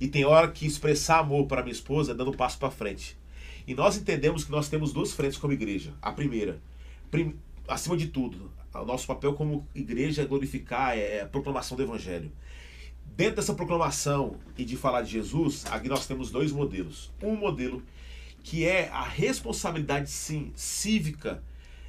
E tem hora que expressar amor para minha esposa é dando um passo para frente. E nós entendemos que nós temos duas frentes como igreja. A primeira, prim, acima de tudo, o nosso papel como igreja é glorificar, é, é a proclamação do evangelho. Dentro dessa proclamação e de falar de Jesus, aqui nós temos dois modelos. Um modelo que é a responsabilidade, sim, cívica,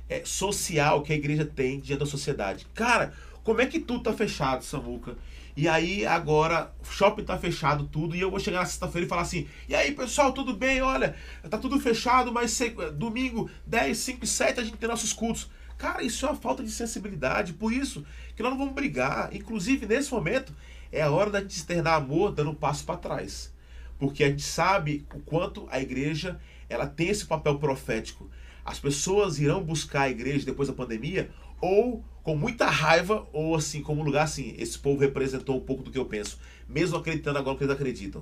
é, social que a igreja tem diante da sociedade. Cara, como é que tudo tá fechado, Samuca? E aí agora o shopping tá fechado tudo e eu vou chegar na sexta-feira e falar assim: "E aí, pessoal, tudo bem? Olha, tá tudo fechado, mas domingo 10, 5 e 7 a gente tem nossos cultos". Cara, isso é uma falta de sensibilidade, por isso que nós não vamos brigar. Inclusive, nesse momento, é a hora da gente externar amor dando um passo para trás. Porque a gente sabe o quanto a igreja ela tem esse papel profético. As pessoas irão buscar a igreja depois da pandemia ou com muita raiva, ou assim, como lugar assim, esse povo representou um pouco do que eu penso, mesmo acreditando agora que eles acreditam.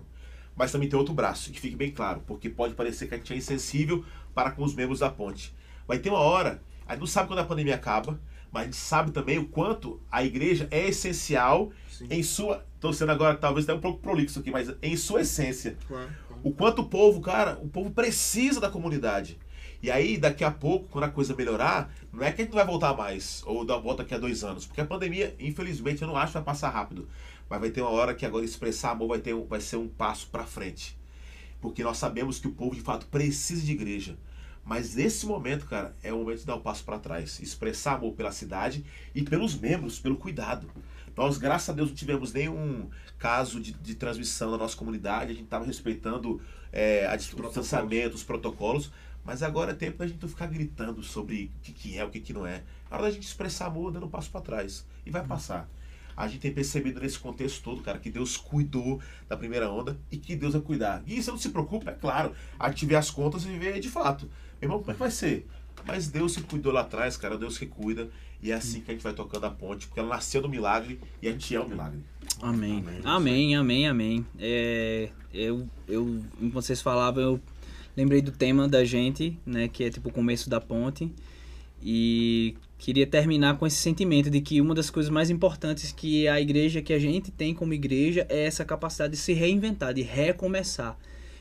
Mas também tem outro braço, que fique bem claro, porque pode parecer que a gente é insensível para com os membros da ponte. Vai ter uma hora, a gente não sabe quando a pandemia acaba, mas a gente sabe também o quanto a igreja é essencial Sim. em sua. Estou sendo agora talvez até um pouco prolixo aqui, mas em sua essência. Claro, claro. O quanto o povo, cara, o povo precisa da comunidade. E aí, daqui a pouco, quando a coisa melhorar, não é que a gente não vai voltar mais, ou dar volta daqui a dois anos. Porque a pandemia, infelizmente, eu não acho que vai passar rápido. Mas vai ter uma hora que agora expressar amor vai, ter, vai ser um passo para frente. Porque nós sabemos que o povo, de fato, precisa de igreja. Mas nesse momento, cara, é o momento de dar um passo para trás, expressar amor pela cidade e pelos membros, pelo cuidado. Nós, graças a Deus, não tivemos nenhum caso de, de transmissão na nossa comunidade, a gente estava respeitando é, a dis- o distanciamento, os protocolos, mas agora é tempo da gente não ficar gritando sobre o que, que é, o que, que não é. É hora da gente expressar amor dando um passo para trás. E vai passar. A gente tem percebido nesse contexto todo, cara, que Deus cuidou da primeira onda e que Deus vai cuidar. E você não se preocupa, é claro. A gente vê as contas e vê de fato. Meu irmão, como é que vai ser? Mas Deus se cuidou lá atrás, cara, Deus que cuida. E é assim que a gente vai tocando a ponte, porque ela nasceu do milagre e a gente é o milagre. Amém. Amém. Amém, amém, amém. É, eu, eu, enquanto vocês falavam, eu lembrei do tema da gente, né? Que é tipo o começo da ponte. E queria terminar com esse sentimento de que uma das coisas mais importantes que a igreja, que a gente tem como igreja, é essa capacidade de se reinventar, de recomeçar.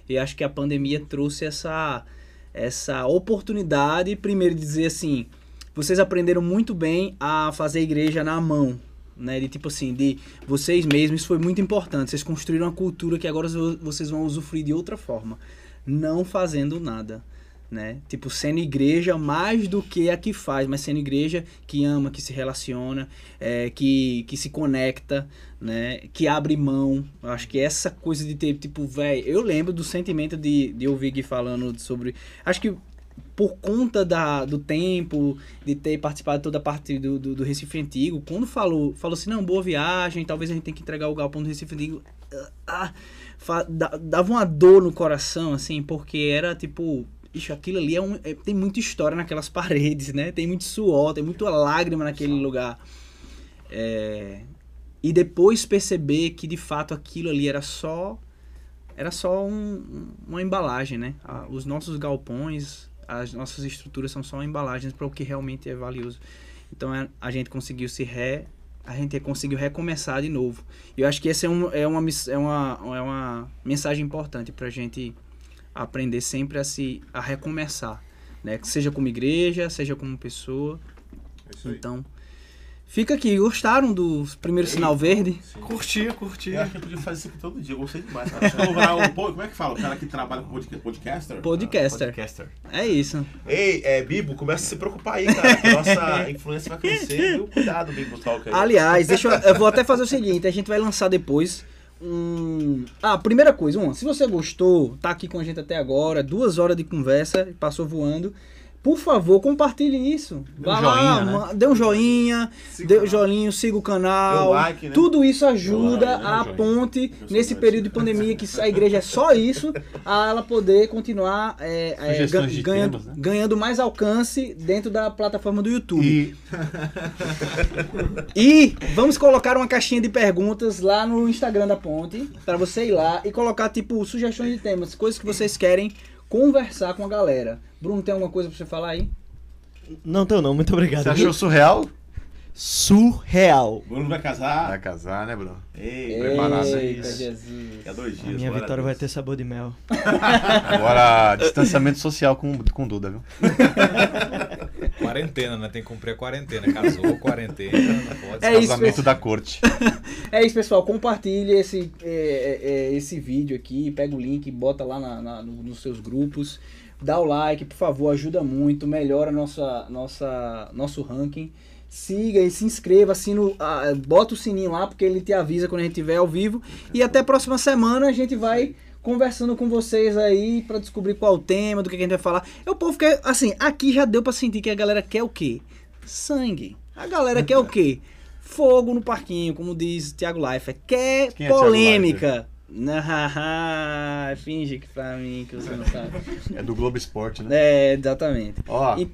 E acho que a pandemia trouxe essa, essa oportunidade, primeiro, de dizer assim: vocês aprenderam muito bem a fazer igreja na mão, né? De tipo assim, de vocês mesmos, isso foi muito importante. Vocês construíram uma cultura que agora vo- vocês vão usufruir de outra forma, não fazendo nada, né? Tipo, sendo igreja mais do que a que faz, mas sendo igreja que ama, que se relaciona, é, que, que se conecta, né? Que abre mão. Eu acho que essa coisa de ter, tipo, velho, eu lembro do sentimento de, de ouvir Gui falando sobre. Acho que por conta da, do tempo, de ter participado toda a parte do, do, do Recife Antigo, quando falou, falou assim, não, boa viagem, talvez a gente tenha que entregar o galpão do Recife Antigo, ah, da- dava uma dor no coração, assim, porque era tipo, ixi, aquilo ali é um, é- tem muita história naquelas [LAUGHS] paredes, né? Tem muito suor, tem muita lágrima naquele lugar. É, e depois perceber que de fato aquilo ali era só era só um- um- uma embalagem, né? A- os nossos galpões, as nossas estruturas são só embalagens para o que realmente é valioso. Então é- a gente conseguiu se re, a gente conseguiu recomeçar de novo. E eu acho que essa é, um, é, uma, é, uma, é uma mensagem importante para a gente aprender sempre a se a recomeçar, né? Seja como igreja, seja como pessoa. É. Então, fica aqui. Gostaram do primeiro sinal verde? Curtia, curtia. Eu acho que eu podia fazer isso aqui todo dia, eu gostei demais. Cara. [LAUGHS] Como é que fala? O cara que trabalha com podca- podcaster? Podcaster. Podcaster. É isso. Ei, é, Bibo, começa a se preocupar aí, cara. que Nossa [LAUGHS] influência vai crescer, viu? Cuidado, Bibo Talk aí. Aliás, deixa eu, eu vou até fazer o seguinte, a gente vai lançar depois um... Ah, primeira coisa, uma, se você gostou, tá aqui com a gente até agora, duas horas de conversa, passou voando, por favor, compartilhe isso. Dê um Vá lá, joinha, né? dê um joinha, Siga dê o um canal. joinha, siga o canal. Dê um like, né? Tudo isso ajuda like, né? a Joinha. ponte, nesse período de pandemia, que a igreja é só isso, a ela poder continuar é, é, gan- ganhando, temas, né? ganhando mais alcance dentro da plataforma do YouTube. E E vamos colocar uma caixinha de perguntas lá no Instagram da Ponte, pra você ir lá e colocar, tipo, sugestões de temas, coisas que vocês querem conversar com a galera. Bruno, tem alguma coisa pra você falar aí? Não tenho não, muito obrigado. você achou surreal? Surreal. Bruno vai casar. Vai casar, né, Bruno? Ei, Preparado, Eita, hein? Jesus. É dois A dias. minha glória vitória a vai Deus. ter sabor de mel. Agora, distanciamento social com, com Duda, viu? [LAUGHS] Quarentena, né? Tem que cumprir a quarentena. Casou, [LAUGHS] quarentena, não pode É isso, Casamento pessoal. da corte. [LAUGHS] É isso, pessoal. Compartilhe esse, é, é, é, esse vídeo aqui, pega o link, bota lá na- na- no- nos seus grupos. Dá o like, por favor, ajuda muito, melhora nossa, nossa, nosso ranking. Siga e se inscreva, assina, o- bota o sininho lá, porque ele te avisa quando a gente estiver ao vivo. E até a próxima semana a gente vai conversando com vocês aí pra descobrir qual o tema, do que, que a gente vai falar. É o povo quer, assim, aqui já deu pra sentir que a galera quer o quê? Sangue. A galera quer o quê? Fogo no parquinho, como diz Thiago Leifert. Quer Quem é polêmica. Nah, [LAUGHS] finge que pra mim que você não sabe. É do Globo Esporte, né? É, exatamente. Ó, E-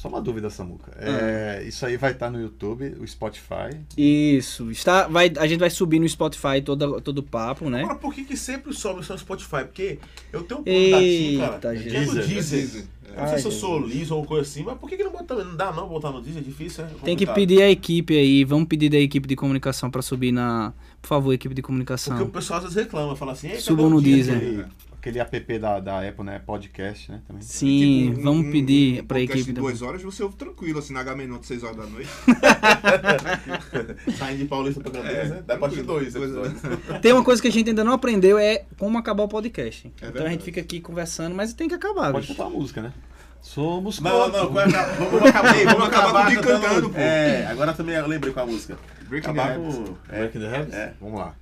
só uma dúvida, Samuca. É, Isso aí vai estar no YouTube, o Spotify. Isso. Está, vai, a gente vai subir no Spotify todo, todo o papo, né? Agora, por que, que sempre sobe só no Spotify? Porque eu tenho um plano daqui, cara. Eita, que é. Deezer. Eu não sei se eu sou liso ou coisa assim, mas por que, que não bota Não dá não botar no Deezer, é difícil, é Tem que pedir a equipe aí. Vamos pedir da equipe de comunicação pra subir na. Por favor, equipe de Porque o comunicação. pessoal às vezes reclama, fala assim... "Ei, cadê Subam no Deezer?" Aquele, app da, da Apple, né? Podcast, né? Também. Sim, Tipo, um- vamos um- pedir um pra podcast equipe. de da- duas horas você ouve tranquilo, assim, na de 6 horas da noite. [LAUGHS] Saindo de Paulista pra Campinas, É, né? Dá pra ter tranquilo. dois Duas episódios. [LAUGHS] Tem uma coisa que a gente ainda não aprendeu é como acabar o podcast. então a verdade. gente fica aqui conversando, mas tem que acabar, Pode bicho. botar uma música, né? Somos Não, não, [LAUGHS] vamos acabar, vamos acabar, vamos acabar com o Gui cantando. cantando, pô. É, agora também eu lembrei com a música. Breaking the Acabar Habits. com. É, Break the Habits? É. Vamos lá.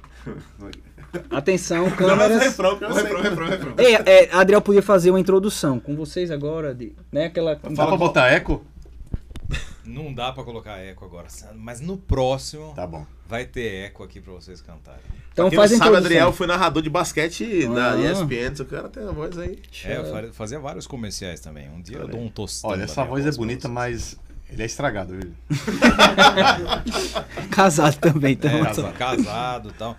Atenção, o câmeras. refrão O refrão, refrão, refrão. Ei, é, Adriel podia fazer uma introdução com vocês agora, de, né? Aquela. Dá pra botar eco? Não dá pra colocar eco agora, mas no próximo Tá bom. vai ter eco aqui pra vocês cantarem. Então faz sabe, introdução. Adriel foi narrador de basquete na Ah. ESPN. Seu cara tem a voz aí. É, eu fa- fazia vários comerciais também. Um dia eu dou um tostão. Olha, essa voz é bonita, mas ele é estragado, viu? [LAUGHS] Casado também, então. É, casa- casado e tal.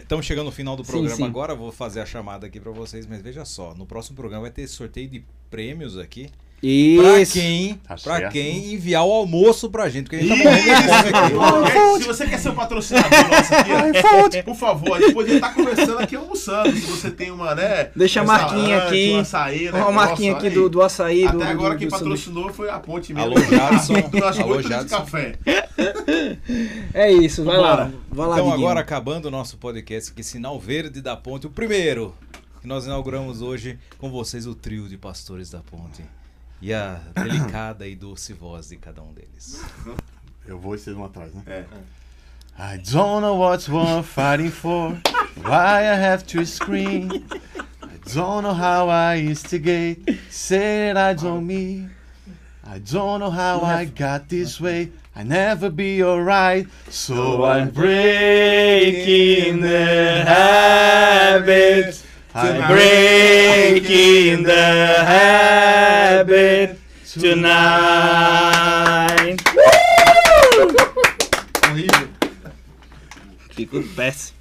Estamos chegando no final do Sim, programa sim. agora, vou fazer a chamada aqui pra vocês, mas veja só, no próximo programa vai ter sorteio de prêmios aqui. Pra Isso. quem, Tá pra quem enviar o almoço pra gente, porque a gente tá morrendo de fome aqui. [LAUGHS] Se você quer ser um patrocinador nosso aqui, por favor, a gente poderia estar conversando aqui almoçando. Se você tem uma, né? Deixa a marquinha aqui. Um açaí, né? Uma marquinha Nossa, aqui do, do açaí. Até do, agora do, quem do sanduíche. patrocinou foi a ponte mesmo. Alô, [LAUGHS] Jadson. Nós Alô, litros de Jadson. café. É isso, vai lá. Vai lá, Então Diguinho. agora acabando o nosso podcast aqui, Sinal Verde da Ponte, o primeiro que nós inauguramos hoje com vocês o trio de pastores da Ponte e a delicada e doce voz de cada um deles. [LAUGHS] Eu vou e vocês vão atrás, né? É. I don't know what's worth fighting for, why I have to scream. I don't know how I instigate, say that I don't mean. I don't know how I got this way, I never be alright. So I'm breaking the habit. I'm breaking the habit tonight. Horrível. Ficou péssimo.